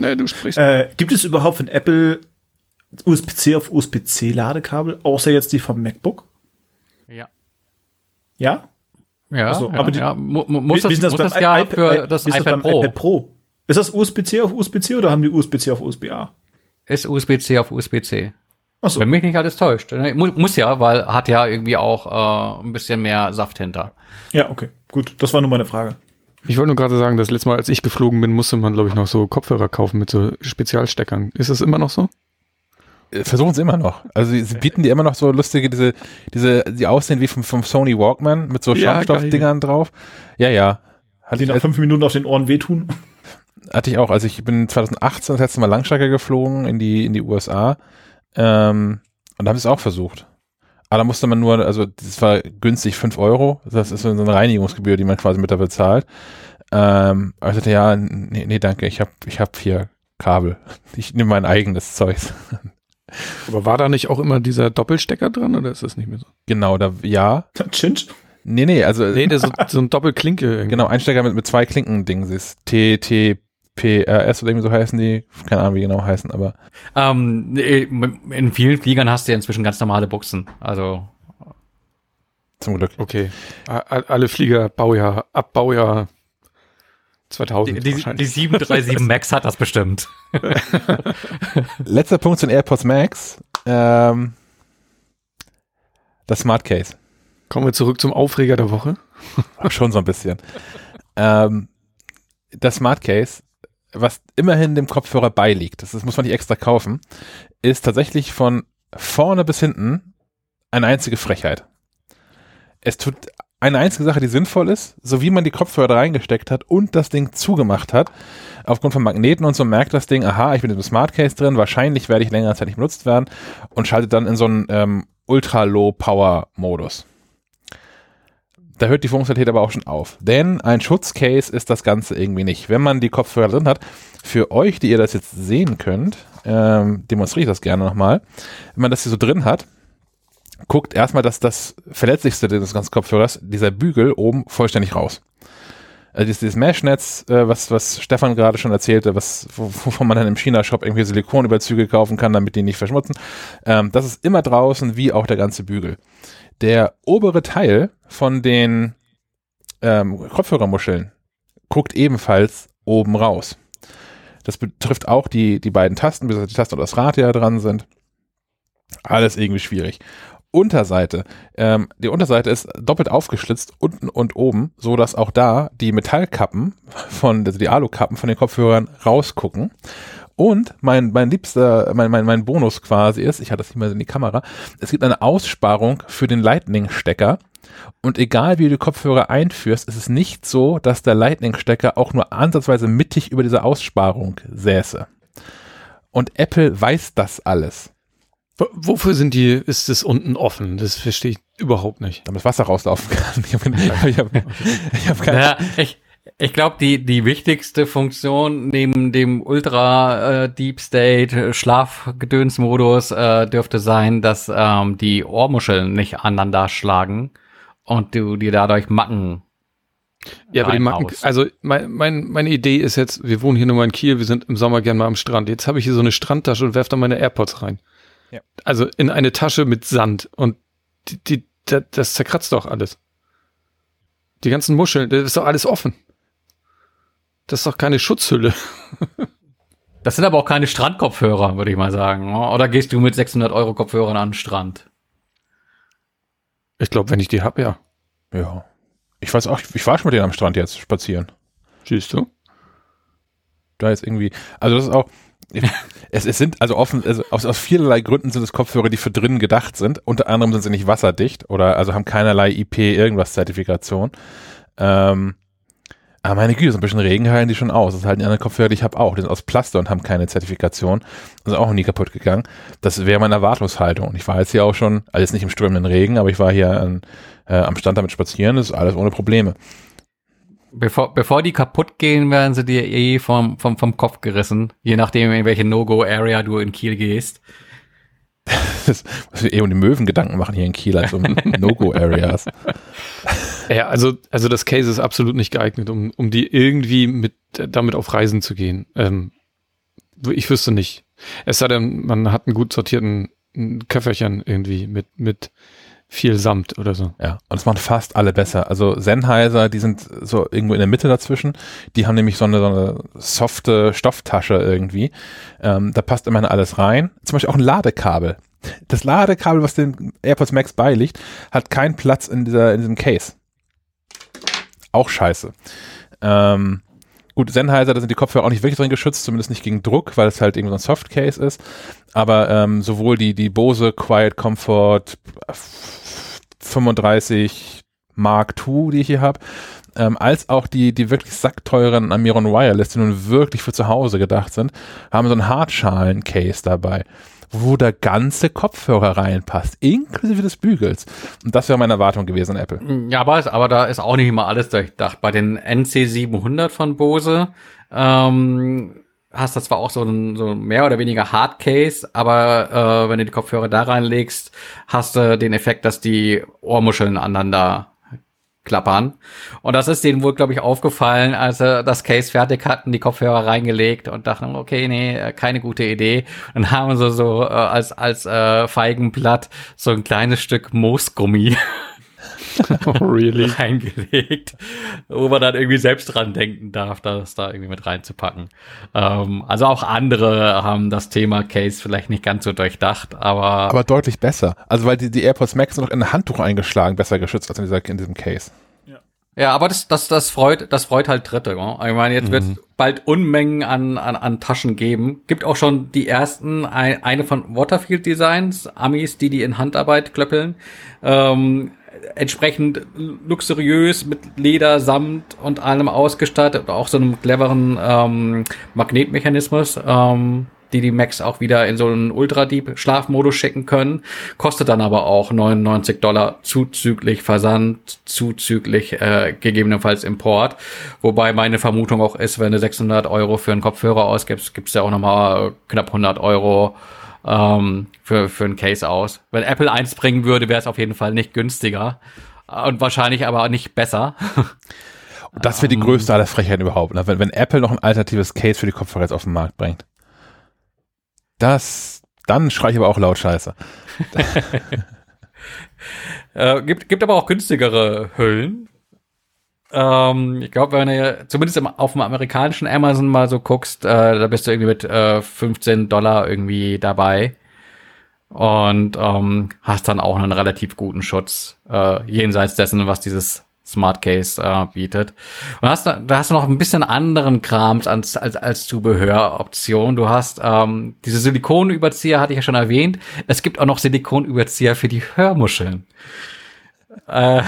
Nee, du sprichst. Äh, gibt es überhaupt von Apple USB-C auf USB-C Ladekabel, außer jetzt die vom MacBook? Ja. Ja? Ja, Ach so, ja, aber die- ja. Mu mu muss das, ist muss beim das ja iPad- für das wie ist iPad beim Pro. iPad Pro? Ist das USB-C auf USB-C oder haben die USB-C auf USB-A? Ist USB-C auf USB-C. Achso, Wenn mich nicht alles täuscht. Ne, Mu muss ja, weil hat ja irgendwie auch äh, ein bisschen mehr Saft hinter. ja, okay. Gut, das war nur meine Frage. Ich wollte nur gerade sagen, das letzte Mal, als ich geflogen bin, musste man, glaube ich, noch so Kopfhörer kaufen mit so Spezialsteckern. Ist das immer noch so? Äh, versuchen es immer noch. Also sie bieten dir immer noch so lustige, diese, diese, die aussehen wie vom, vom Sony Walkman mit so Ja, Schaumstoffdingern drauf. Ja, ja. Hatte Die nach fünf Minuten auf den Ohren wehtun. hatte ich auch. Also ich bin 2018 das letzte Mal Langstrecke geflogen in die, in die USA. Ähm, und da habe ich es auch versucht. Aber da musste man nur, also das war günstig 5 Euro. Das ist so eine Reinigungsgebühr, die man quasi mit da bezahlt. Ähm, aber ich sagte, ja, nee, nee danke, ich habe ich hab hier Kabel. Ich nehme mein eigenes Zeug. Aber war da nicht auch immer dieser Doppelstecker dran oder ist das nicht mehr so? Genau, da, ja. Chinch? Nee, nee, also. Nee, der so, so ein Doppelklinke irgendwie. Genau, Einstecker mit, mit zwei Klinken-Ding. T, T, PRS oder irgendwie so heißen die. Keine Ahnung, wie die genau heißen, aber. Ähm, in vielen Fliegern hast du ja inzwischen ganz normale Buchsen. Also. Zum Glück. Okay. A- Alle Flieger, Baujahr, ab Baujahr 2000 Die, die, wahrscheinlich. die 737 Max hat das bestimmt. Letzter Punkt zu den AirPods Max. Ähm, das Smart Case. Kommen wir zurück zum Aufreger der Woche. Ach, schon so ein bisschen. ähm, das Smart Case, was immerhin dem Kopfhörer beiliegt, das, das muss man nicht extra kaufen, ist tatsächlich von vorne bis hinten eine einzige Frechheit. Es tut eine einzige Sache, die sinnvoll ist, so wie man die Kopfhörer reingesteckt hat und das Ding zugemacht hat, aufgrund von Magneten und so merkt das Ding, aha, ich bin in dem Smart Case drin, wahrscheinlich werde ich längere Zeit nicht benutzt werden und schaltet dann in so einen ähm, Ultra-Low-Power-Modus. Da hört die Funktionalität aber auch schon auf. Denn ein Schutzcase ist das Ganze irgendwie nicht. Wenn man die Kopfhörer drin hat, für euch, die ihr das jetzt sehen könnt, ähm, demonstriere ich das gerne nochmal. Wenn man das hier so drin hat, guckt erstmal, dass das Verletzlichste des ganzen Kopfhörers, dieser Bügel oben vollständig raus. Also dieses, dieses Mesh-Netz, äh, was, was Stefan gerade schon erzählte, was, wo- wovon man dann im China-Shop irgendwie Silikonüberzüge kaufen kann, damit die nicht verschmutzen, ähm, das ist immer draußen, wie auch der ganze Bügel. Der obere Teil von den ähm, Kopfhörermuscheln guckt ebenfalls oben raus. Das betrifft auch die, die beiden Tasten, bis die Taste und das Rad, die da dran sind. Alles irgendwie schwierig. Unterseite. Ähm, die Unterseite ist doppelt aufgeschlitzt, unten und oben, so dass auch da die Metallkappen von, also die Alukappen von den Kopfhörern rausgucken. Und mein, mein liebster, mein, mein, mein Bonus quasi ist, ich hatte das nicht mehr in die Kamera, es gibt eine Aussparung für den Lightning-Stecker. Und egal wie du die Kopfhörer einführst, ist es nicht so, dass der Lightning-Stecker auch nur ansatzweise mittig über dieser Aussparung säße. Und Apple weiß das alles. Wofür sind die, ist es unten offen? Das verstehe ich überhaupt nicht. damit das Wasser rauslaufen kann. Ich habe ich hab, ich hab keine Naja, ich, ich glaube, die, die wichtigste Funktion neben dem Ultra äh, Deep State äh, Schlafgedönsmodus äh, dürfte sein, dass ähm, die Ohrmuscheln nicht aneinander schlagen und du dir dadurch Macken. Ja, aber die Macken, reinhaust. also mein, mein, meine Idee ist jetzt, wir wohnen hier nur mal in Kiel, wir sind im Sommer gern mal am Strand. Jetzt habe ich hier so eine Strandtasche und werfe da meine AirPods rein. Ja. Also in eine Tasche mit Sand und die, die, da- das zerkratzt doch alles. Die ganzen Muscheln, das ist doch alles offen. Das ist doch keine Schutzhülle. Das sind aber auch keine Strandkopfhörer, würde ich mal sagen. Oder gehst du mit 600 Euro Kopfhörern an den Strand? Ich glaube, wenn ich die hab, ja. Ja. Ich weiß auch, ich war schon mit denen am Strand jetzt spazieren. Siehst du? Da jetzt irgendwie, also das ist auch, es, es sind also offen, also aus, aus vielerlei Gründen sind es Kopfhörer, die für drinnen gedacht sind. Unter anderem sind sie nicht wasserdicht oder also haben keinerlei IP irgendwas Zertifikation. Ähm, aber meine Güte, so ein bisschen Regen heilen die schon aus. Das halten die anderen Kopfhörer, die ich habe auch. Die sind aus Plaster und haben keine Zertifikation. Also auch nie kaputt gegangen. Das wäre meine Erwartungshaltung. Und ich war jetzt hier auch schon, also nicht im strömenden Regen, aber ich war hier an, äh, am Stand damit spazieren. Das ist alles ohne Probleme. Bevor, bevor die kaputt gehen, werden sie dir eh vom, vom, vom Kopf gerissen. Je nachdem, in welche No-Go-Area du in Kiel gehst. Das, was wir eh um die Möwen Gedanken machen hier in Kiel, als um No-Go-Areas. Ja, also, also das Case ist absolut nicht geeignet, um, um die irgendwie mit, damit auf Reisen zu gehen. Ähm, ich wüsste nicht. Es sei denn, man hat einen gut sortierten ein Köfferchen irgendwie mit, mit viel Samt oder so. Ja, und das machen fast alle besser. Also Sennheiser, die sind so irgendwo in der Mitte dazwischen. Die haben nämlich so eine, so eine softe Stofftasche irgendwie. Ähm, da passt immerhin alles rein. Zum Beispiel auch ein Ladekabel. Das Ladekabel, was den AirPods Max beiliegt, hat keinen Platz in, dieser, in diesem Case. Auch scheiße. Ähm, gut, Sennheiser, da sind die Kopfhörer auch nicht wirklich drin geschützt, zumindest nicht gegen Druck, weil es halt irgendwie so ein Softcase ist. Aber ähm, sowohl die, die Bose Quiet Comfort 35 Mark II, die ich hier habe, ähm, als auch die, die wirklich sackteuren Amiron Wireless, die nun wirklich für zu Hause gedacht sind, haben so einen Hartschalen-Case dabei, wo der ganze Kopfhörer reinpasst, inklusive des Bügels. Und das wäre meine Erwartung gewesen Apple. Ja, aber, es- aber da ist auch nicht immer alles durchdacht. Bei den NC700 von Bose, ähm, hast du zwar auch so ein so mehr oder weniger Hardcase, aber äh, wenn du die Kopfhörer da reinlegst, hast du den Effekt, dass die Ohrmuscheln aneinander klappern. Und das ist denen wohl, glaube ich, aufgefallen, als sie das Case fertig hatten, die Kopfhörer reingelegt und dachten, okay, nee, keine gute Idee. Und haben sie so äh, als, als äh, Feigenblatt so ein kleines Stück Moosgummi really? reingelegt, wo man dann irgendwie selbst dran denken darf, das da irgendwie mit reinzupacken. Ähm, also auch andere haben das Thema Case vielleicht nicht ganz so durchdacht, aber, Aber deutlich besser. Also weil die, die AirPods Max sind noch in ein Handtuch eingeschlagen, besser geschützt als in, dieser, in diesem Case. ja, aber das, das, das freut, das freut halt Dritte. Ja? Ich meine, jetzt wird bald Unmengen an, an, an Taschen geben. Gibt auch schon die ersten, ein, eine von Waterfield Designs, Amis, die die in Handarbeit klöppeln. Ähm, entsprechend luxuriös mit Leder, Samt und allem ausgestattet, auch so einem cleveren ähm, Magnetmechanismus, ähm, die die Macs auch wieder in so einen Ultra Deep Schlafmodus schicken können. Kostet dann aber auch 99 Dollar zuzüglich Versand, zuzüglich äh, gegebenenfalls Import. Wobei meine Vermutung auch ist, wenn du 600 Euro für einen Kopfhörer ausgibst, gibt's ja auch nochmal knapp 100 Euro ähm, für, für ein Case aus. Wenn Apple eins bringen würde, wäre es auf jeden Fall nicht günstiger und wahrscheinlich aber auch nicht besser. Und das wäre die größte aller Frechheiten überhaupt, ne? wenn, wenn Apple noch ein alternatives Case für die Kopfhörer jetzt auf den Markt bringt. Das, dann schrei ich aber auch laut Scheiße. Äh, gibt, gibt aber auch günstigere Hüllen. Ähm, ich glaube, wenn du zumindest auf dem amerikanischen Amazon mal so guckst, äh, da bist du irgendwie mit äh, 15 Dollar irgendwie dabei. Und ähm, hast dann auch einen relativ guten Schutz, äh, jenseits dessen, was dieses Smart Case äh, bietet. Und hast, da hast du noch ein bisschen anderen Krams als, als, als Zubehöroption. Du hast ähm, diese Silikonüberzieher, hatte ich ja schon erwähnt. Es gibt auch noch Silikonüberzieher für die Hörmuscheln. Äh,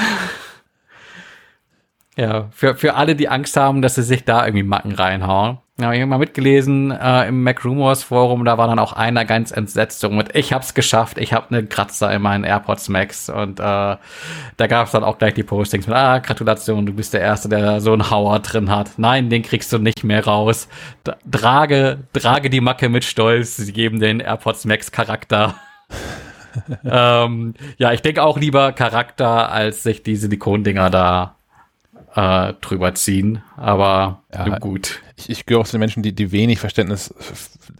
ja, für, für alle, die Angst haben, dass sie sich da irgendwie Macken reinhauen. Ich habe mal mitgelesen äh, im Mac Rumors Forum, da war dann auch einer ganz entsetzt mit, ich hab's geschafft, ich habe eine Kratzer in meinen AirPods Max und äh, da gab's dann auch gleich die Postings mit, ah, Gratulation, du bist der Erste, der so einen Hauer drin hat. Nein, den kriegst du nicht mehr raus. D trage, trage die Macke mit Stolz, sie geben den AirPods Max Charakter. ähm, ja, ich denke auch lieber Charakter, als sich die Silikondinger da äh, drüber ziehen. Aber Ja, gut. Ich, ich gehöre auch zu den Menschen, die, die wenig Verständnis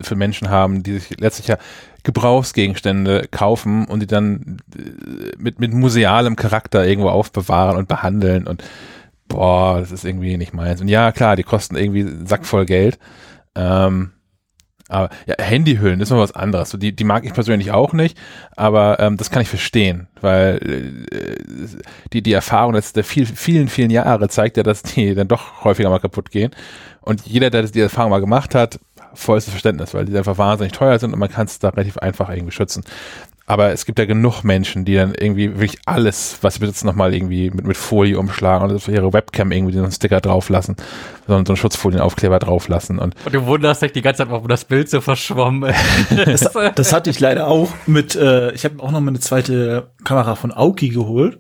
für Menschen haben, die sich letztlich ja Gebrauchsgegenstände kaufen und die dann äh, mit, mit musealem Charakter irgendwo aufbewahren und behandeln und boah, das ist irgendwie nicht meins. Und ja, klar, die kosten irgendwie einen Sack voll Geld. Ähm, aber ja, Handyhüllen ist noch was anderes. So, die, die mag ich persönlich auch nicht, aber ähm, das kann ich verstehen, weil äh, die, die Erfahrung des, der viel, vielen, vielen Jahre zeigt ja, dass die dann doch häufiger mal kaputt gehen. Und jeder, der die Erfahrung mal gemacht hat, vollstes Verständnis, weil die einfach wahnsinnig teuer sind und man kann es da relativ einfach irgendwie schützen. Aber es gibt ja genug Menschen, die dann irgendwie wirklich alles, was sie besitzen, nochmal irgendwie mit, mit Folie umschlagen und für ihre Webcam irgendwie so einen Sticker drauflassen, so, einen- so einen Schutzfolienaufkleber drauflassen und Und du wunderst dich die ganze Zeit, warum das Bild so verschwommen ist. Das, das hatte ich leider auch mit, äh, ich habe auch noch mal eine zweite Kamera von Aoki geholt.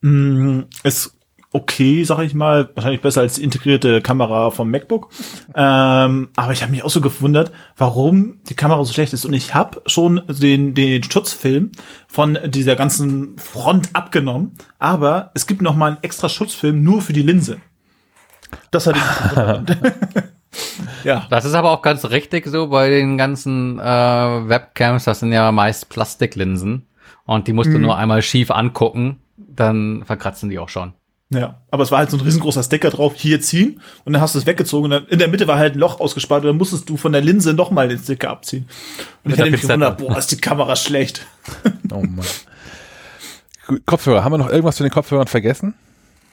Mm, ist okay, sag ich mal, wahrscheinlich besser als die integrierte Kamera vom MacBook. Ähm, aber ich habe mich auch so gewundert, warum die Kamera so schlecht ist. Und ich habe schon den, den Schutzfilm von dieser ganzen Front abgenommen, aber es gibt noch mal einen extra Schutzfilm nur für die Linse. Das hatte ich. ja. Das ist aber auch ganz richtig so bei den ganzen äh, Webcams. Das sind ja meist Plastiklinsen. Und die musst du nur einmal schief angucken, dann verkratzen die auch schon. Ja, aber es war halt so ein riesengroßer Sticker drauf, hier ziehen und dann hast du es weggezogen und dann in der Mitte war halt ein Loch ausgespart und dann musstest du von der Linse nochmal den Sticker abziehen. Und Mit ich hätte mich gewundert, boah, ist die Kamera schlecht. oh Mann. Kopfhörer, haben wir noch irgendwas zu den Kopfhörern vergessen?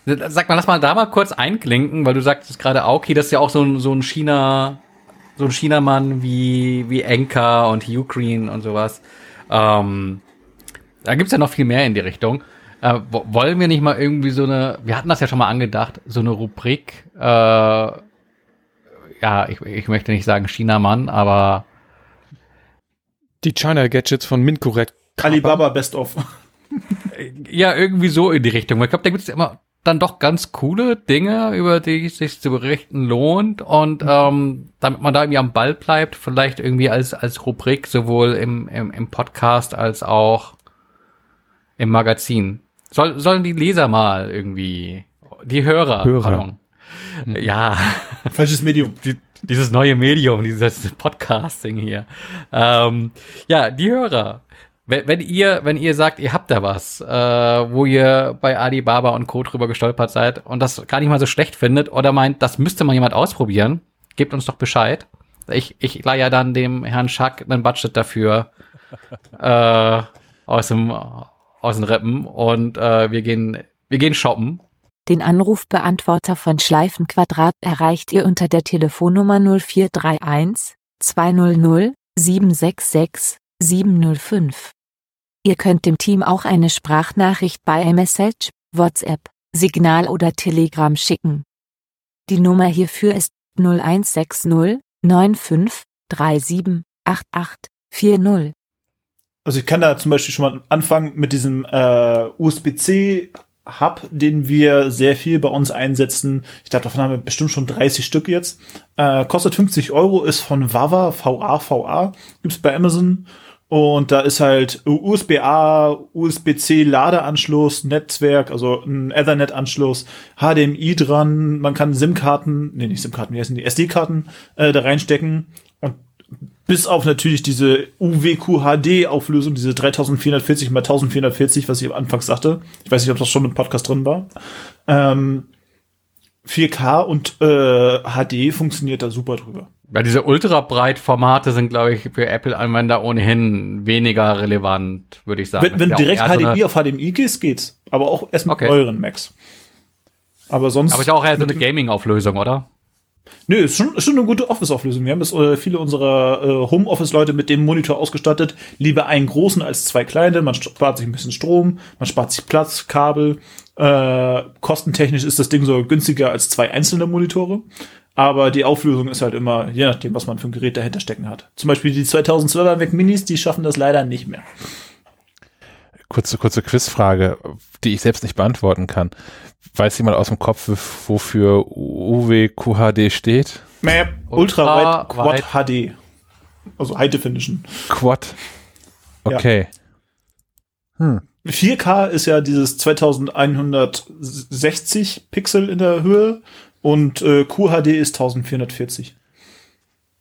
Sag mal, lass mal da mal kurz einklinken, weil du sagtest gerade Aoki, das ist ja auch so ein, so ein China, so ein Chinamann wie, wie Enka und Ukraine und sowas. Ähm, da gibt's ja noch viel mehr in die Richtung. Äh, wo- wollen wir nicht mal irgendwie so eine, wir hatten das ja schon mal angedacht, so eine Rubrik, äh, ja, ich, ich möchte nicht sagen Chinamann, aber Die China Gadgets von Mincorrect. Alibaba Best of. ja, irgendwie so in die Richtung. Weil Ich glaube, da gibt's immer, dann doch ganz coole Dinge, über die es sich zu berichten lohnt und ähm, damit man da irgendwie am Ball bleibt, vielleicht irgendwie als als Rubrik sowohl im im, im Podcast als auch im Magazin. Soll, sollen die Leser mal irgendwie die Hörer, Hörer. pardon. Ja, Falsches Medium. die, dieses neue Medium, dieses Podcasting hier. Ähm, ja, die Hörer. Wenn, wenn ihr, wenn ihr sagt, ihr habt da was, äh, wo ihr bei Alibaba und Co. drüber gestolpert seid und das gar nicht mal so schlecht findet oder meint, das müsste mal jemand ausprobieren, gebt uns doch Bescheid. Ich, ich leihe ja dann dem Herrn Schack einen Budget dafür äh, aus dem aus den Rippen und äh, wir gehen wir gehen shoppen Den Anrufbeantworter von Schleifenquadrat erreicht ihr unter der Telefonnummer 0431 200 766 705. Ihr könnt dem Team auch eine Sprachnachricht bei iMessage, WhatsApp, Signal oder Telegram schicken. Die Nummer hierfür ist 0160 95 37 88 40. Also ich kann da zum Beispiel schon mal anfangen mit diesem äh, USB-C-Hub, den wir sehr viel bei uns einsetzen. Ich glaube, davon haben wir bestimmt schon 30 Stück jetzt. Äh, kostet 50 Euro, ist von Vava, VA, VA, gibt's bei Amazon. Und da ist halt USB-A, USB-C Ladeanschluss, Netzwerk, also ein Ethernet-Anschluss, HDMI dran, man kann SIM-Karten, nee, nicht SIM-Karten, wie heißen die, SD-Karten äh, da reinstecken. Bis auf natürlich diese UWQHD-Auflösung, diese 3440 mal 1440, was ich am Anfang sagte. Ich weiß nicht, ob das schon im Podcast drin war. Ähm, 4K und äh, HD funktioniert da super drüber. Weil diese Ultrabreit-Formate sind, glaube ich, für Apple-Anwender ohnehin weniger relevant, würde ich sagen. Wenn, wenn Ja, direkt so HDMI eine- auf HDMI gehst, geht's. Aber auch erst mit Okay. euren Macs. Aber sonst. Aber ist ja auch eher so eine Gaming-Auflösung, oder? Nö, ist schon, ist schon eine gute Office-Auflösung. Wir haben es äh, viele unserer äh, Homeoffice-Leute mit dem Monitor ausgestattet. Lieber einen großen als zwei kleine. Man spart sich ein bisschen Strom, man spart sich Platz, Kabel. Äh, kostentechnisch ist das Ding so günstiger als zwei einzelne Monitore. Aber die Auflösung ist halt immer, je nachdem, was man für ein Gerät dahinter stecken hat. Zum Beispiel die 2012er Mac Minis, die schaffen das leider nicht mehr. Kurze, kurze Quizfrage, die ich selbst nicht beantworten kann. Weiß jemand aus dem Kopf, wofür UWQHD steht? Mäh, Ultra Ultra Wide Quad HD. Also High Definition. Quad. Okay. Hm. 4K ist ja dieses 2160 Pixel in der Höhe und äh, QHD ist 1440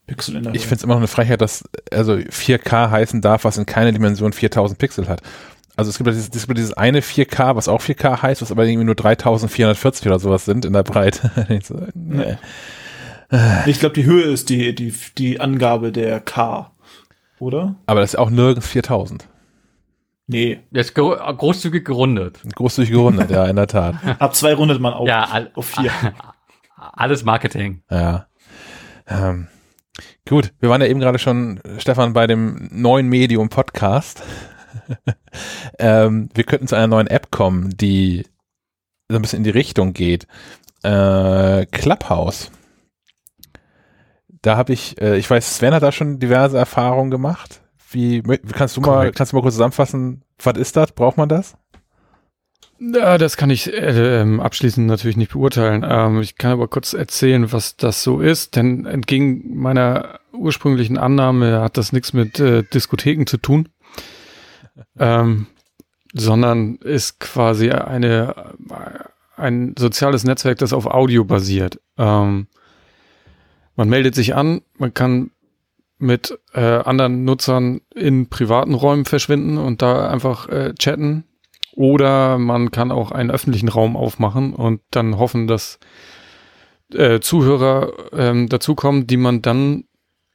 Pixel in der Ich Höhe. finde es immer noch eine Frechheit, dass also 4K heißen darf, was in keiner Dimension 4000 Pixel hat. Also es gibt ja dieses, es gibt dieses eine 4K, was auch 4K heißt, was aber irgendwie nur 3440 oder sowas sind in der Breite. Ich glaube, die Höhe ist die, die, die Angabe der K. Oder? Aber das ist auch nirgends 4000. Nee. Jetzt gro großzügig gerundet. Großzügig gerundet, ja, in der Tat. Ab zwei rundet man auf, Ja, all, auf vier. alles Marketing. Ja. Ähm, gut, wir waren ja eben gerade schon, Stefan, bei dem neuen Medium Podcast. ähm, wir könnten zu einer neuen App kommen, die so ein bisschen in die Richtung geht. Äh, Clubhouse. Da habe ich, äh, ich weiß, Sven hat da schon diverse Erfahrungen gemacht. Wie kannst du mal, Korrekt. kannst du mal kurz zusammenfassen, was ist das? Braucht man das? Ja, das kann ich äh, ähm, abschließend natürlich nicht beurteilen. Ähm, ich kann aber kurz erzählen, was das so ist, denn entgegen meiner ursprünglichen Annahme hat das nichts mit äh, Diskotheken zu tun, ähm, sondern ist quasi eine ein soziales Netzwerk, das auf Audio basiert. Ähm, man meldet sich an, man kann mit äh, anderen Nutzern in privaten Räumen verschwinden und da einfach äh, chatten. Oder man kann auch einen öffentlichen Raum aufmachen und dann hoffen, dass äh, Zuhörer ähm, dazukommen, die man dann,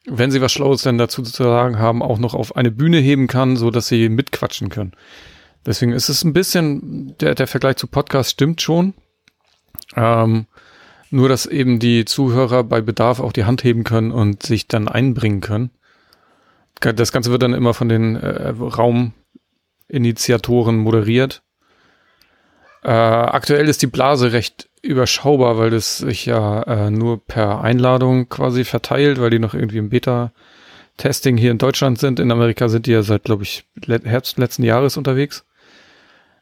wenn sie was Schlaues denn dazu zu sagen haben, auch noch auf eine Bühne heben kann, so dass sie mitquatschen können. Deswegen ist es ein bisschen, der, der Vergleich zu Podcast stimmt schon. Ähm, nur, dass eben die Zuhörer bei Bedarf auch die Hand heben können und sich dann einbringen können. Das Ganze wird dann immer von den äh, Rauminitiatoren moderiert. Äh, aktuell ist die Blase recht überschaubar, weil das sich ja äh, nur per Einladung quasi verteilt, weil die noch irgendwie im Beta-Testing hier in Deutschland sind. In Amerika sind die ja seit, glaube ich, Herbst letzten Jahres unterwegs.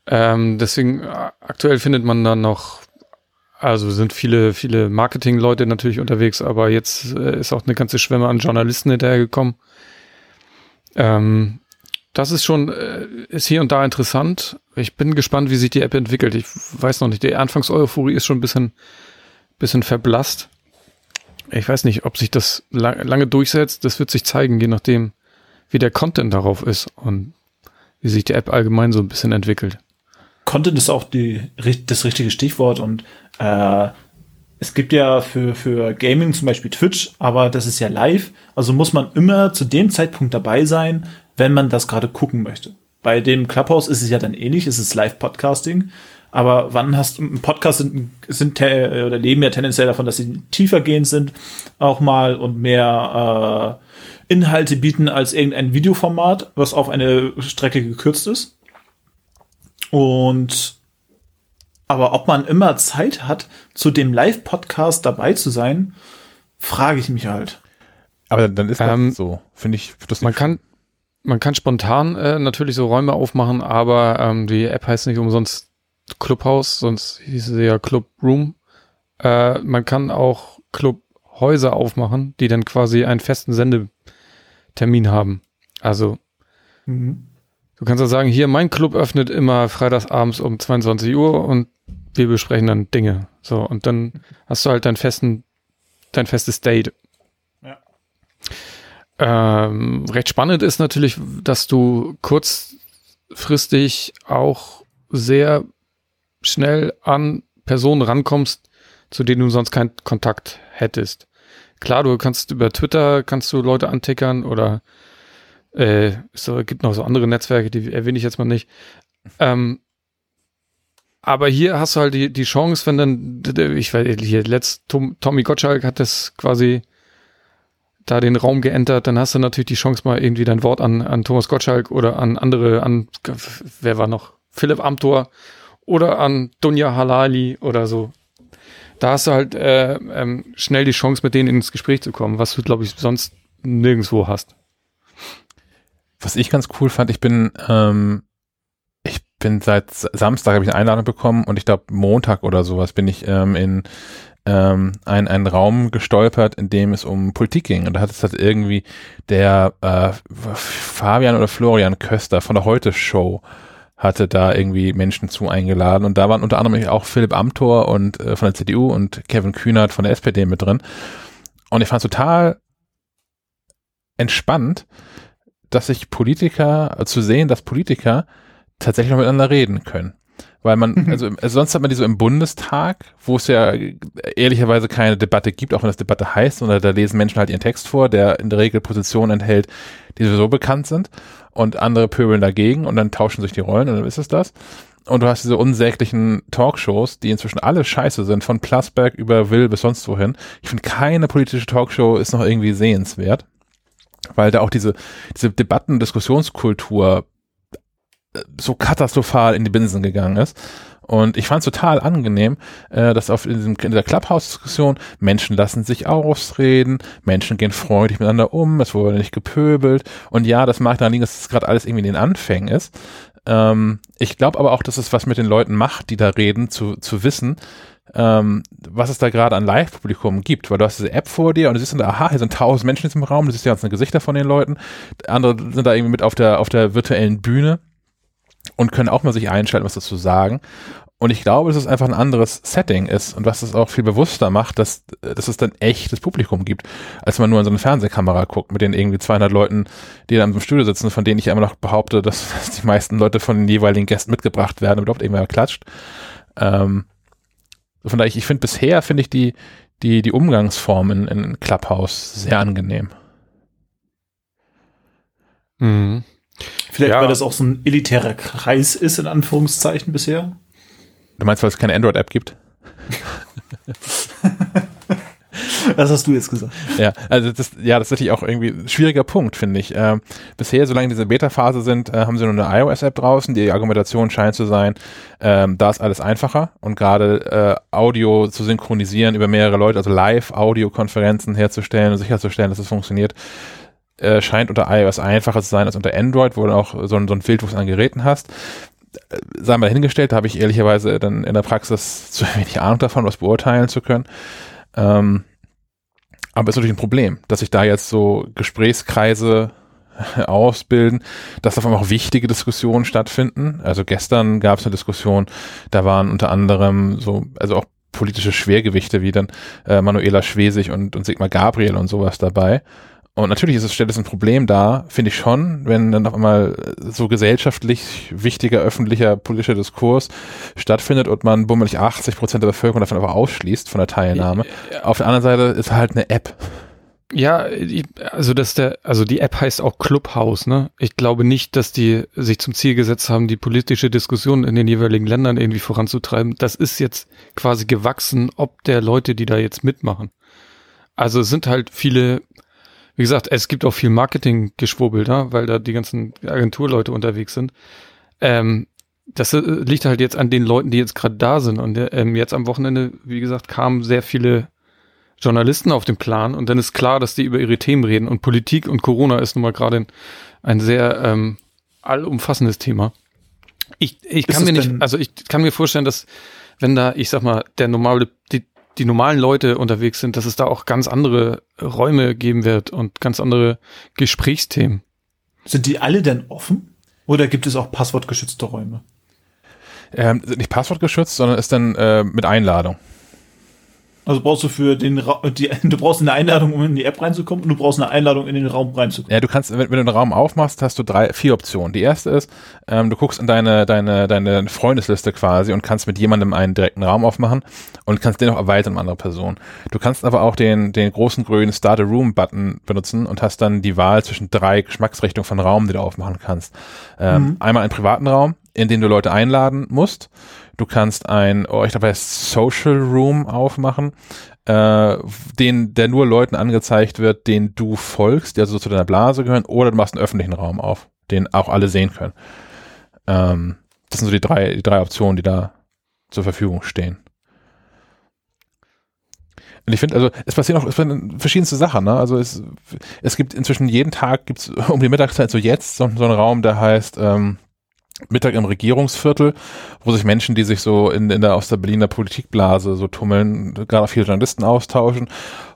Ähm, deswegen äh, aktuell findet man dann noch, also sind viele, viele Marketing-Leute natürlich unterwegs, aber jetzt äh, ist auch eine ganze Schwemme an Journalisten hinterhergekommen. Ähm, das ist schon, äh, ist hier und da interessant. Ich bin gespannt, wie sich die App entwickelt. Ich weiß noch nicht, die Anfangseuphorie ist schon ein bisschen, bisschen verblasst. Ich weiß nicht, ob sich das lang, lange durchsetzt. Das wird sich zeigen, je nachdem, wie der Content darauf ist und wie sich die App allgemein so ein bisschen entwickelt. Content ist auch die, das richtige Stichwort und äh, es gibt ja für, für Gaming zum Beispiel Twitch, aber das ist ja live, also muss man immer zu dem Zeitpunkt dabei sein, wenn man das gerade gucken möchte. Bei dem Clubhouse ist es ja dann ähnlich, es ist Live-Podcasting, aber wann hast du, Podcasts sind, sind oder leben ja tendenziell davon, dass sie tiefergehend sind, auch mal und mehr äh, Inhalte bieten als irgendein Videoformat, was auf eine Strecke gekürzt ist. Und aber ob man immer Zeit hat, zu dem Live-Podcast dabei zu sein, frage ich mich halt. Aber dann ist das ähm, so, finde ich. Das man kann, man kann spontan äh, natürlich so Räume aufmachen, aber ähm, die App heißt nicht umsonst Clubhouse, sonst hieß sie ja Club Room. Äh, man kann auch Clubhäuser aufmachen, die dann quasi einen festen Sendetermin haben. Also mhm. du kannst ja sagen, hier mein Club öffnet immer freitagsabends um 22 Uhr und wir besprechen dann Dinge. So, und dann hast du halt deinen festen, dein festes Date. Ähm, recht spannend ist natürlich, dass du kurzfristig auch sehr schnell an Personen rankommst, zu denen du sonst keinen Kontakt hättest. Klar, du kannst über Twitter kannst du Leute antickern oder äh, es gibt noch so andere Netzwerke, die erwähne ich jetzt mal nicht. Ähm, aber hier hast du halt die, die Chance, wenn dann, ich weiß, hier letzt, Tom, Tommy Gottschalk hat das quasi da den Raum geentert, dann hast du natürlich die Chance, mal irgendwie dein Wort an, an Thomas Gottschalk oder an andere, an, wer war noch? Philipp Amthor oder an Dunja Halali oder so. Da hast du halt äh, ähm, schnell die Chance, mit denen ins Gespräch zu kommen, was du, glaube ich, sonst nirgendwo hast. Was ich ganz cool fand, ich bin, ähm, ich bin seit Samstag habe ich eine Einladung bekommen und ich glaube Montag oder sowas bin ich ähm, in ähm, ein, einen Raum gestolpert, in dem es um Politik ging. Und da hat es halt irgendwie der äh, Fabian oder Florian Köster von der Heute Show hatte da irgendwie Menschen zu eingeladen und da waren unter anderem auch Philipp Amthor und äh, von der CDU und Kevin Kühnert von der SPD mit drin. Und ich fand es total entspannt, dass sich Politiker, äh, zu sehen, dass Politiker tatsächlich noch miteinander reden können. Weil man, also, also sonst hat man die so im Bundestag, wo es ja ehrlicherweise keine Debatte gibt, auch wenn das Debatte heißt, sondern da lesen Menschen halt ihren Text vor, der in der Regel Positionen enthält, die sowieso bekannt sind und andere pöbeln dagegen und dann tauschen sich die Rollen und dann ist es das. Und du hast diese unsäglichen Talkshows, die inzwischen alle scheiße sind, von Plasberg über Will bis sonst wohin. Ich finde, keine politische Talkshow ist noch irgendwie sehenswert, weil da auch diese, diese Debatten, Diskussionskultur so katastrophal in die Binsen gegangen ist. Und ich fand es total angenehm, äh, dass auf in, diesem, in dieser Clubhouse-Diskussion Menschen lassen sich ausreden, Menschen gehen freundlich miteinander um, es wurde nicht gepöbelt. Und ja, das mag daran liegen, dass es gerade alles irgendwie in den Anfängen ist. Ähm, ich glaube aber auch, dass es was mit den Leuten macht, die da reden, zu, zu wissen, ähm, was es da gerade an Live-Publikum gibt, weil du hast diese App vor dir und du siehst dann, aha, hier sind tausend Menschen in diesem Raum, du siehst die ganzen Gesichter von den Leuten, andere sind da irgendwie mit auf der, auf der virtuellen Bühne und können auch mal sich einschalten, was dazu sagen. Und ich glaube, dass es einfach ein anderes Setting ist und was es auch viel bewusster macht, dass, dass es dann echtes Publikum gibt, als man nur in so eine Fernsehkamera guckt mit den irgendwie 200 Leuten, die da im Studio sitzen, von denen ich immer noch behaupte, dass, dass die meisten Leute von den jeweiligen Gästen mitgebracht werden und überhaupt irgendwer klatscht. Ähm, von daher, ich, ich finde bisher, finde ich die, die, die Umgangsform in, in Clubhouse sehr angenehm. Mhm. Vielleicht, ja. weil das auch so ein elitärer Kreis ist, in Anführungszeichen bisher. Du meinst, weil es keine Android-App gibt? Das hast du jetzt gesagt. Ja, also das, ja, das ist natürlich auch irgendwie ein schwieriger Punkt, finde ich. Ähm, bisher, solange diese Beta-Phase sind, äh, haben sie nur eine iOS-App draußen. Die Argumentation scheint zu sein, ähm, da ist alles einfacher und gerade äh, Audio zu synchronisieren über mehrere Leute, also Live-Audio-Konferenzen herzustellen und sicherzustellen, dass es funktioniert, äh, scheint unter iOS einfacher zu sein als unter Android, wo du auch so, ein, so ein Wildwuchs an Geräten hast. äh, sei mal dahingestellt, da habe ich ehrlicherweise dann in der Praxis zu wenig Ahnung davon, was beurteilen zu können. Ähm, aber es ist natürlich ein Problem, dass sich da jetzt so Gesprächskreise ausbilden, dass einmal auch wichtige Diskussionen stattfinden. Also gestern gab es eine Diskussion, da waren unter anderem so, also auch politische Schwergewichte wie dann äh, Manuela Schwesig und, und Sigmar Gabriel und sowas dabei. Und natürlich ist es, stellt es ein Problem dar, finde ich schon, wenn dann auf einmal so gesellschaftlich wichtiger öffentlicher politischer Diskurs stattfindet und man bummelig 80 Prozent der Bevölkerung davon aber ausschließt von der Teilnahme. Auf der anderen Seite ist halt eine App. Ja, also dass der, also die App heißt auch Clubhouse, ne? Ich glaube nicht, dass die sich zum Ziel gesetzt haben, die politische Diskussion in den jeweiligen Ländern irgendwie voranzutreiben. Das ist jetzt quasi gewachsen, ob der Leute, die da jetzt mitmachen. Also es sind halt viele, wie gesagt, es gibt auch viel Marketing-Geschwurbel da, weil da die ganzen Agenturleute unterwegs sind. Ähm, das äh, liegt halt jetzt an den Leuten, die jetzt gerade da sind. Und ähm, jetzt am Wochenende, wie gesagt, kamen sehr viele Journalisten auf den Plan und dann ist klar, dass die über ihre Themen reden und Politik und Corona ist nun mal gerade ein, ein, sehr ähm, allumfassendes Thema. Ich, ich kann mir nicht, also ich kann mir vorstellen, dass wenn da, ich sag mal, der normale, die, die normalen Leute unterwegs sind, dass es da auch ganz andere Räume geben wird und ganz andere Gesprächsthemen. Sind die alle denn offen? Oder gibt es auch passwortgeschützte Räume? Ähm, nicht passwortgeschützt, sondern ist dann äh, mit Einladung. Also brauchst du für den Ra die, du brauchst eine Einladung, um in die App reinzukommen und du brauchst eine Einladung, in den Raum reinzukommen. Ja, du kannst, wenn, wenn du einen Raum aufmachst, hast du drei, vier Optionen. Die erste ist, ähm, du guckst in deine, deine, deine Freundesliste quasi und kannst mit jemandem einen direkten Raum aufmachen und kannst den auch erweitern um andere Personen. Du kannst aber auch den, den großen grünen Start a Room Button benutzen und hast dann die Wahl zwischen drei Geschmacksrichtungen von Raum, die du aufmachen kannst. Ähm, mhm. Einmal einen privaten Raum, in den du Leute einladen musst. Du kannst ein, oh, ich glaube, heißt Social Room aufmachen, äh, den, der nur Leuten angezeigt wird, denen du folgst, die also zu deiner Blase gehören, oder du machst einen öffentlichen Raum auf, den auch alle sehen können. Ähm, das sind so die drei, die drei Optionen, die da zur Verfügung stehen. Und ich finde, also es passieren auch es passieren verschiedenste Sachen. Ne? Also es, es gibt inzwischen jeden Tag gibt's um die Mittagszeit so jetzt so, so einen Raum, der heißt ähm, Mittag im Regierungsviertel, wo sich Menschen, die sich so in, in der aus der Berliner Politikblase so tummeln, gerade viele Journalisten austauschen.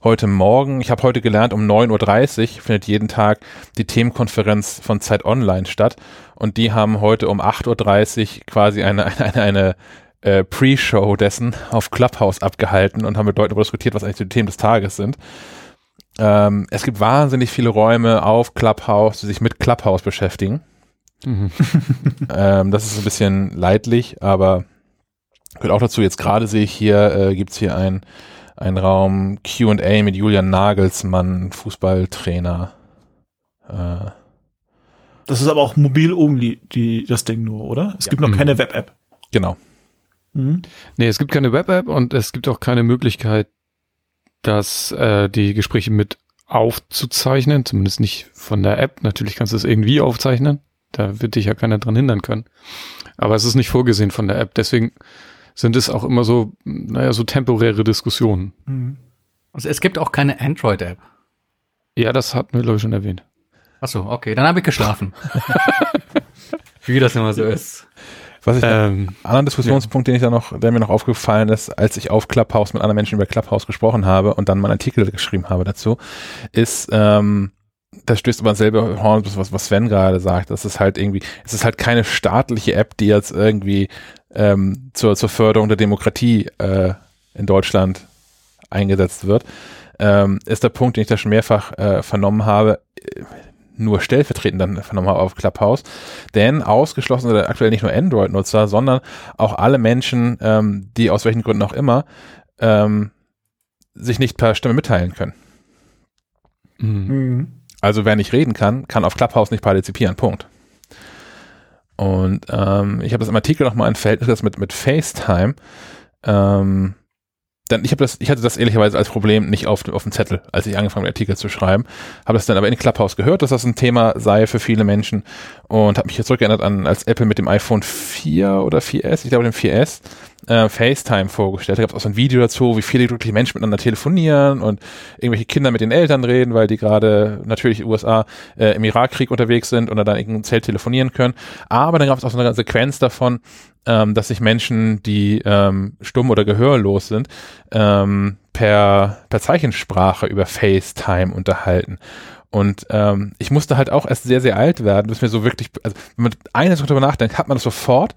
Heute Morgen, ich habe heute gelernt, um 9.30 Uhr findet jeden Tag die Themenkonferenz von Zeit Online statt. Und die haben heute um 8.30 Uhr quasi eine, eine, eine, äh, Pre-Show dessen auf Clubhouse abgehalten und haben mit Leuten darüber diskutiert, was eigentlich die Themen des Tages sind. Ähm, es gibt wahnsinnig viele Räume auf Clubhouse, die sich mit Clubhouse beschäftigen. Mhm. ähm, das ist ein bisschen leidlich, aber gehört auch dazu. Jetzt gerade sehe ich hier, äh, gibt es hier ein, ein Raum QA mit Julian Nagelsmann, Fußballtrainer. Äh, das ist aber auch mobil only, die, das Ding nur, oder? Es ja. gibt noch mhm. keine Web-App. Genau. Mhm. Nee, es gibt keine Web-App und es gibt auch keine Möglichkeit, dass äh, die Gespräche mit aufzuzeichnen, zumindest nicht von der App. Natürlich kannst du es irgendwie aufzeichnen. Da wird dich ja keiner dran hindern können. Aber es ist nicht vorgesehen von der App. Deswegen sind es auch immer so, naja, so temporäre Diskussionen. Mhm. Also es gibt auch keine Android-App. Ja, das hatten wir, glaube ich, schon erwähnt. Ach so, okay, dann habe ich geschlafen. Wie das immer so ist. Was ich ähm, anderen Diskussionspunkt, ja. den ich da noch, der mir noch aufgefallen ist, als ich auf Clubhouse mit anderen Menschen über Clubhouse gesprochen habe und dann meinen Artikel geschrieben habe dazu, ist, ähm, das stößt aber selber Horn, was, was Sven gerade sagt. Das ist halt irgendwie, es ist halt keine staatliche App, die jetzt irgendwie ähm, zur, zur Förderung der Demokratie äh, in Deutschland eingesetzt wird. Ähm, ist der Punkt, den ich da schon mehrfach äh, vernommen habe, äh, nur stellvertretend dann vernommen habe auf Clubhouse. Denn ausgeschlossen sind aktuell nicht nur Android-Nutzer, sondern auch alle Menschen, ähm, die aus welchen Gründen auch immer ähm, sich nicht per Stimme mitteilen können. Mhm. mhm. Also wer nicht reden kann, kann auf Clubhouse nicht partizipieren. Punkt. Und ähm, ich habe das im Artikel nochmal in Verhältnis mit, mit FaceTime. Ähm, dann ich habe das, ich hatte das ehrlicherweise als Problem nicht auf, auf dem Zettel, als ich angefangen habe, Artikel zu schreiben, habe das dann aber in Clubhouse gehört, dass das ein Thema sei für viele Menschen und habe mich jetzt zurückgeändert an, als Apple mit dem iPhone 4 oder 4S, ich glaube dem 4S, äh, FaceTime vorgestellt. Da gab es auch so ein Video dazu, wie viele glückliche Menschen miteinander telefonieren und irgendwelche Kinder mit den Eltern reden, weil die gerade natürlich USA äh, im Irakkrieg unterwegs sind und dann in Zelt telefonieren können. Aber dann gab es auch so eine Sequenz davon, ähm, dass sich Menschen, die ähm, stumm oder gehörlos sind, ähm, per, per Zeichensprache über FaceTime unterhalten. Und ähm, ich musste halt auch erst sehr, sehr alt werden, bis mir so wirklich, also wenn man eine Sache darüber nachdenkt, hat man das sofort.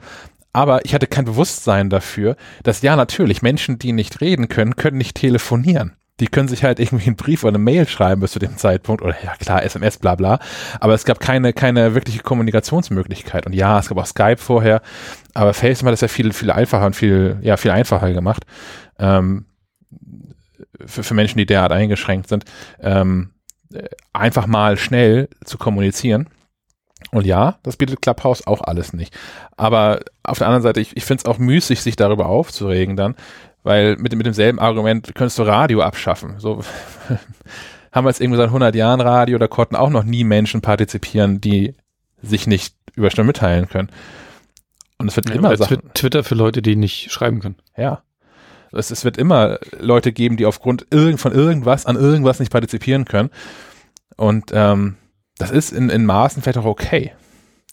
Aber ich hatte kein Bewusstsein dafür, dass ja natürlich Menschen, die nicht reden können, können nicht telefonieren die können sich halt irgendwie einen Brief oder eine Mail schreiben bis zu dem Zeitpunkt oder ja klar, SMS, bla bla. Aber es gab keine, keine wirkliche Kommunikationsmöglichkeit. Und ja, es gab auch Skype vorher, aber FaceTime hat das ja viel, viel einfacher und viel, ja, viel einfacher gemacht. Ähm, für, für Menschen, die derart eingeschränkt sind, ähm, einfach mal schnell zu kommunizieren. Und ja, das bietet Clubhouse auch alles nicht. Aber auf der anderen Seite, ich, ich finde es auch müßig, sich darüber aufzuregen dann, weil mit, mit demselben Argument könntest du Radio abschaffen. So haben wir jetzt irgendwie seit 100 Jahren Radio, da konnten auch noch nie Menschen partizipieren, die sich nicht über Stimme mitteilen können. Und es wird ja, immer Sachen, Twitter für Leute, die nicht schreiben können. Ja. Es, es wird immer Leute geben, die aufgrund irgend, von irgendwas an irgendwas nicht partizipieren können. Und ähm, das ist in, in Maßen vielleicht auch okay.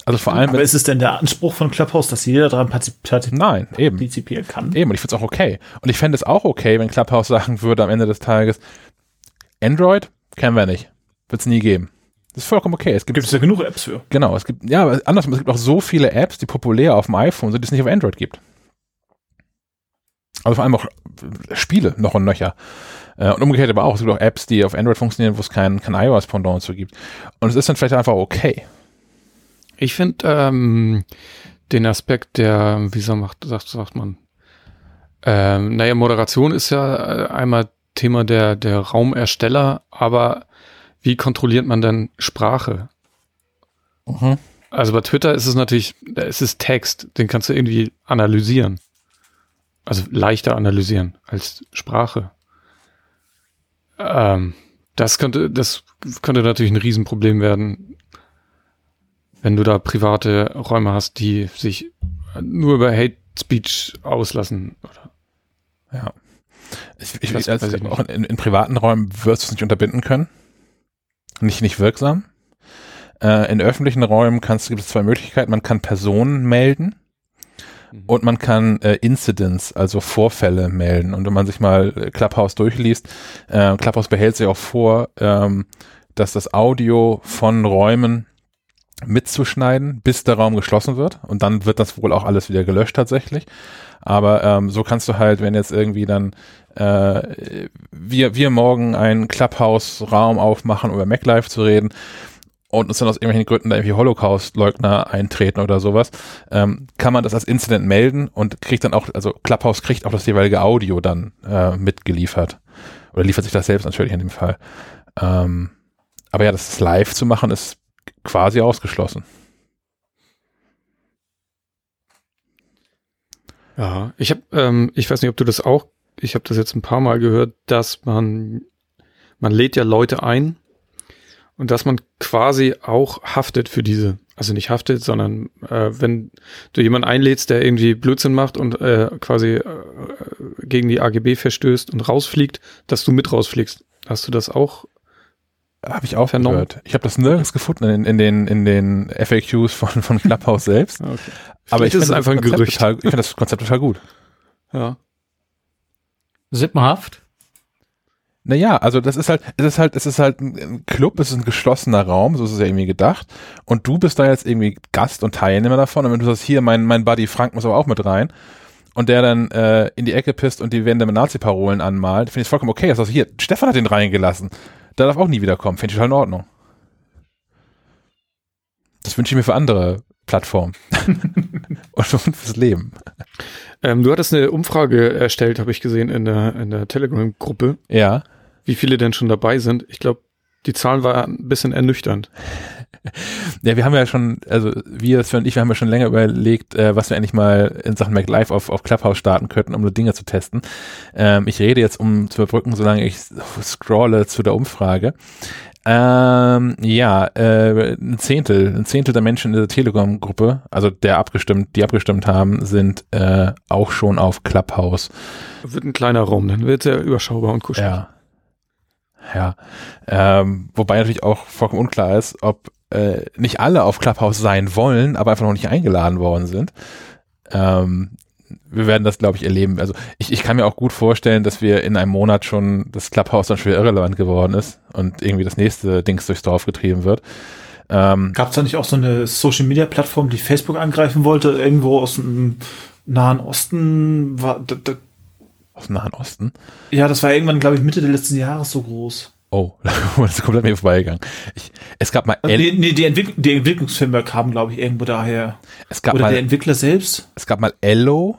Also vor allem. Aber ist es denn der Anspruch von Clubhouse, dass jeder daran partizipieren Nein, eben. kann? Eben, und ich finde es auch okay. Und ich fände es auch okay, wenn Clubhouse sagen würde am Ende des Tages, Android kennen wir nicht. Wird es nie geben. Das ist vollkommen okay. Es gibt, es ja genug Apps für. Genau, es gibt, ja, aber andersrum, es gibt auch so viele Apps, die populär auf dem iPhone sind, die es nicht auf Android gibt. Also vor allem auch Spiele noch und nöcher. Äh, und umgekehrt aber auch, es gibt auch Apps, die auf Android funktionieren, wo es kein, kein iOS-Pendant zu gibt. Und es ist dann vielleicht einfach okay. Ich finde ähm, den Aspekt der, wie sagt, sagt, sagt man, ähm, naja, Moderation ist ja äh, einmal Thema der, der Raumersteller, aber wie kontrolliert man denn Sprache? Mhm. Also bei Twitter ist es natürlich, es ist Text, den kannst du irgendwie analysieren. Also leichter analysieren als Sprache. Ähm, das könnte, das könnte natürlich ein Riesenproblem werden, wenn du da private Räume hast, die sich nur über Hate Speech auslassen. Oder? Ja. Ich, ich, ich, also auch in, in, privaten Räumen wirst du es nicht unterbinden können. Nicht, nicht wirksam. Äh, in öffentlichen Räumen kannst, gibt es zwei Möglichkeiten. Man kann Personen melden mhm. und man kann äh, Incidents, also Vorfälle melden. Und wenn man sich mal Clubhouse durchliest, äh, Clubhouse behält sich auch vor, ähm, dass das Audio von Räumen mitzuschneiden, bis der Raum geschlossen wird. Und dann wird das wohl auch alles wieder gelöscht tatsächlich. Aber ähm, so kannst du halt, wenn jetzt irgendwie dann äh, wir, wir morgen einen Clubhouse-Raum aufmachen, über MacLive zu reden, und uns dann aus irgendwelchen Gründen da irgendwie Holocaust-Leugner eintreten oder sowas, ähm, kann man das als Incident melden und kriegt dann auch, also Clubhouse kriegt auch das jeweilige Audio dann äh, mitgeliefert. Oder liefert sich das selbst natürlich in dem Fall. Ähm, aber ja, das live zu machen, ist quasi ausgeschlossen. Ja, ich habe, ähm, ich weiß nicht, ob du das auch, ich habe das jetzt ein paar Mal gehört, dass man, man lädt ja Leute ein und dass man quasi auch haftet für diese, also nicht haftet, sondern äh, wenn du jemanden einlädst, der irgendwie Blödsinn macht und äh, quasi äh, gegen die AGB verstößt und rausfliegt, dass du mit rausfliegst. Hast du das auch habe ich auch vernommen. Gehört. Ich habe das nirgends gefunden in, in, den in den FAQs von von Clubhouse selbst. okay. Aber ich finde das einfach ein Gerücht. Total, ich finde das Konzept total gut. Ja. Sippenhaft? Naja, also das ist halt, es ist halt, es ist halt ein Club, es ist ein geschlossener Raum, so ist es ja irgendwie gedacht. Und du bist da jetzt irgendwie Gast und Teilnehmer davon. Und wenn du sagst, hier, mein, mein Buddy Frank muss aber auch mit rein, und der dann äh, in die Ecke pisst und die Wände mit Nazi-Parolen anmalt, finde ich vollkommen okay. Das also hier, Stefan hat den reingelassen. Der darf auch nie wiederkommen. Finde ich total in Ordnung. Das wünsche ich mir für andere Plattformen. und fürs Leben. Ähm, du hattest eine Umfrage erstellt, habe ich gesehen, in der, in der Telegram-Gruppe. Ja. Wie viele denn schon dabei sind. Ich glaube, die Zahl war ein bisschen ernüchternd. Ja, wir haben ja schon, also wir, Sven und ich, wir haben ja schon länger überlegt, äh, was wir endlich mal in Sachen MacLive auf, auf Clubhouse starten könnten, um nur Dinge zu testen. Ähm, ich rede jetzt, um zu überbrücken, solange ich scrolle zu der Umfrage. Ähm, ja, äh, ein Zehntel, ein Zehntel der Menschen in der Telegram-Gruppe, also der abgestimmt, die abgestimmt haben, sind äh, auch schon auf Clubhouse. Wird ein kleiner Raum, dann wird er überschaubar und kuschelig. Ja. Ja. Ähm, wobei natürlich auch vollkommen unklar ist, ob äh, nicht alle auf Clubhouse sein wollen, aber einfach noch nicht eingeladen worden sind. Ähm, wir werden das, glaube ich, erleben. Also ich, ich kann mir auch gut vorstellen, dass wir in einem Monat schon das Clubhouse dann schon wieder irrelevant geworden ist und irgendwie das nächste Dings durchs Dorf getrieben wird. Ähm, Gab es da nicht auch so eine Social-Media-Plattform, die Facebook angreifen wollte, irgendwo aus dem Nahen Osten? War, da, da, aus dem Nahen Osten? Ja, das war irgendwann, glaube ich, Mitte des letzten Jahres so groß. Oh, das ist komplett mir vorbeigegangen. Ich, es gab mal. Also, nee, nee, die, Entwick die Entwicklungsfirma kam, glaube ich, irgendwo daher. Es gab Oder mal, der Entwickler selbst. Es gab mal Ello.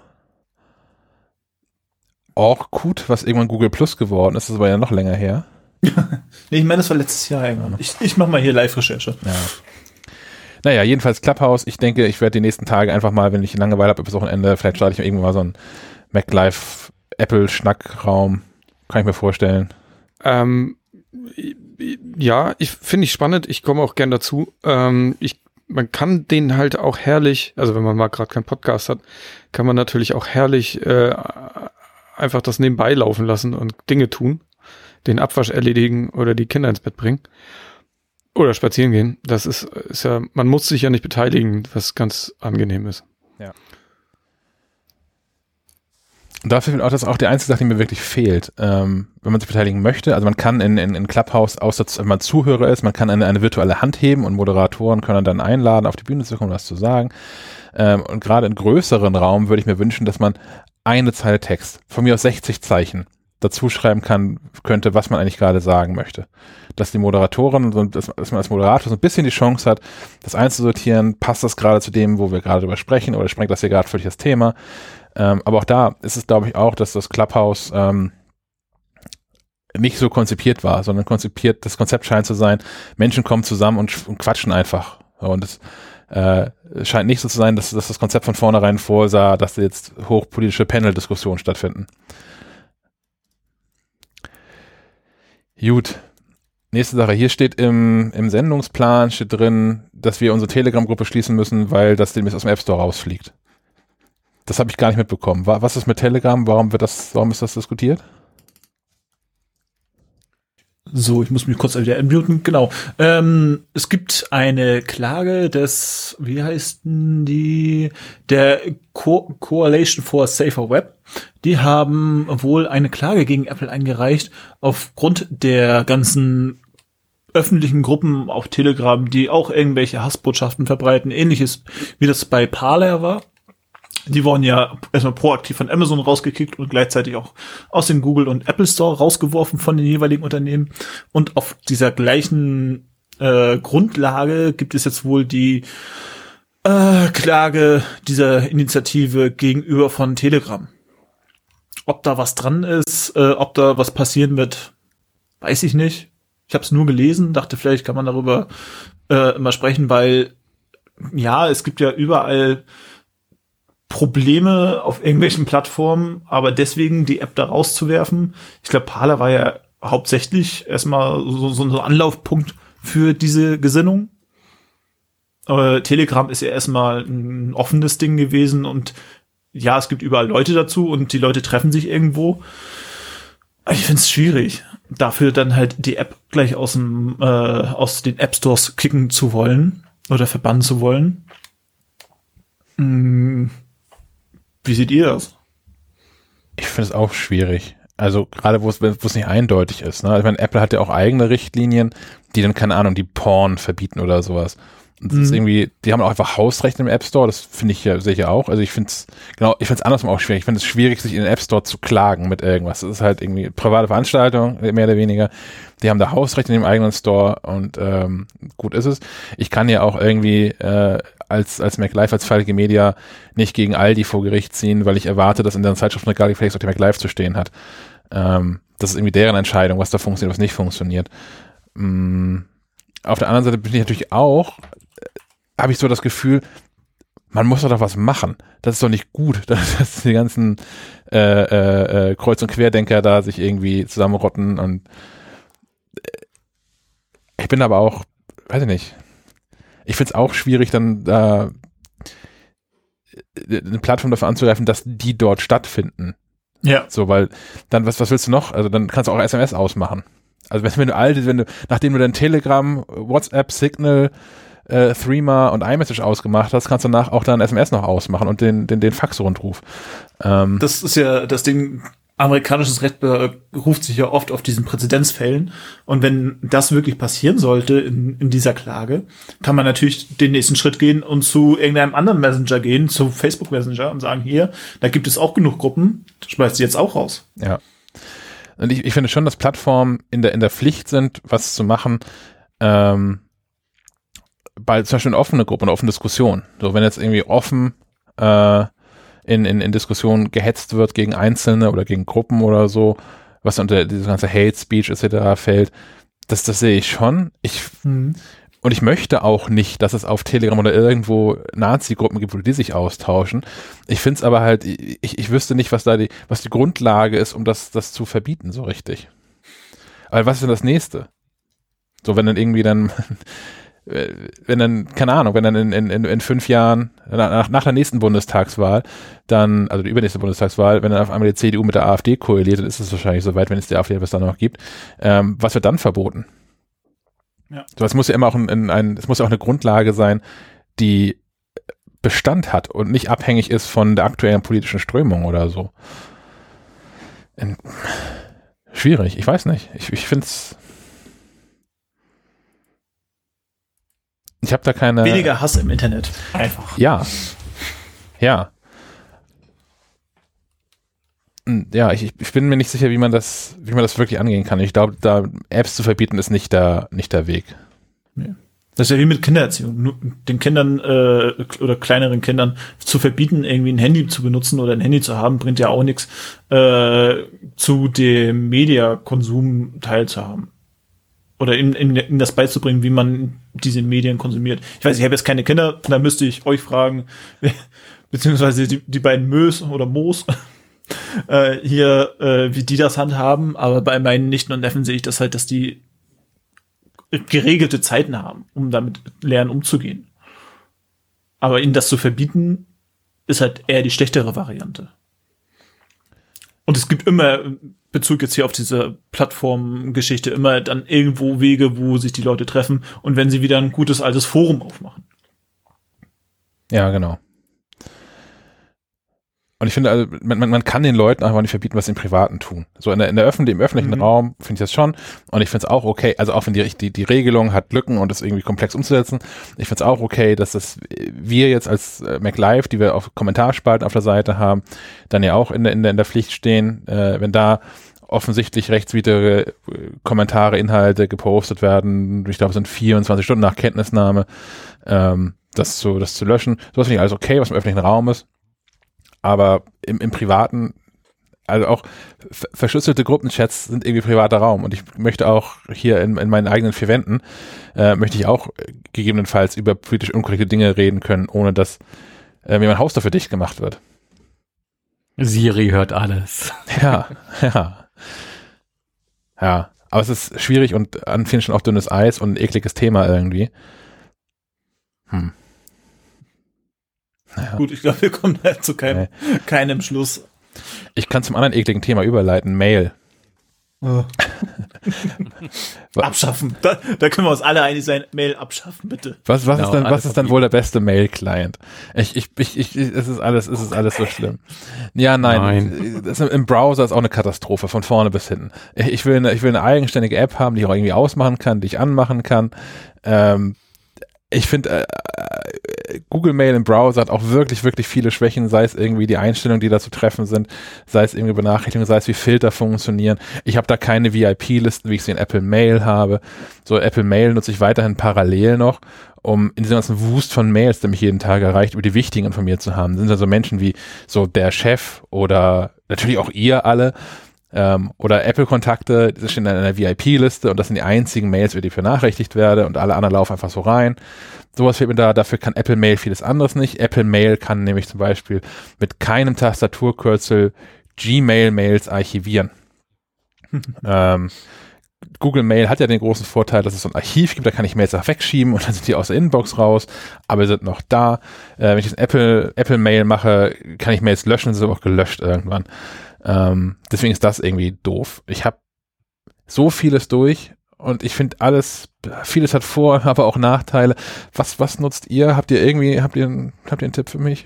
Orkut, was irgendwann Google Plus geworden ist, das war ja noch länger her. nee, ich meine, das war letztes Jahr irgendwann. Ich, ich mache mal hier Live-Recherche. Ja. Naja, jedenfalls Clubhouse. Ich denke, ich werde die nächsten Tage einfach mal, wenn ich Langeweile habe, bis Wochenende, vielleicht starte ich irgendwann mal so einen Mac Live Apple Schnackraum. Kann ich mir vorstellen. Ähm, ja, ich finde ich spannend. Ich komme auch gern dazu. Ähm, ich, man kann den halt auch herrlich, also wenn man mal gerade keinen Podcast hat, kann man natürlich auch herrlich äh, einfach das nebenbei laufen lassen und Dinge tun, den Abwasch erledigen oder die Kinder ins Bett bringen oder spazieren gehen. Das ist, ist ja, man muss sich ja nicht beteiligen, was ganz angenehm ist. Ja. Und dafür auch das ist auch die einzige Sache, die mir wirklich fehlt, ähm, wenn man sich beteiligen möchte. Also man kann in, in, in Clubhouse, außer wenn man Zuhörer ist, man kann eine, eine virtuelle Hand heben und Moderatoren können dann einladen, auf die Bühne zu kommen, was zu sagen. Ähm, und gerade in größeren Raum würde ich mir wünschen, dass man eine Zeile Text, von mir aus 60 Zeichen, dazu schreiben kann, könnte, was man eigentlich gerade sagen möchte. Dass die Moderatorin, dass man als Moderator so ein bisschen die Chance hat, das einzusortieren, passt das gerade zu dem, wo wir gerade drüber sprechen, oder sprengt das hier gerade völlig das Thema. Ähm, aber auch da ist es, glaube ich, auch, dass das Clubhouse ähm, nicht so konzipiert war, sondern konzipiert, das Konzept scheint zu sein, Menschen kommen zusammen und, und quatschen einfach. Und es äh, scheint nicht so zu sein, dass, dass das Konzept von vornherein vorsah, dass jetzt hochpolitische Panel-Diskussionen stattfinden. Gut. Nächste Sache. Hier steht im, im Sendungsplan steht drin, dass wir unsere Telegram-Gruppe schließen müssen, weil das demnächst aus dem App Store rausfliegt. Das habe ich gar nicht mitbekommen. Was ist mit Telegram? Warum wird das, warum ist das diskutiert? So, ich muss mich kurz wieder unmuten. Genau. Ähm, es gibt eine Klage des, wie heißt die, der Co Coalition for Safer Web. Die haben wohl eine Klage gegen Apple eingereicht aufgrund der ganzen öffentlichen Gruppen auf Telegram, die auch irgendwelche Hassbotschaften verbreiten, ähnliches wie das bei Parler war. Die wurden ja erstmal proaktiv von Amazon rausgekickt und gleichzeitig auch aus dem Google und Apple Store rausgeworfen von den jeweiligen Unternehmen. Und auf dieser gleichen äh, Grundlage gibt es jetzt wohl die äh, Klage dieser Initiative gegenüber von Telegram. Ob da was dran ist, äh, ob da was passieren wird, weiß ich nicht. Ich habe es nur gelesen, dachte vielleicht kann man darüber äh, mal sprechen, weil ja, es gibt ja überall Probleme auf irgendwelchen Plattformen, aber deswegen die App da rauszuwerfen. Ich glaube, Parler war ja hauptsächlich erstmal so, so ein Anlaufpunkt für diese Gesinnung. Aber Telegram ist ja erstmal ein offenes Ding gewesen und ja, es gibt überall Leute dazu und die Leute treffen sich irgendwo. Ich finde es schwierig, dafür dann halt die App gleich aus dem äh, aus den App Stores kicken zu wollen oder verbannen zu wollen. Hm wie seht ihr das? Ich finde es auch schwierig. Also gerade wo es wo es nicht eindeutig ist. Ne? Ich meine, Apple hat ja auch eigene Richtlinien, die dann keine Ahnung, die Porn verbieten oder sowas. Und das mhm. ist irgendwie, die haben auch einfach Hausrechte im App Store. Das finde ich ja sicher auch. Also ich finde es genau, ich finde es andersrum auch schwierig. Ich finde es schwierig, sich in den App Store zu klagen mit irgendwas. Das ist halt irgendwie private Veranstaltung mehr oder weniger. Die haben da Hausrechte in dem eigenen Store und ähm, gut ist es. Ich kann ja auch irgendwie äh, als, als MacLife, als feilige Media nicht gegen Aldi vor Gericht ziehen, weil ich erwarte, dass in der Zeitschrift Regal gefälligst auf dem MacLife zu stehen hat. Ähm, das ist irgendwie deren Entscheidung, was da funktioniert, was nicht funktioniert. Mm, auf der anderen Seite bin ich natürlich auch, äh, habe ich so das Gefühl, man muss doch was machen. Das ist doch nicht gut, dass, dass die ganzen äh, äh, äh, Kreuz- und Querdenker da sich irgendwie zusammenrotten und äh, ich bin aber auch, weiß ich nicht, ich finde es auch schwierig, dann da äh, eine Plattform dafür anzugreifen, dass die dort stattfinden. Ja. So, weil dann, was, was willst du noch? Also dann kannst du auch SMS ausmachen. Also wenn, wenn du alte, wenn du, nachdem du dein Telegram, WhatsApp, Signal, äh, Threema und iMessage ausgemacht hast, kannst du danach auch dein SMS noch ausmachen und den, den, den Fax-Rundruf. Ähm, Das ist ja das Ding, amerikanisches Recht beruft sich ja oft auf diesen Präzedenzfällen. Und wenn das wirklich passieren sollte in, in dieser Klage, kann man natürlich den nächsten Schritt gehen und zu irgendeinem anderen Messenger gehen, zu Facebook Messenger und sagen, hier, da gibt es auch genug Gruppen, schmeißt sie jetzt auch raus. Ja. Und ich, ich finde schon, dass Plattformen in der, in der Pflicht sind, was zu machen, ähm, bei zum Beispiel eine offene Gruppe, eine offene Diskussion. So, wenn jetzt irgendwie offen äh, in, in, in Diskussionen gehetzt wird gegen Einzelne oder gegen Gruppen oder so, was unter diese ganze Hate Speech etc. fällt, das, das sehe ich schon. Ich, und ich möchte auch nicht, dass es auf Telegram oder irgendwo Nazi-Gruppen gibt, wo die sich austauschen. Ich finde es aber halt, ich, ich wüsste nicht, was da die, was die Grundlage ist, um das, das zu verbieten, so richtig. Aber was ist denn das nächste? So, wenn dann irgendwie dann, wenn dann, keine Ahnung, wenn dann in, in, in fünf Jahren, nach, nach der nächsten Bundestagswahl, dann, also die übernächste Bundestagswahl, wenn dann auf einmal die CDU mit der AfD koaliert, dann ist es wahrscheinlich soweit, wenn es die AfD bis dann noch gibt. Ähm, was wird dann verboten? Ja. So, es muss ja immer auch ein, ein, ein, es muss ja auch eine Grundlage sein, die Bestand hat und nicht abhängig ist von der aktuellen politischen Strömung oder so. In, schwierig, ich weiß nicht. Ich, ich finde es. Ich habe da keine. Weniger Hass im Internet. Einfach. Ja. Ja. Hm, Ja, ich, ich bin mir nicht sicher, wie man das, wie man das wirklich angehen kann. Ich glaube, da Apps zu verbieten ist nicht der, nicht der Weg. Das ist ja wie mit Kindererziehung. Den Kindern äh, oder kleineren Kindern zu verbieten, irgendwie ein Handy zu benutzen oder ein Handy zu haben, bringt ja auch nichts, äh, zu dem Mediakonsum teilzuhaben. Oder ihnen, ihnen das beizubringen, wie man diese Medien konsumiert. Ich weiß, ich habe jetzt keine Kinder, da müsste ich euch fragen, beziehungsweise die, die beiden Mös oder Moos äh, hier, äh, wie die das handhaben. Aber bei meinen Nichten und Neffen sehe ich das halt, dass die geregelte Zeiten haben, um damit lernen umzugehen. Aber ihnen das zu verbieten, ist halt eher die schlechtere Variante. Und es gibt immer, Bezug jetzt hier auf diese Plattformgeschichte, immer dann irgendwo Wege, wo sich die Leute treffen und wenn sie wieder ein gutes altes Forum aufmachen. Ja, genau. Und ich finde, also, man, man, man kann den Leuten einfach nicht verbieten, was sie im Privaten tun. So in der, in der öffentlichen, im öffentlichen Mhm. Raum finde ich das schon. Und ich finde es auch okay, also auch wenn die, die, die Regelung hat Lücken und ist irgendwie komplex umzusetzen, ich finde es auch okay, dass das wir jetzt als äh, MacLive, die wir auf Kommentarspalten auf der Seite haben, dann ja auch in der, in der, in der Pflicht stehen, äh, wenn da offensichtlich rechtswidrige äh, Kommentare, Inhalte gepostet werden, ich glaube, es sind 24 Stunden nach Kenntnisnahme, ähm, das zu, das zu löschen. Sowas finde ich alles okay, was im öffentlichen Raum ist. Aber im, im privaten, also auch ver- verschlüsselte Gruppenchats sind irgendwie privater Raum und ich möchte auch hier in, in meinen eigenen vier Wänden, äh, möchte ich auch gegebenenfalls über politisch unkorrekte Dinge reden können, ohne dass äh, mir mein Haus dafür dicht gemacht wird. Siri hört alles. Ja, ja. Ja, aber es ist schwierig und an vielen Stellen auch dünnes Eis und ein ekliges Thema irgendwie. Hm. Gut, ich glaube, wir kommen da zu keinem, keinem Schluss. Ich kann zum anderen ekligen Thema überleiten, Mail. Abschaffen. Da, da können wir uns alle einig sein. Mail abschaffen, bitte. Was, was Genau, ist dann, was ist dann wohl der beste Mail-Client? Ich, ich, ich, ich, es ist alles, es ist alles so schlimm. Ja, nein. Nein. Das ist, Im Browser ist auch eine Katastrophe, von vorne bis hinten. Ich ich will eine, ich will eine eigenständige App haben, die ich auch irgendwie ausmachen kann, die ich anmachen kann. Ähm, ich finde, äh, äh, Google Mail im Browser hat auch wirklich, wirklich viele Schwächen, sei es irgendwie die Einstellungen, die da zu treffen sind, sei es irgendwie Benachrichtigungen, sei es wie Filter funktionieren. Ich habe da keine VIP-Listen, wie ich sie in Apple Mail habe. So Apple Mail nutze ich weiterhin parallel noch, um in diesem ganzen Wust von Mails, der mich jeden Tag erreicht, über die wichtigen informiert zu haben. Das sind also Menschen wie so der Chef oder natürlich auch ihr alle, Ähm, oder Apple-Kontakte, die stehen in einer VIP-Liste und das sind die einzigen Mails, über die ich benachrichtigt werde und alle anderen laufen einfach so rein. Sowas fehlt mir da, dafür kann Apple Mail vieles anderes nicht. Apple Mail kann nämlich zum Beispiel mit keinem Tastaturkürzel Gmail-Mails archivieren. ähm, Google Mail hat ja den großen Vorteil, dass es so ein Archiv gibt, da kann ich Mails auch wegschieben und dann sind die aus der Inbox raus, aber sind noch da. Äh, wenn ich jetzt Apple, Apple Mail mache, kann ich Mails löschen, sind auch gelöscht irgendwann. Ähm, deswegen ist das irgendwie doof. Ich habe so vieles durch und ich finde alles, vieles hat Vor-, aber auch Nachteile. Was, was nutzt ihr? Habt ihr irgendwie, habt ihr, habt ihr einen Tipp für mich?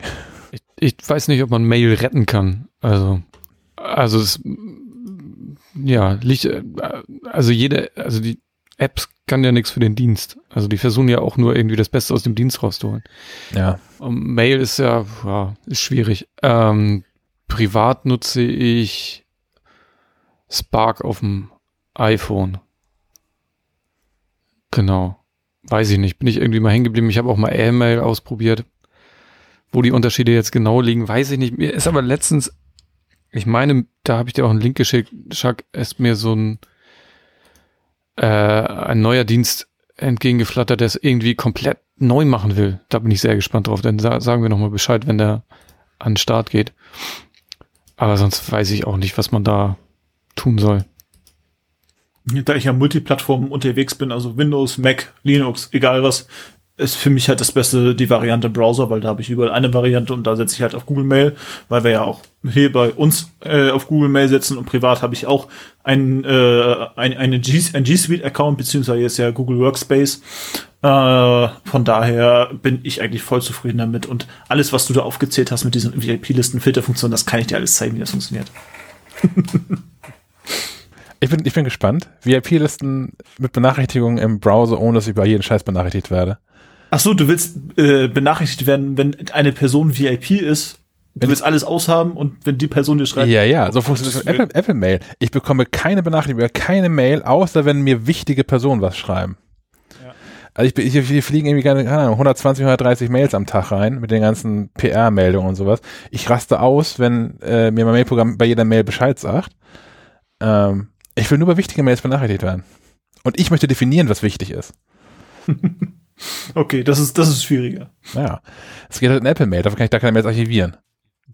Ich, ich weiß nicht, ob man Mail retten kann. Also, also es, ja, liegt, also jede, also die Apps kann ja nichts für den Dienst. Also die versuchen ja auch nur irgendwie das Beste aus dem Dienst rauszuholen. Ja. Und Mail ist ja, ja ist schwierig. Ähm, privat nutze ich Spark auf dem iPhone. Genau. Weiß ich nicht. Bin ich irgendwie mal hängen geblieben. Ich habe auch mal Airmail ausprobiert. Wo die Unterschiede jetzt genau liegen, weiß ich nicht. Mir ist aber letztens, ich meine, da habe ich dir auch einen Link geschickt, Chuck, ist mir so ein, äh, ein neuer Dienst entgegengeflattert, der es irgendwie komplett neu machen will. Da bin ich sehr gespannt drauf. Dann sa sagen wir nochmal Bescheid, wenn der an den Start geht. Aber sonst weiß ich auch nicht, was man da tun soll. Da ich ja Multiplattform unterwegs bin, also Windows, Mac, Linux, egal was, ist für mich halt das Beste die Variante Browser, weil da habe ich überall eine Variante und da setze ich halt auf Google Mail, weil wir ja auch hier bei uns äh, auf Google Mail setzen und privat habe ich auch ein, äh, ein, eine G, ein G Suite Account, beziehungsweise ist ja Google Workspace. Äh, von daher bin ich eigentlich voll zufrieden damit und alles, was du da aufgezählt hast mit diesen VIP-Listen, Filterfunktionen, das kann ich dir alles zeigen, wie das funktioniert. Ich bin, ich bin gespannt. VIP-Listen mit Benachrichtigungen im Browser, ohne dass ich über jeden Scheiß benachrichtigt werde. Ach so, du willst äh, benachrichtigt werden, wenn eine Person VIP ist. Du willst alles aushaben und wenn die Person dir schreibt. Ja, ja, so funktioniert Apple, Apple Mail. Ich bekomme keine Benachrichtigung keine Mail, außer wenn mir wichtige Personen was schreiben. Ja. Also ich, ich, wir fliegen irgendwie keine, keine Ahnung, 120, 130 Mails am Tag rein mit den ganzen PR-Meldungen und sowas. Ich raste aus, wenn äh, mir mein Mailprogramm bei jeder Mail Bescheid sagt. Ähm, ich will nur bei wichtigen Mails benachrichtigt werden. Und ich möchte definieren, was wichtig ist. okay, das ist, das ist schwieriger. Ja. Es geht halt in Apple Mail, dafür kann ich da keine Mails archivieren.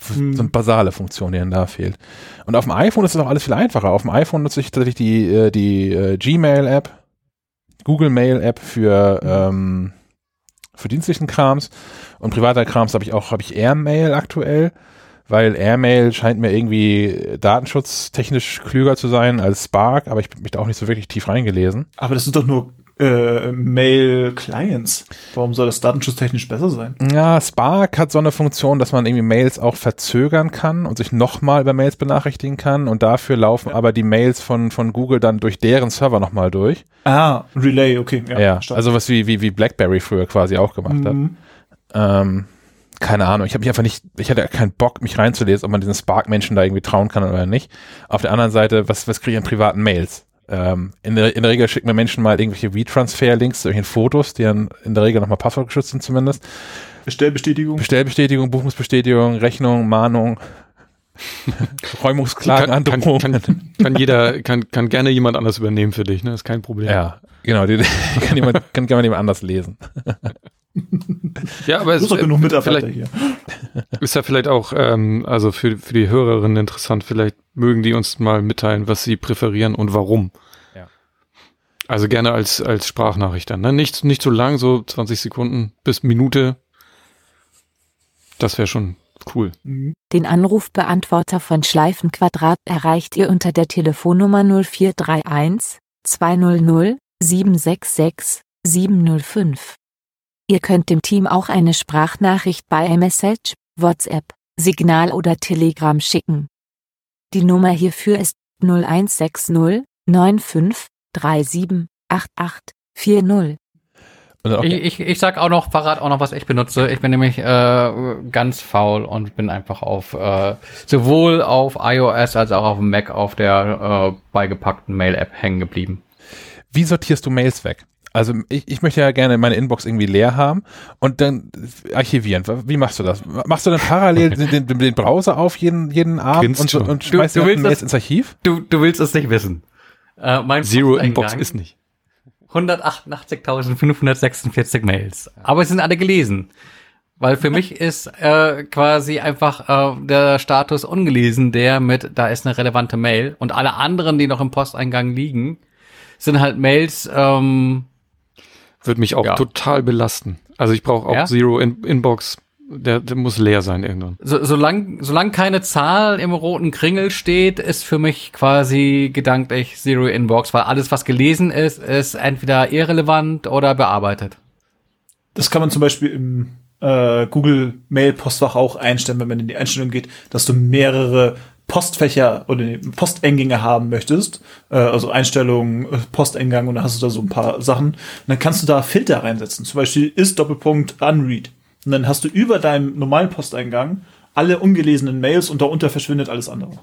Hm. So eine basale Funktion, die dann da fehlt. Und auf dem iPhone ist es auch alles viel einfacher. Auf dem iPhone nutze ich tatsächlich die, äh, die äh, Gmail-App, Google Mail-App für, ähm, für dienstlichen Krams und privater Krams habe ich auch, habe ich Airmail aktuell weil Airmail scheint mir irgendwie datenschutztechnisch klüger zu sein als Spark, aber ich bin mich da auch nicht so wirklich tief reingelesen. Aber das sind doch nur äh, Mail-Clients. Warum soll das datenschutztechnisch besser sein? Ja, Spark hat so eine Funktion, dass man irgendwie Mails auch verzögern kann und sich nochmal über Mails benachrichtigen kann und dafür laufen Ja. aber die Mails von, von Google dann durch deren Server nochmal durch. Ah, Relay, okay. Ja, Ja, also was wie, wie, wie BlackBerry früher quasi auch gemacht hat. Mhm. Ähm, keine Ahnung, ich habe mich einfach nicht, ich hatte keinen Bock, mich reinzulesen, ob man diesen Spark-Menschen da irgendwie trauen kann oder nicht. Auf der anderen Seite, was, was kriege ich an privaten Mails? Ähm, in, der, in der Regel schicken mir Menschen mal irgendwelche V-Transfer-Links zu irgendwelchen Fotos, die dann in der Regel nochmal passwortgeschützt sind zumindest. Bestellbestätigung. Bestellbestätigung, Buchungsbestätigung, Rechnung, Mahnung, Räumungsklagen, kann, kann, kann, kann jeder, kann, kann gerne jemand anders übernehmen für dich, ne? Ist kein Problem. Ja, genau, die, kann jemand, kann, man jemand anders lesen. ja aber es hast doch genug Mitarbeiter hier. ist ja vielleicht auch, ähm, also für, für die Hörerinnen interessant, vielleicht mögen die uns mal mitteilen, was sie präferieren und warum. Ja. Also gerne als, als Sprachnachricht dann, ne? Nicht, nicht so lang, so 20 Sekunden bis Minute. Das wäre schon cool. Mhm. Den Anrufbeantworter von Schleifenquadrat erreicht ihr unter der Telefonnummer 0431 200 766 705. Ihr könnt dem Team auch eine Sprachnachricht bei iMessage, WhatsApp, Signal oder Telegram schicken. Die Nummer hierfür ist 0160 95 37 88 40. Und dann auch, Ich, ich, ich sag auch noch, Verrat auch noch, was ich benutze. Ich bin nämlich äh, ganz faul und bin einfach auf äh, sowohl auf iOS als auch auf dem Mac auf der äh, beigepackten Mail-App hängen geblieben. wie sortierst du Mails weg? Also ich, ich möchte ja gerne meine Inbox irgendwie leer haben und dann archivieren. Wie machst du das? Machst du dann parallel den, den, den Browser auf jeden, jeden Abend und, und, schmeißt du, du das, ins Archiv? Du, du willst es nicht wissen. Äh, mein Zero Inbox ist nicht. 188.546 Mails. Aber sie sind alle gelesen. Weil für mich ist äh, quasi einfach äh, der Status ungelesen, der mit, da ist eine relevante Mail. Und alle anderen, die noch im Posteingang liegen, sind halt Mails, ähm, würde mich auch ja. total belasten. Also ich brauche auch ja? Zero in Inbox. Der, der muss leer sein irgendwann. So, solange solang keine Zahl im roten Kringel steht, ist für mich quasi gedanklich Zero Inbox, weil alles, was gelesen ist, ist entweder irrelevant oder bearbeitet. Das kann man zum Beispiel im äh, Google Mail Postfach auch einstellen, wenn man in die Einstellung geht, dass du mehrere Postfächer oder Posteingänge haben möchtest, äh, also Einstellungen, äh, Posteingang und dann hast du da so ein paar Sachen. Und dann kannst du da Filter reinsetzen. Zum Beispiel ist Doppelpunkt Unread. Und dann hast du über deinem normalen Posteingang alle ungelesenen Mails und darunter verschwindet alles andere.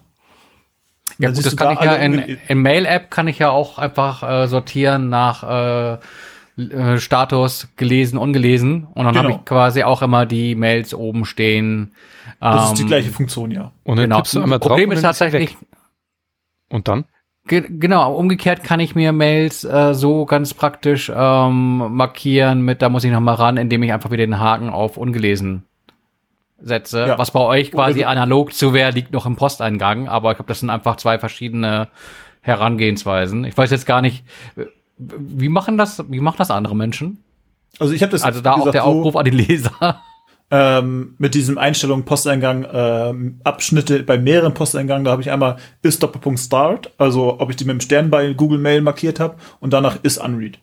Ja, gut, das kann da ich ja in, in Mail-App kann ich ja auch einfach äh, sortieren nach äh, äh, Status gelesen, ungelesen. Und dann genau. habe ich quasi auch immer die Mails oben stehen. Das ist die ähm, gleiche Funktion, ja. Und dann genau. tippst du einmal drauf Problem ist tatsächlich. Und dann? Ge genau, umgekehrt kann ich mir Mails äh, so ganz praktisch ähm, markieren mit, da muss ich noch mal ran, indem ich einfach wieder den Haken auf ungelesen setze. Ja. Was bei euch quasi analog zu wer liegt noch im Posteingang, aber ich glaube, das sind einfach zwei verschiedene Herangehensweisen. Ich weiß jetzt gar nicht, wie machen das, wie machen das andere Menschen? Also ich habe das. Also da auch der Aufruf an die Leser. Ähm, mit diesem Einstellung Posteingang ähm, Abschnitte bei mehreren Posteingängen, da habe ich einmal ist Doppelpunkt Start, also ob ich die mit dem Stern bei Google Mail markiert habe und danach ist Unread.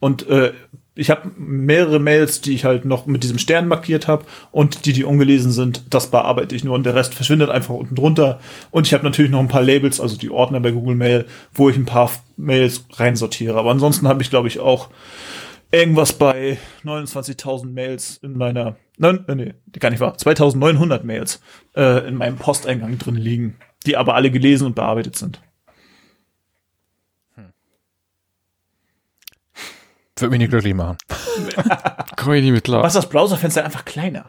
Und äh, ich habe mehrere Mails, die ich halt noch mit diesem Stern markiert habe und die, die ungelesen sind, das bearbeite ich nur und der Rest verschwindet einfach unten drunter. Und ich habe natürlich noch ein paar Labels, also die Ordner bei Google Mail, wo ich ein paar Mails reinsortiere. Aber ansonsten habe ich, glaube ich, auch irgendwas bei 29.000 Mails in meiner, nein, äh, nee, gar nicht wahr, 2.900 Mails äh, in meinem Posteingang drin liegen, die aber alle gelesen und bearbeitet sind. Würde mich nicht glücklich machen. Komm ich nicht mit klar. Was das Browserfenster einfach kleiner?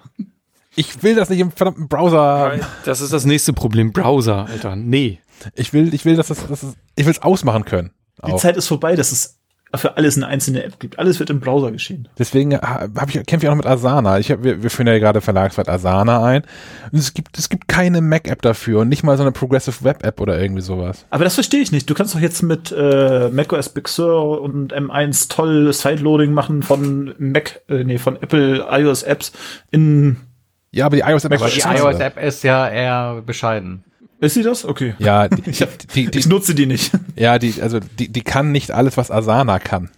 Ich will das nicht im verdammten Browser. Das ist das nächste Problem. Browser, Alter. Nee. Ich will, ich will, dass das, das ist, ich will es ausmachen können. Die auch. Zeit ist vorbei, dass es für alles eine einzelne App gibt. Alles wird im Browser geschehen. Deswegen äh, hab ich, kämpfe ich auch noch mit Asana. Ich hab, wir, wir führen ja gerade Verlagswert Asana ein. Und es gibt, es gibt keine Mac-App dafür und nicht mal so eine Progressive Web-App oder irgendwie sowas. Aber das verstehe ich nicht. Du kannst doch jetzt mit äh, macOS Big Sur und M1 toll Sideloading machen von Mac, äh, nee, von Apple iOS Apps in ja, aber die iOS-App die iOS-App ist ja eher bescheiden. Ist sie das? Okay. Ja, die, ich, hab, die, die, ich nutze die nicht. Ja, die, also die, die kann nicht alles, was Asana kann.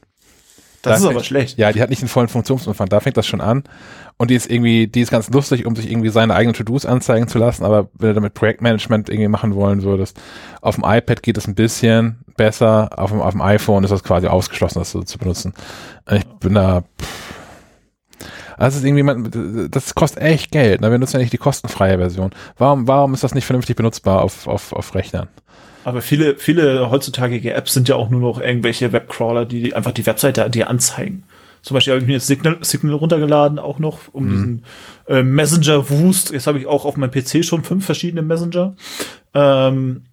Das da ist fängt, aber schlecht. Ja, die hat nicht den vollen Funktionsumfang. Da fängt das schon an. Und die ist irgendwie, die ist ganz lustig, um sich irgendwie seine eigenen To-Dos anzeigen zu lassen. Aber wenn du damit Projektmanagement irgendwie machen wollen würdest, auf dem iPad geht es ein bisschen besser. Auf dem, auf dem iPhone ist das quasi ausgeschlossen, das so zu benutzen. Ich bin da, pff, also ist irgendwie, das kostet echt Geld. Ne? Wir nutzen ja nicht die kostenfreie Version. Warum, warum ist das nicht vernünftig benutzbar auf, auf, auf Rechnern? Aber viele, viele heutzutage Apps sind ja auch nur noch irgendwelche Webcrawler, die einfach die Webseite dir anzeigen. Zum Beispiel habe ich mir jetzt Signal, Signal runtergeladen, auch noch, um mhm. diesen äh, Messenger-Wust. Jetzt habe ich auch auf meinem PC schon fünf verschiedene Messenger. Ähm,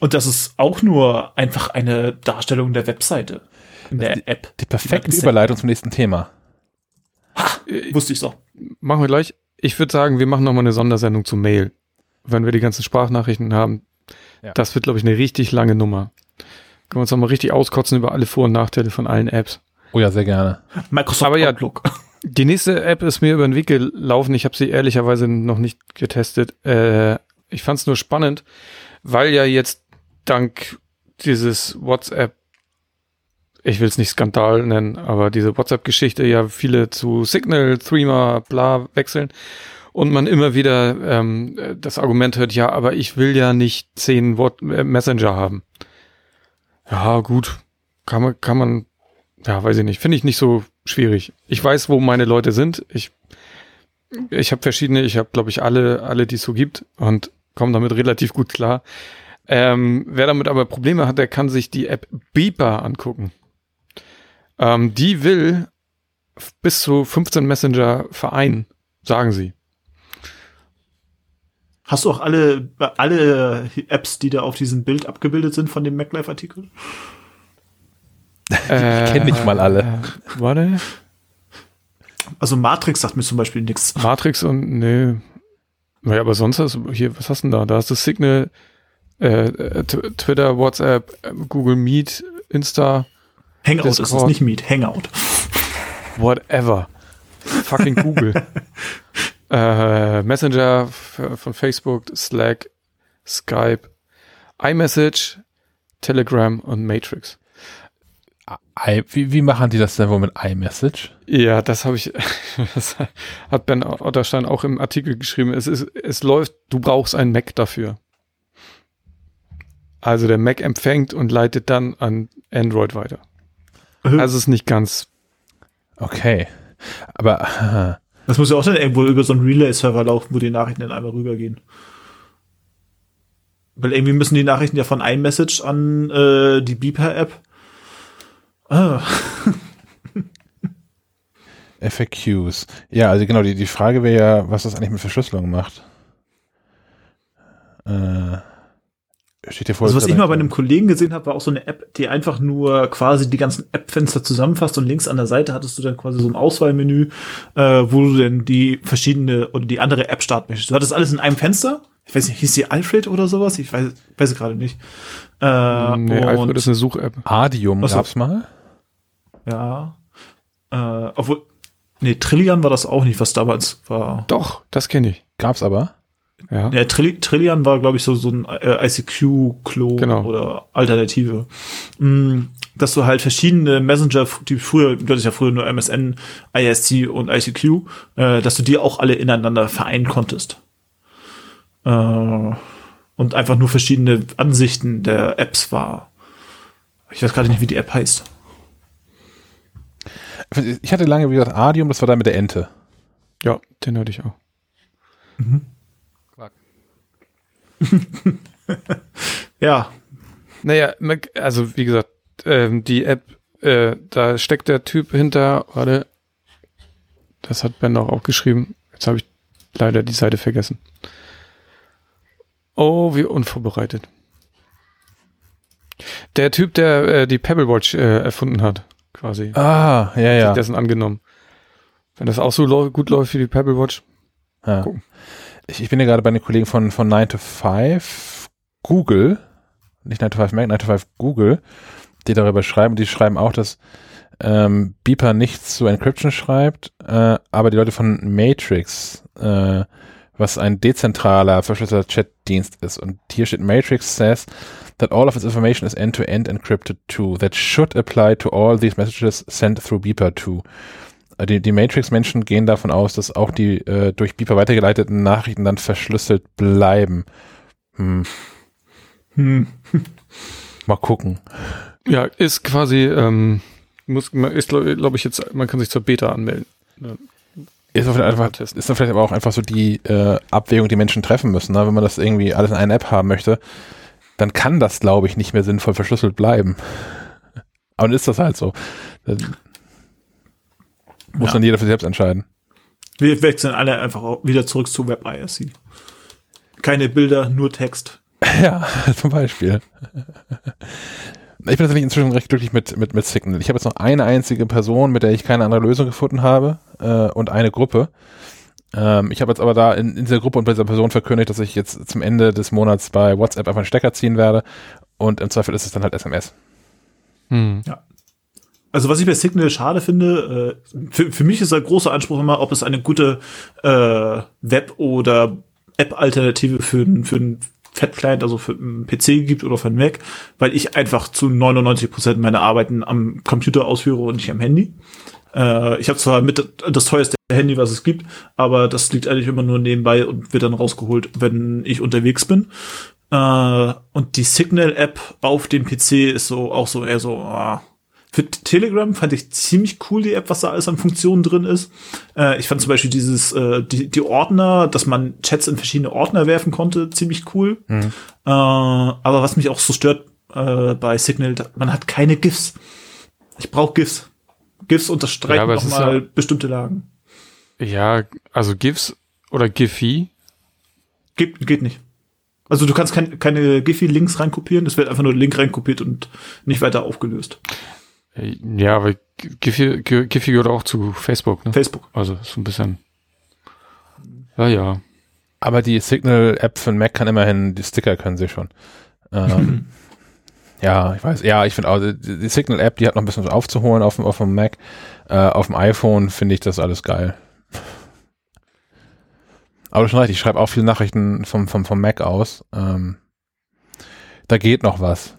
und das ist auch nur einfach eine Darstellung der Webseite in der die, App. Die perfekte Überleitung zum nächsten Thema. Ha, wusste ich so. Machen wir gleich. Ich würde sagen, wir machen nochmal eine Sondersendung zu Mail. Wenn wir die ganzen Sprachnachrichten haben. Ja. Das wird, glaube ich, eine richtig lange Nummer. Können wir uns nochmal richtig auskotzen über alle Vor- und Nachteile von allen Apps. Oh ja, sehr gerne. Microsoft Aber ja, Outlook. Die nächste App ist mir über den Weg gelaufen. Ich habe sie ehrlicherweise noch nicht getestet. Äh, ich fand es nur spannend, weil ja jetzt dank dieses WhatsApp ich will es nicht Skandal nennen, aber diese WhatsApp-Geschichte ja viele zu Signal, Threema, bla wechseln und man immer wieder ähm, das Argument hört, ja, aber ich will ja nicht zehn Wort äh, Messenger haben. Ja, gut, kann man, kann man, ja, weiß ich nicht, finde ich nicht so schwierig. Ich weiß, wo meine Leute sind. Ich, ich habe verschiedene, ich habe, glaube ich, alle, alle, die es so gibt und komme damit relativ gut klar. Ähm, wer damit aber Probleme hat, der kann sich die App Beeper angucken. Ähm, die will bis zu 15 Messenger vereinen, sagen sie. Hast du auch alle, alle Apps, die da auf diesem Bild abgebildet sind von dem MacLife-Artikel? Äh, kenn nicht mal alle. Äh, warte. Also Matrix sagt mir zum Beispiel nichts. Matrix und, nee. Naja, aber sonst hast du hier, was hast du denn da? Da hast du Signal, äh, äh, Twitter, WhatsApp, äh, Google Meet, Insta, Hangout ist es, Discord. nicht Meet, Hangout. whatever. Fucking Google. äh, Messenger von Facebook, Slack, Skype, iMessage, Telegram und Matrix. I, wie, wie machen die das denn wohl mit iMessage? Ja, das habe ich, das hat Ben Otterstein auch im Artikel geschrieben. Es ist, es läuft, du brauchst einen Mac dafür. Also der Mac empfängt und leitet dann an Android weiter. Mhm. Also ist nicht ganz, Okay. Aber Das muss ja auch dann irgendwo über so einen Relay-Server laufen, wo die Nachrichten dann einmal rübergehen. Weil irgendwie müssen die Nachrichten ja von iMessage an äh, die Beeper-App. Ah, FAQs. Ja, also genau, die, die Frage wäre ja, was das eigentlich mit Verschlüsselung macht. Äh, steht hier vor. also was ich mal bei einem Kollegen gesehen habe, war auch so eine App, die einfach nur quasi die ganzen App-Fenster zusammenfasst und links an der Seite hattest du dann quasi so ein Auswahlmenü, äh, wo du dann die verschiedene oder die andere App starten möchtest. Du hattest alles in einem Fenster. Ich weiß nicht, hieß die Alfred oder sowas? Ich weiß, weiß es gerade nicht. Äh, nee, und- Alfred ist eine Such-App. Adium so. gab's mal. Ja. Äh, obwohl, nee, Trillian war das auch nicht, was damals war. Doch, das kenne ich. Gab's aber. Ja. Ja, Trill Trillian war, glaube ich, so, so ein äh, ICQ-Klon Genau. oder Alternative. Mm, dass du halt verschiedene Messenger, die früher, du hattest ja früher nur MSN, ISC und ICQ, äh, dass du die auch alle ineinander vereinen konntest. Äh, und einfach nur verschiedene Ansichten der Apps war. Ich weiß gerade nicht, wie die App heißt. Ich hatte lange, wie gesagt, Adium, das war da mit der Ente. Ja, den hatte ich auch. Quack. Ja, Naja, also wie gesagt, ähm, die App, äh, da steckt der Typ hinter, warte, das hat Ben auch, auch geschrieben. Jetzt habe ich leider die Seite vergessen. Oh, wie unvorbereitet. Der Typ, der äh, die Pebble Watch äh, erfunden hat, quasi. Ah, ja, ja. dessen angenommen. Wenn das auch so gut läuft wie die Pebble Watch. ja. gucken. Ich, ich bin ja gerade bei den Kollegen von, von 9 to 5 Google, nicht 9 to 5 Mac, 9 to 5 Google, die darüber schreiben. Die schreiben auch, dass ähm, Beeper nichts zu Encryption schreibt, äh, aber die Leute von Matrix, äh, was ein dezentraler verschlüsselter Chatdienst ist. Und hier steht Matrix says that all of its information is end-to-end encrypted too. That should apply to all these messages sent through Beeper too. Äh, Die, die Matrix-Menschen gehen davon aus, dass auch die äh, durch Beeper weitergeleiteten Nachrichten dann verschlüsselt bleiben. Hm, hm. mal gucken. Ja, ist quasi, ähm, muss, ist glaube glaub ich jetzt, man kann sich zur Beta anmelden. Ist, auf einfach, ist dann vielleicht aber auch einfach so die äh, Abwägung, die Menschen treffen müssen. Ne? Wenn man das irgendwie alles in einer App haben möchte, dann kann das, glaube ich, nicht mehr sinnvoll verschlüsselt bleiben. Aber dann ist das halt so. Dann muss Ja. dann jeder für sich selbst entscheiden. Wir wechseln alle einfach auch wieder zurück zu WebIRC. Keine Bilder, nur Text. Ja, zum Beispiel. Ich bin tatsächlich inzwischen recht glücklich mit, mit, mit Signal. Ich habe jetzt noch eine einzige Person, mit der ich keine andere Lösung gefunden habe äh, und eine Gruppe. Ähm, ich habe jetzt aber da in, in dieser Gruppe und bei dieser Person verkündigt, dass ich jetzt zum Ende des Monats bei WhatsApp einfach einen Stecker ziehen werde und im Zweifel ist es dann halt SMS. Hm. Also was ich bei Signal schade finde, äh, für, für mich ist der große Anspruch immer, ob es eine gute äh, Web- oder App-Alternative für, für einen Fat-Client, also für einen PC gibt oder für einen Mac, weil ich einfach zu 99 Prozent meiner Arbeiten am Computer ausführe und nicht am Handy. Äh, ich habe zwar mit das teuerste Handy, was es gibt, aber das liegt eigentlich immer nur nebenbei und wird dann rausgeholt, wenn ich unterwegs bin. Äh, und die Signal-App auf dem PC ist so auch so eher so, ah, für Telegram fand ich ziemlich cool die App, was da alles an Funktionen drin ist. Äh, ich fand zum Beispiel dieses, äh, die, die Ordner, dass man Chats in verschiedene Ordner werfen konnte, ziemlich cool. Äh, aber was mich auch so stört äh, bei Signal, man hat keine GIFs. Ich brauche GIFs. GIFs unterstreichen Ja, nochmal ja- bestimmte Lagen. Ja, also GIFs oder Giphy. Geht, geht nicht. Also du kannst kein, keine Giphy-Links reinkopieren, es wird einfach nur der Link reinkopiert und nicht weiter aufgelöst. Ja, aber Giphy, Giphy gehört auch zu Facebook, ne? Facebook. Also so ein bisschen. Ja, ja. Aber die Signal-App für den Mac kann immerhin, die Sticker können sie schon. Ähm, ja, ich weiß. Ja, ich finde auch, die, die Signal-App, die hat noch ein bisschen was aufzuholen auf, dem- auf dem Mac. Äh, auf dem iPhone finde ich das alles geil. Aber schon recht, ich schreibe auch viele Nachrichten vom, vom, vom Mac aus. Ähm, da geht noch was.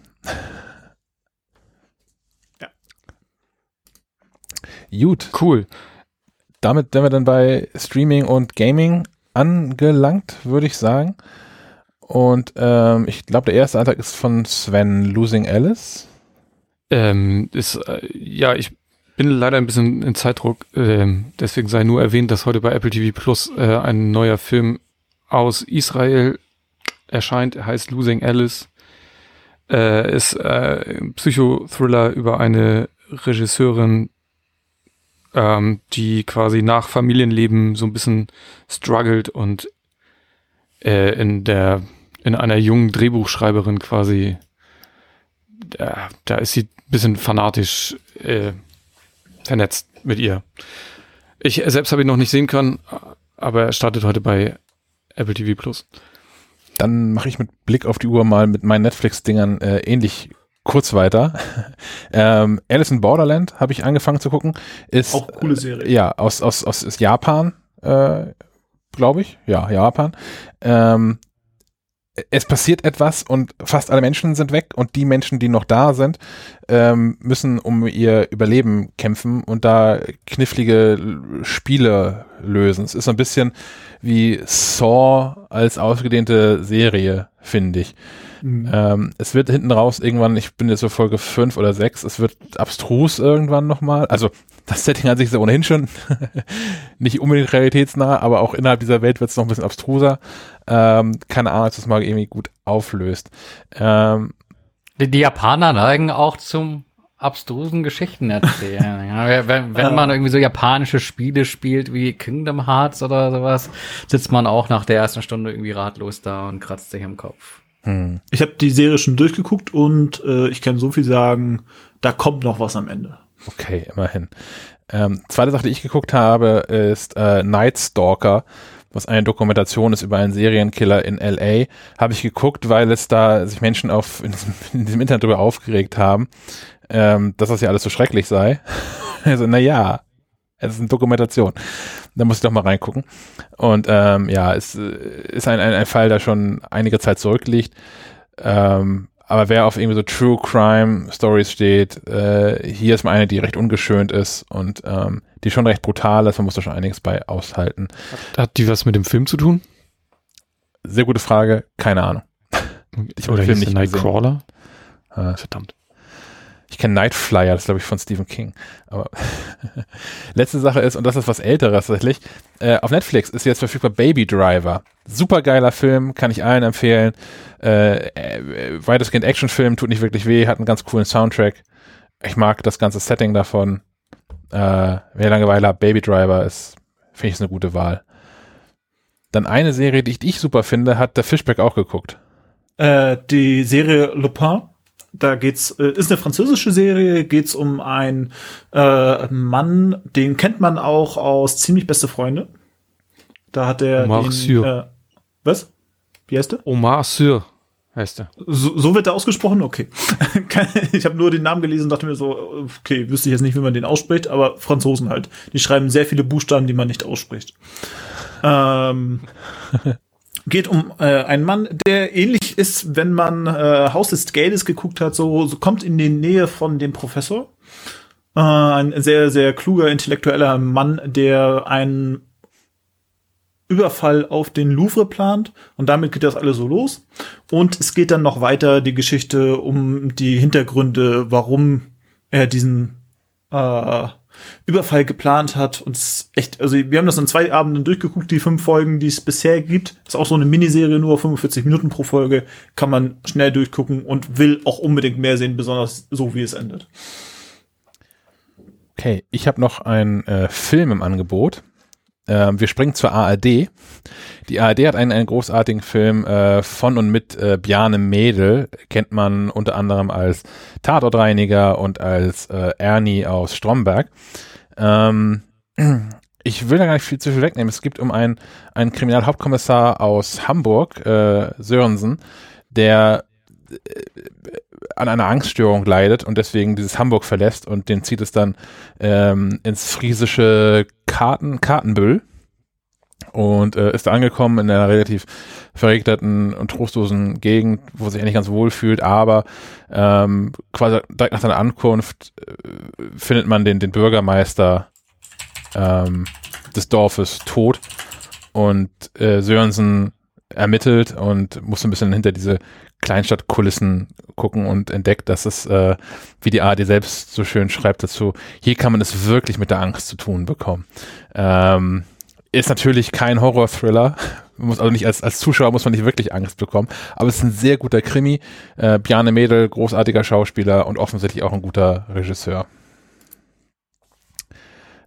Gut, Cool. damit sind wir dann bei Streaming und Gaming angelangt, würde ich sagen. Und ähm, ich glaube, der erste Antrag ist von Sven Losing Alice. Ähm, ist, äh, ja, ich bin leider ein bisschen in Zeitdruck. Ähm, deswegen sei nur erwähnt, dass heute bei Apple TV Plus äh, ein neuer Film aus Israel erscheint. Er heißt Losing Alice. Äh, ist äh, ein Psychothriller über eine Regisseurin, ähm, die quasi nach Familienleben so ein bisschen struggelt und äh, in der in einer jungen Drehbuchschreiberin quasi da, da ist sie ein bisschen fanatisch äh, vernetzt mit ihr. Ich selbst habe ihn noch nicht sehen können, aber er startet heute bei Apple TV Plus. Dann mache ich mit Blick auf die Uhr mal mit meinen Netflix-Dingern äh, ähnlich kurz weiter. ähm, Alice in Borderland habe ich angefangen zu gucken. Ist Auch coole Serie. ja aus aus aus, aus Japan, äh, glaube ich. Ja, Japan. Ähm, es passiert etwas und fast alle Menschen sind weg und die Menschen, die noch da sind, ähm, müssen um ihr Überleben kämpfen und da knifflige Spiele lösen. Es ist so ein bisschen wie Saw als ausgedehnte Serie, finde ich. Mhm. Ähm, es wird hinten raus irgendwann, ich bin jetzt so Folge 5 oder 6, es wird abstrus irgendwann nochmal. Also das Setting an sich ist ja ohnehin schon nicht unbedingt realitätsnah, aber auch innerhalb dieser Welt wird es noch ein bisschen abstruser. Ähm, keine Ahnung, dass das mal irgendwie gut auflöst. Ähm, Die, die Japaner neigen auch zum abstrusen Geschichten erzählen. ja, wenn wenn man irgendwie so japanische Spiele spielt wie Kingdom Hearts oder sowas, sitzt man auch nach der ersten Stunde irgendwie ratlos da und kratzt sich im Kopf. Hm. Ich habe die Serie schon durchgeguckt und äh, ich kann so viel sagen, da kommt noch was am Ende. Okay, immerhin. Ähm, zweite Sache, die ich geguckt habe, ist äh, Night Stalker, was eine Dokumentation ist über einen Serienkiller in LA. Habe ich geguckt, weil es da sich Menschen auf in diesem, in diesem Internet darüber aufgeregt haben, ähm, dass das ja alles so schrecklich sei. also, na ja, es ist eine Dokumentation. Da muss ich doch mal reingucken. Und ähm, ja, es äh, ist ein, ein, ein Fall, der schon einige Zeit zurückliegt. Ähm, aber wer auf irgendwie so True Crime Stories steht, äh, hier ist mal eine, die recht ungeschönt ist und ähm, die schon recht brutal ist. Man muss da schon einiges bei aushalten. Hat die was mit dem Film zu tun? Sehr gute Frage, keine Ahnung. Ich hab Oder den Film nicht gesehen. Nightcrawler? Äh, Verdammt. Ich kenne Night Flyer, das glaube ich von Stephen King. Aber letzte Sache ist, und das ist was älteres tatsächlich, äh, auf Netflix ist jetzt verfügbar Baby Driver. Super geiler Film, kann ich allen empfehlen. Äh, äh, weitestgehend Actionfilm, tut nicht wirklich weh, hat einen ganz coolen Soundtrack. Ich mag das ganze Setting davon. Äh, wer Langeweile hat, Baby Driver ist, finde ich, ist eine gute Wahl. Dann eine Serie, die ich, die ich super finde, hat der Fishback auch geguckt. Äh, die Serie Lupin, da geht's, äh, ist eine französische Serie, geht's um einen äh, Mann, den kennt man auch aus ziemlich beste Freunde. Da hat er Omar den, Sy. äh, was? Wie heißt der? Omar Syr heißt er. So, so wird er ausgesprochen? Okay. ich habe nur den Namen gelesen und dachte mir so, okay, wüsste ich jetzt nicht, wie man den ausspricht, aber Franzosen halt. Die schreiben sehr viele Buchstaben, die man nicht ausspricht. Ähm, geht um äh, einen Mann, der ähnlich ist, wenn man äh, Haus des Geldes geguckt hat, so, so kommt in die Nähe von dem Professor. Äh, ein sehr, sehr kluger, intellektueller Mann, der einen Überfall auf den Louvre plant und damit geht das alles so los. Und es geht dann noch weiter die Geschichte um die Hintergründe, warum er diesen äh, Überfall geplant hat. Und echt, also wir haben das in zwei Abenden durchgeguckt, die fünf Folgen, die es bisher gibt. Ist auch so eine Miniserie, nur 45 Minuten pro Folge, kann man schnell durchgucken und will auch unbedingt mehr sehen, besonders so wie es endet. Okay, ich habe noch einen äh, Film im Angebot. Ähm, wir springen zur ARD. Die ARD hat einen, einen großartigen Film äh, von und mit äh, Bjarne Mädel, kennt man unter anderem als Tatortreiniger und als äh, Ernie aus Stromberg. Ähm, ich will da gar nicht viel zu viel wegnehmen. Es gibt um einen, einen Kriminalhauptkommissar aus Hamburg, äh, Sörensen, der äh, an einer Angststörung leidet und deswegen dieses Hamburg verlässt und den zieht es dann ähm, ins friesische Karten, Kartenbüll und äh, ist angekommen in einer relativ verregneten und trostlosen Gegend, wo sich eigentlich ganz wohl fühlt, aber ähm, quasi direkt nach seiner Ankunft äh, findet man den, den Bürgermeister ähm, des Dorfes tot und äh, Sörensen ermittelt und muss ein bisschen hinter diese Kleinstadtkulissen gucken und entdeckt, dass es, äh, wie die ARD selbst so schön schreibt dazu, hier kann man es wirklich mit der Angst zu tun bekommen. Ähm, ist natürlich kein Horror-Thriller, muss also nicht als, als Zuschauer muss man nicht wirklich Angst bekommen, aber es ist ein sehr guter Krimi. Äh, Bjarne Mädel, großartiger Schauspieler und offensichtlich auch ein guter Regisseur.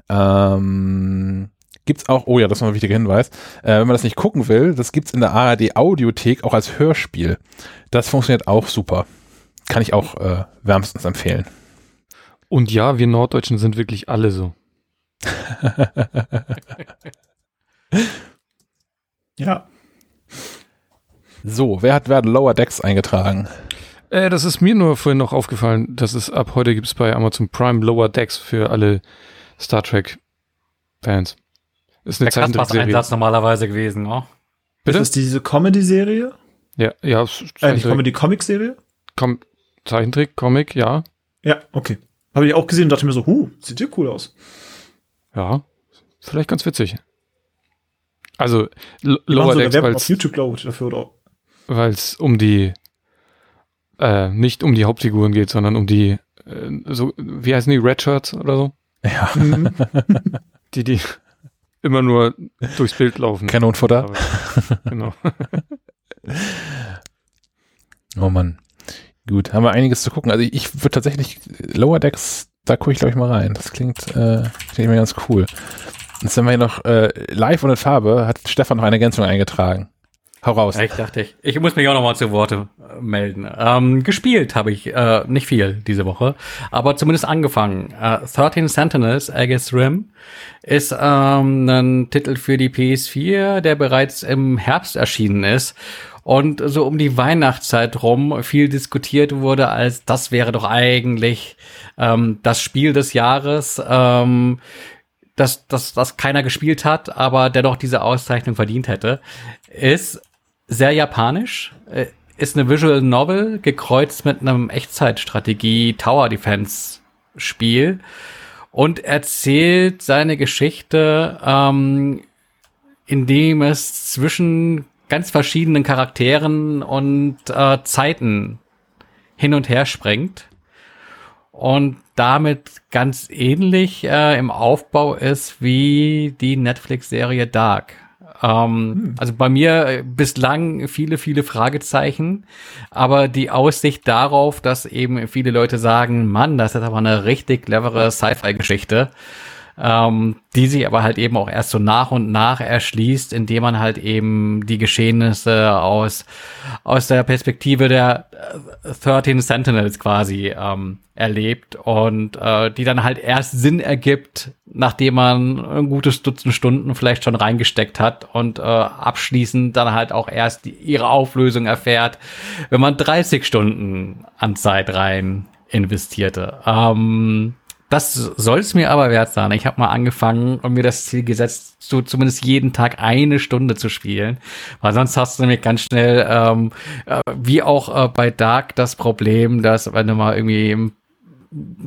Ähm, gibt's auch, oh ja, das ist noch ein wichtiger Hinweis, äh, wenn man das nicht gucken will, das gibt's in der ARD Audiothek auch als Hörspiel. Das funktioniert auch super. Kann ich auch äh, wärmstens empfehlen. Und ja, wir Norddeutschen sind wirklich alle so. Ja. So, wer hat, wer hat Lower Decks eingetragen? Äh, das ist mir nur vorhin noch aufgefallen, dass es ab heute gibt es bei Amazon Prime Lower Decks für alle Star Trek Fans. Ist eine Zeichentrickserie. Einsatz normalerweise gewesen, oh. Bitte? Ist das diese Comedy-Serie? Ja, ja, Äh, nicht Comedy-Comic-Serie? Com Zeichentrick, Comic, ja. Ja, okay. Habe ich auch gesehen und dachte mir so, huh, sieht dir cool aus. Ja, vielleicht ganz witzig. Also L Lower sogar Decks, weil auf YouTube, glaube ich, dafür oder weil es um die äh, nicht um die Hauptfiguren geht, sondern um die äh, so wie heißen die Red Shirts oder so, Ja, die die immer nur durchs Bild laufen. Kanonenfutter. Aber- genau. Oh Mann. Gut, haben wir einiges zu gucken. Also ich, ich würde tatsächlich Lower Decks, da gucke ich glaube ich mal rein. Das klingt, äh, klingt mir ganz cool. Jetzt haben wir hier noch äh, live und in Farbe, hat Stefan noch eine Ergänzung eingetragen. Hau raus. Ich dachte, ich, ich muss mich auch noch mal zu Worte äh, melden. Ähm, gespielt habe ich äh, nicht viel diese Woche, aber zumindest angefangen. Äh, 13 Sentinels, Aegis Rim, ist ähm, ein Titel für die PS4, der bereits im Herbst erschienen ist und so um die Weihnachtszeit rum viel diskutiert wurde, als das wäre doch eigentlich ähm, das Spiel des Jahres. Ähm, das, das, das keiner gespielt hat, aber dennoch diese Auszeichnung verdient hätte, ist sehr japanisch, äh, ist eine Visual Novel gekreuzt mit einem Echtzeitstrategie Tower Defense Spiel und erzählt seine Geschichte, ähm, indem es zwischen ganz verschiedenen Charakteren und äh, Zeiten hin und her springt und damit ganz ähnlich äh, im Aufbau ist wie die Netflix-Serie Dark. Ähm, Also bei mir äh, bislang viele, viele Fragezeichen, aber die Aussicht darauf, dass eben viele Leute sagen, Mann, das ist aber eine richtig clevere Sci-Fi-Geschichte, ähm, die sich aber halt eben auch erst so nach und nach erschließt, indem man halt eben die Geschehnisse aus, aus der Perspektive der äh, 13 Sentinels quasi ähm, erlebt und äh, die dann halt erst Sinn ergibt, nachdem man ein gutes Dutzend Stunden vielleicht schon reingesteckt hat und äh, abschließend dann halt auch erst die, ihre Auflösung erfährt, wenn man 30 Stunden an Zeit rein investierte. Ähm, das soll es mir aber wert sein. Ich habe mal angefangen und mir das Ziel gesetzt, so zumindest jeden Tag eine Stunde zu spielen, weil sonst hast du nämlich ganz schnell, ähm, äh, wie auch äh, bei Dark, das Problem, dass wenn du mal irgendwie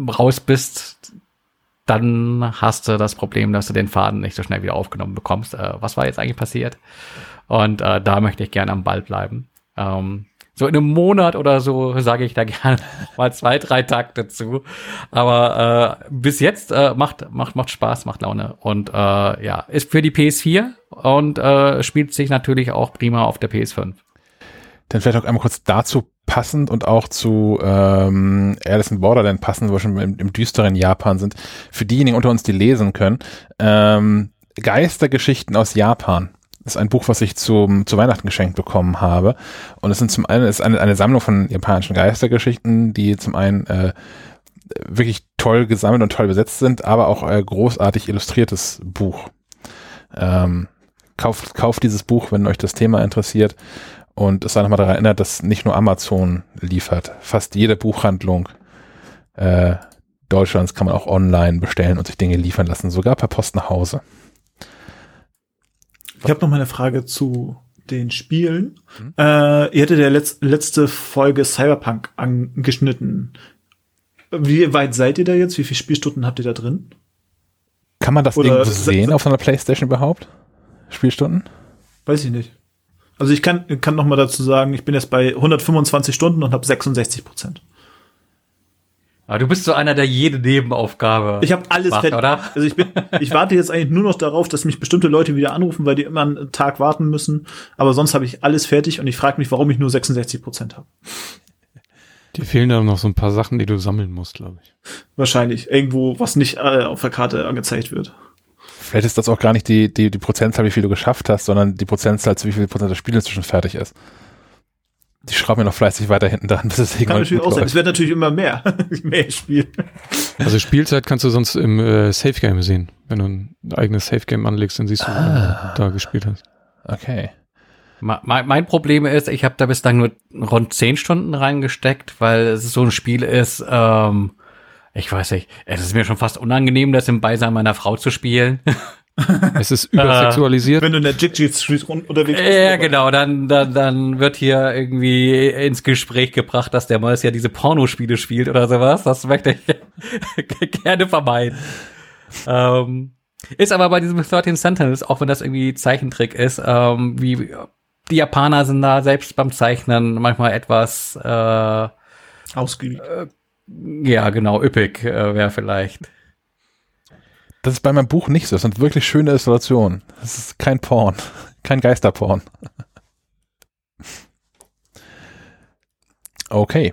raus bist, dann hast du das Problem, dass du den Faden nicht so schnell wieder aufgenommen bekommst. Äh, was war jetzt eigentlich passiert? Und äh, da möchte ich gerne am Ball bleiben. Ähm, so in einem Monat oder so sage ich da gerne mal zwei, drei Takte zu. Aber äh, bis jetzt äh, macht, macht, macht Spaß, macht Laune. Und äh, ja, ist für die PS4 und äh, spielt sich natürlich auch prima auf der PS5. Dann vielleicht auch einmal kurz dazu passend und auch zu ähm, Alice in Borderland passend, wo wir schon im, im düsteren Japan sind. Für diejenigen unter uns, die lesen können. Ähm, Geistergeschichten aus Japan ist ein Buch, was ich zum, zu Weihnachten geschenkt bekommen habe. Und es sind zum einen ist eine, eine Sammlung von japanischen Geistergeschichten, die zum einen äh, wirklich toll gesammelt und toll besetzt sind, aber auch äh, großartig illustriertes Buch. Ähm, kauft, kauft dieses Buch, wenn euch das Thema interessiert. Und es sei nochmal daran erinnert, dass nicht nur Amazon liefert. Fast jede Buchhandlung äh, Deutschlands kann man auch online bestellen und sich Dinge liefern lassen, sogar per Post nach Hause. Ich habe noch mal eine Frage zu den Spielen. Mhm. Äh, ihr hättet ja letz letzte Folge Cyberpunk angeschnitten. Wie weit seid ihr da jetzt? Wie viele Spielstunden habt ihr da drin? Kann man das Oder irgendwo sehen auf einer Playstation überhaupt? Spielstunden? Weiß ich nicht. Also ich kann, kann noch mal dazu sagen, ich bin jetzt bei 125 Stunden und habe 66 Prozent. Aber du bist so einer, der jede Nebenaufgabe. Ich habe alles macht, fertig. oder? Also ich bin, ich warte jetzt eigentlich nur noch darauf, dass mich bestimmte Leute wieder anrufen, weil die immer einen Tag warten müssen. Aber sonst habe ich alles fertig und ich frage mich, warum ich nur 66 Prozent habe. Dir fehlen da noch so ein paar Sachen, die du sammeln musst, glaube ich. Wahrscheinlich irgendwo, was nicht äh, auf der Karte angezeigt wird. Vielleicht ist das auch gar nicht die, die, die Prozentzahl, wie viel du geschafft hast, sondern die Prozentzahl, zu wie viel Prozent das Spiel inzwischen fertig ist. Die schrauben ja noch fleißig weiter hinten dran, bis es Kann natürlich auch sein. Es wird natürlich immer mehr. mehr Spiel. Also Spielzeit kannst du sonst im äh, Safe Game sehen. Wenn du ein eigenes Safe Game anlegst, dann siehst du, ah. da gespielt hast. Okay. Mein, mein Problem ist, ich habe da bislang nur rund zehn Stunden reingesteckt, weil es so ein Spiel ist, ähm, ich weiß nicht, es ist mir schon fast unangenehm, das im Beisein meiner Frau zu spielen. Es ist übersexualisiert. Wenn du in der Jig Street unterwegs bist. Ja, genau, dann, dann, dann wird hier irgendwie ins Gespräch gebracht, dass der Mois ja diese Pornospiele spielt oder sowas. Das möchte ich gerne vermeiden. Ähm, ist aber bei diesem 13 Sentinels, auch wenn das irgendwie Zeichentrick ist, ähm, wie die Japaner sind da selbst beim Zeichnen manchmal etwas äh, ausgiebig. Äh, ja, genau, üppig äh, wäre vielleicht. Das ist bei meinem Buch nicht so. Das sind wirklich schöne Illustrationen. Das ist kein Porn. Kein Geisterporn. Okay.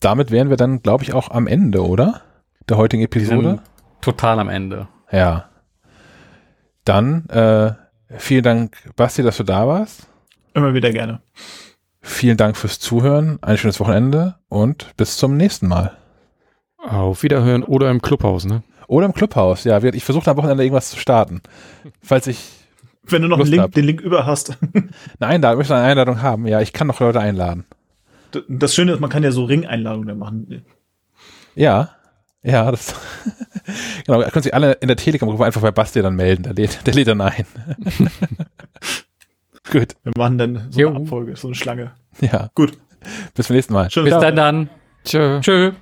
Damit wären wir dann, glaube ich, auch am Ende, oder? Der heutigen Episode. Total am Ende. Ja. Dann äh, vielen Dank, Basti, dass du da warst. Immer wieder gerne. Vielen Dank fürs Zuhören. Ein schönes Wochenende und bis zum nächsten Mal. Auf Wiederhören oder im Clubhaus, ne? Oder im Clubhaus, ja. Ich versuche am Wochenende irgendwas zu starten. Falls ich. Wenn du noch Link, den Link über hast. Eine Einladung, möchte eine Einladung haben. Ja, ich kann noch Leute einladen. Das Schöne ist, man kann ja so Ring-Einladungen machen. Ja. Ja, das. genau, da können sich alle in der Telegram-Gruppe einfach bei Basti dann melden. Der lädt, der lädt dann ein. Gut. Wir machen dann so eine Abfolge, so eine Schlange. Ja. Gut. Bis zum nächsten Mal. Schön, Bis dann dann. Tschö. Tschö.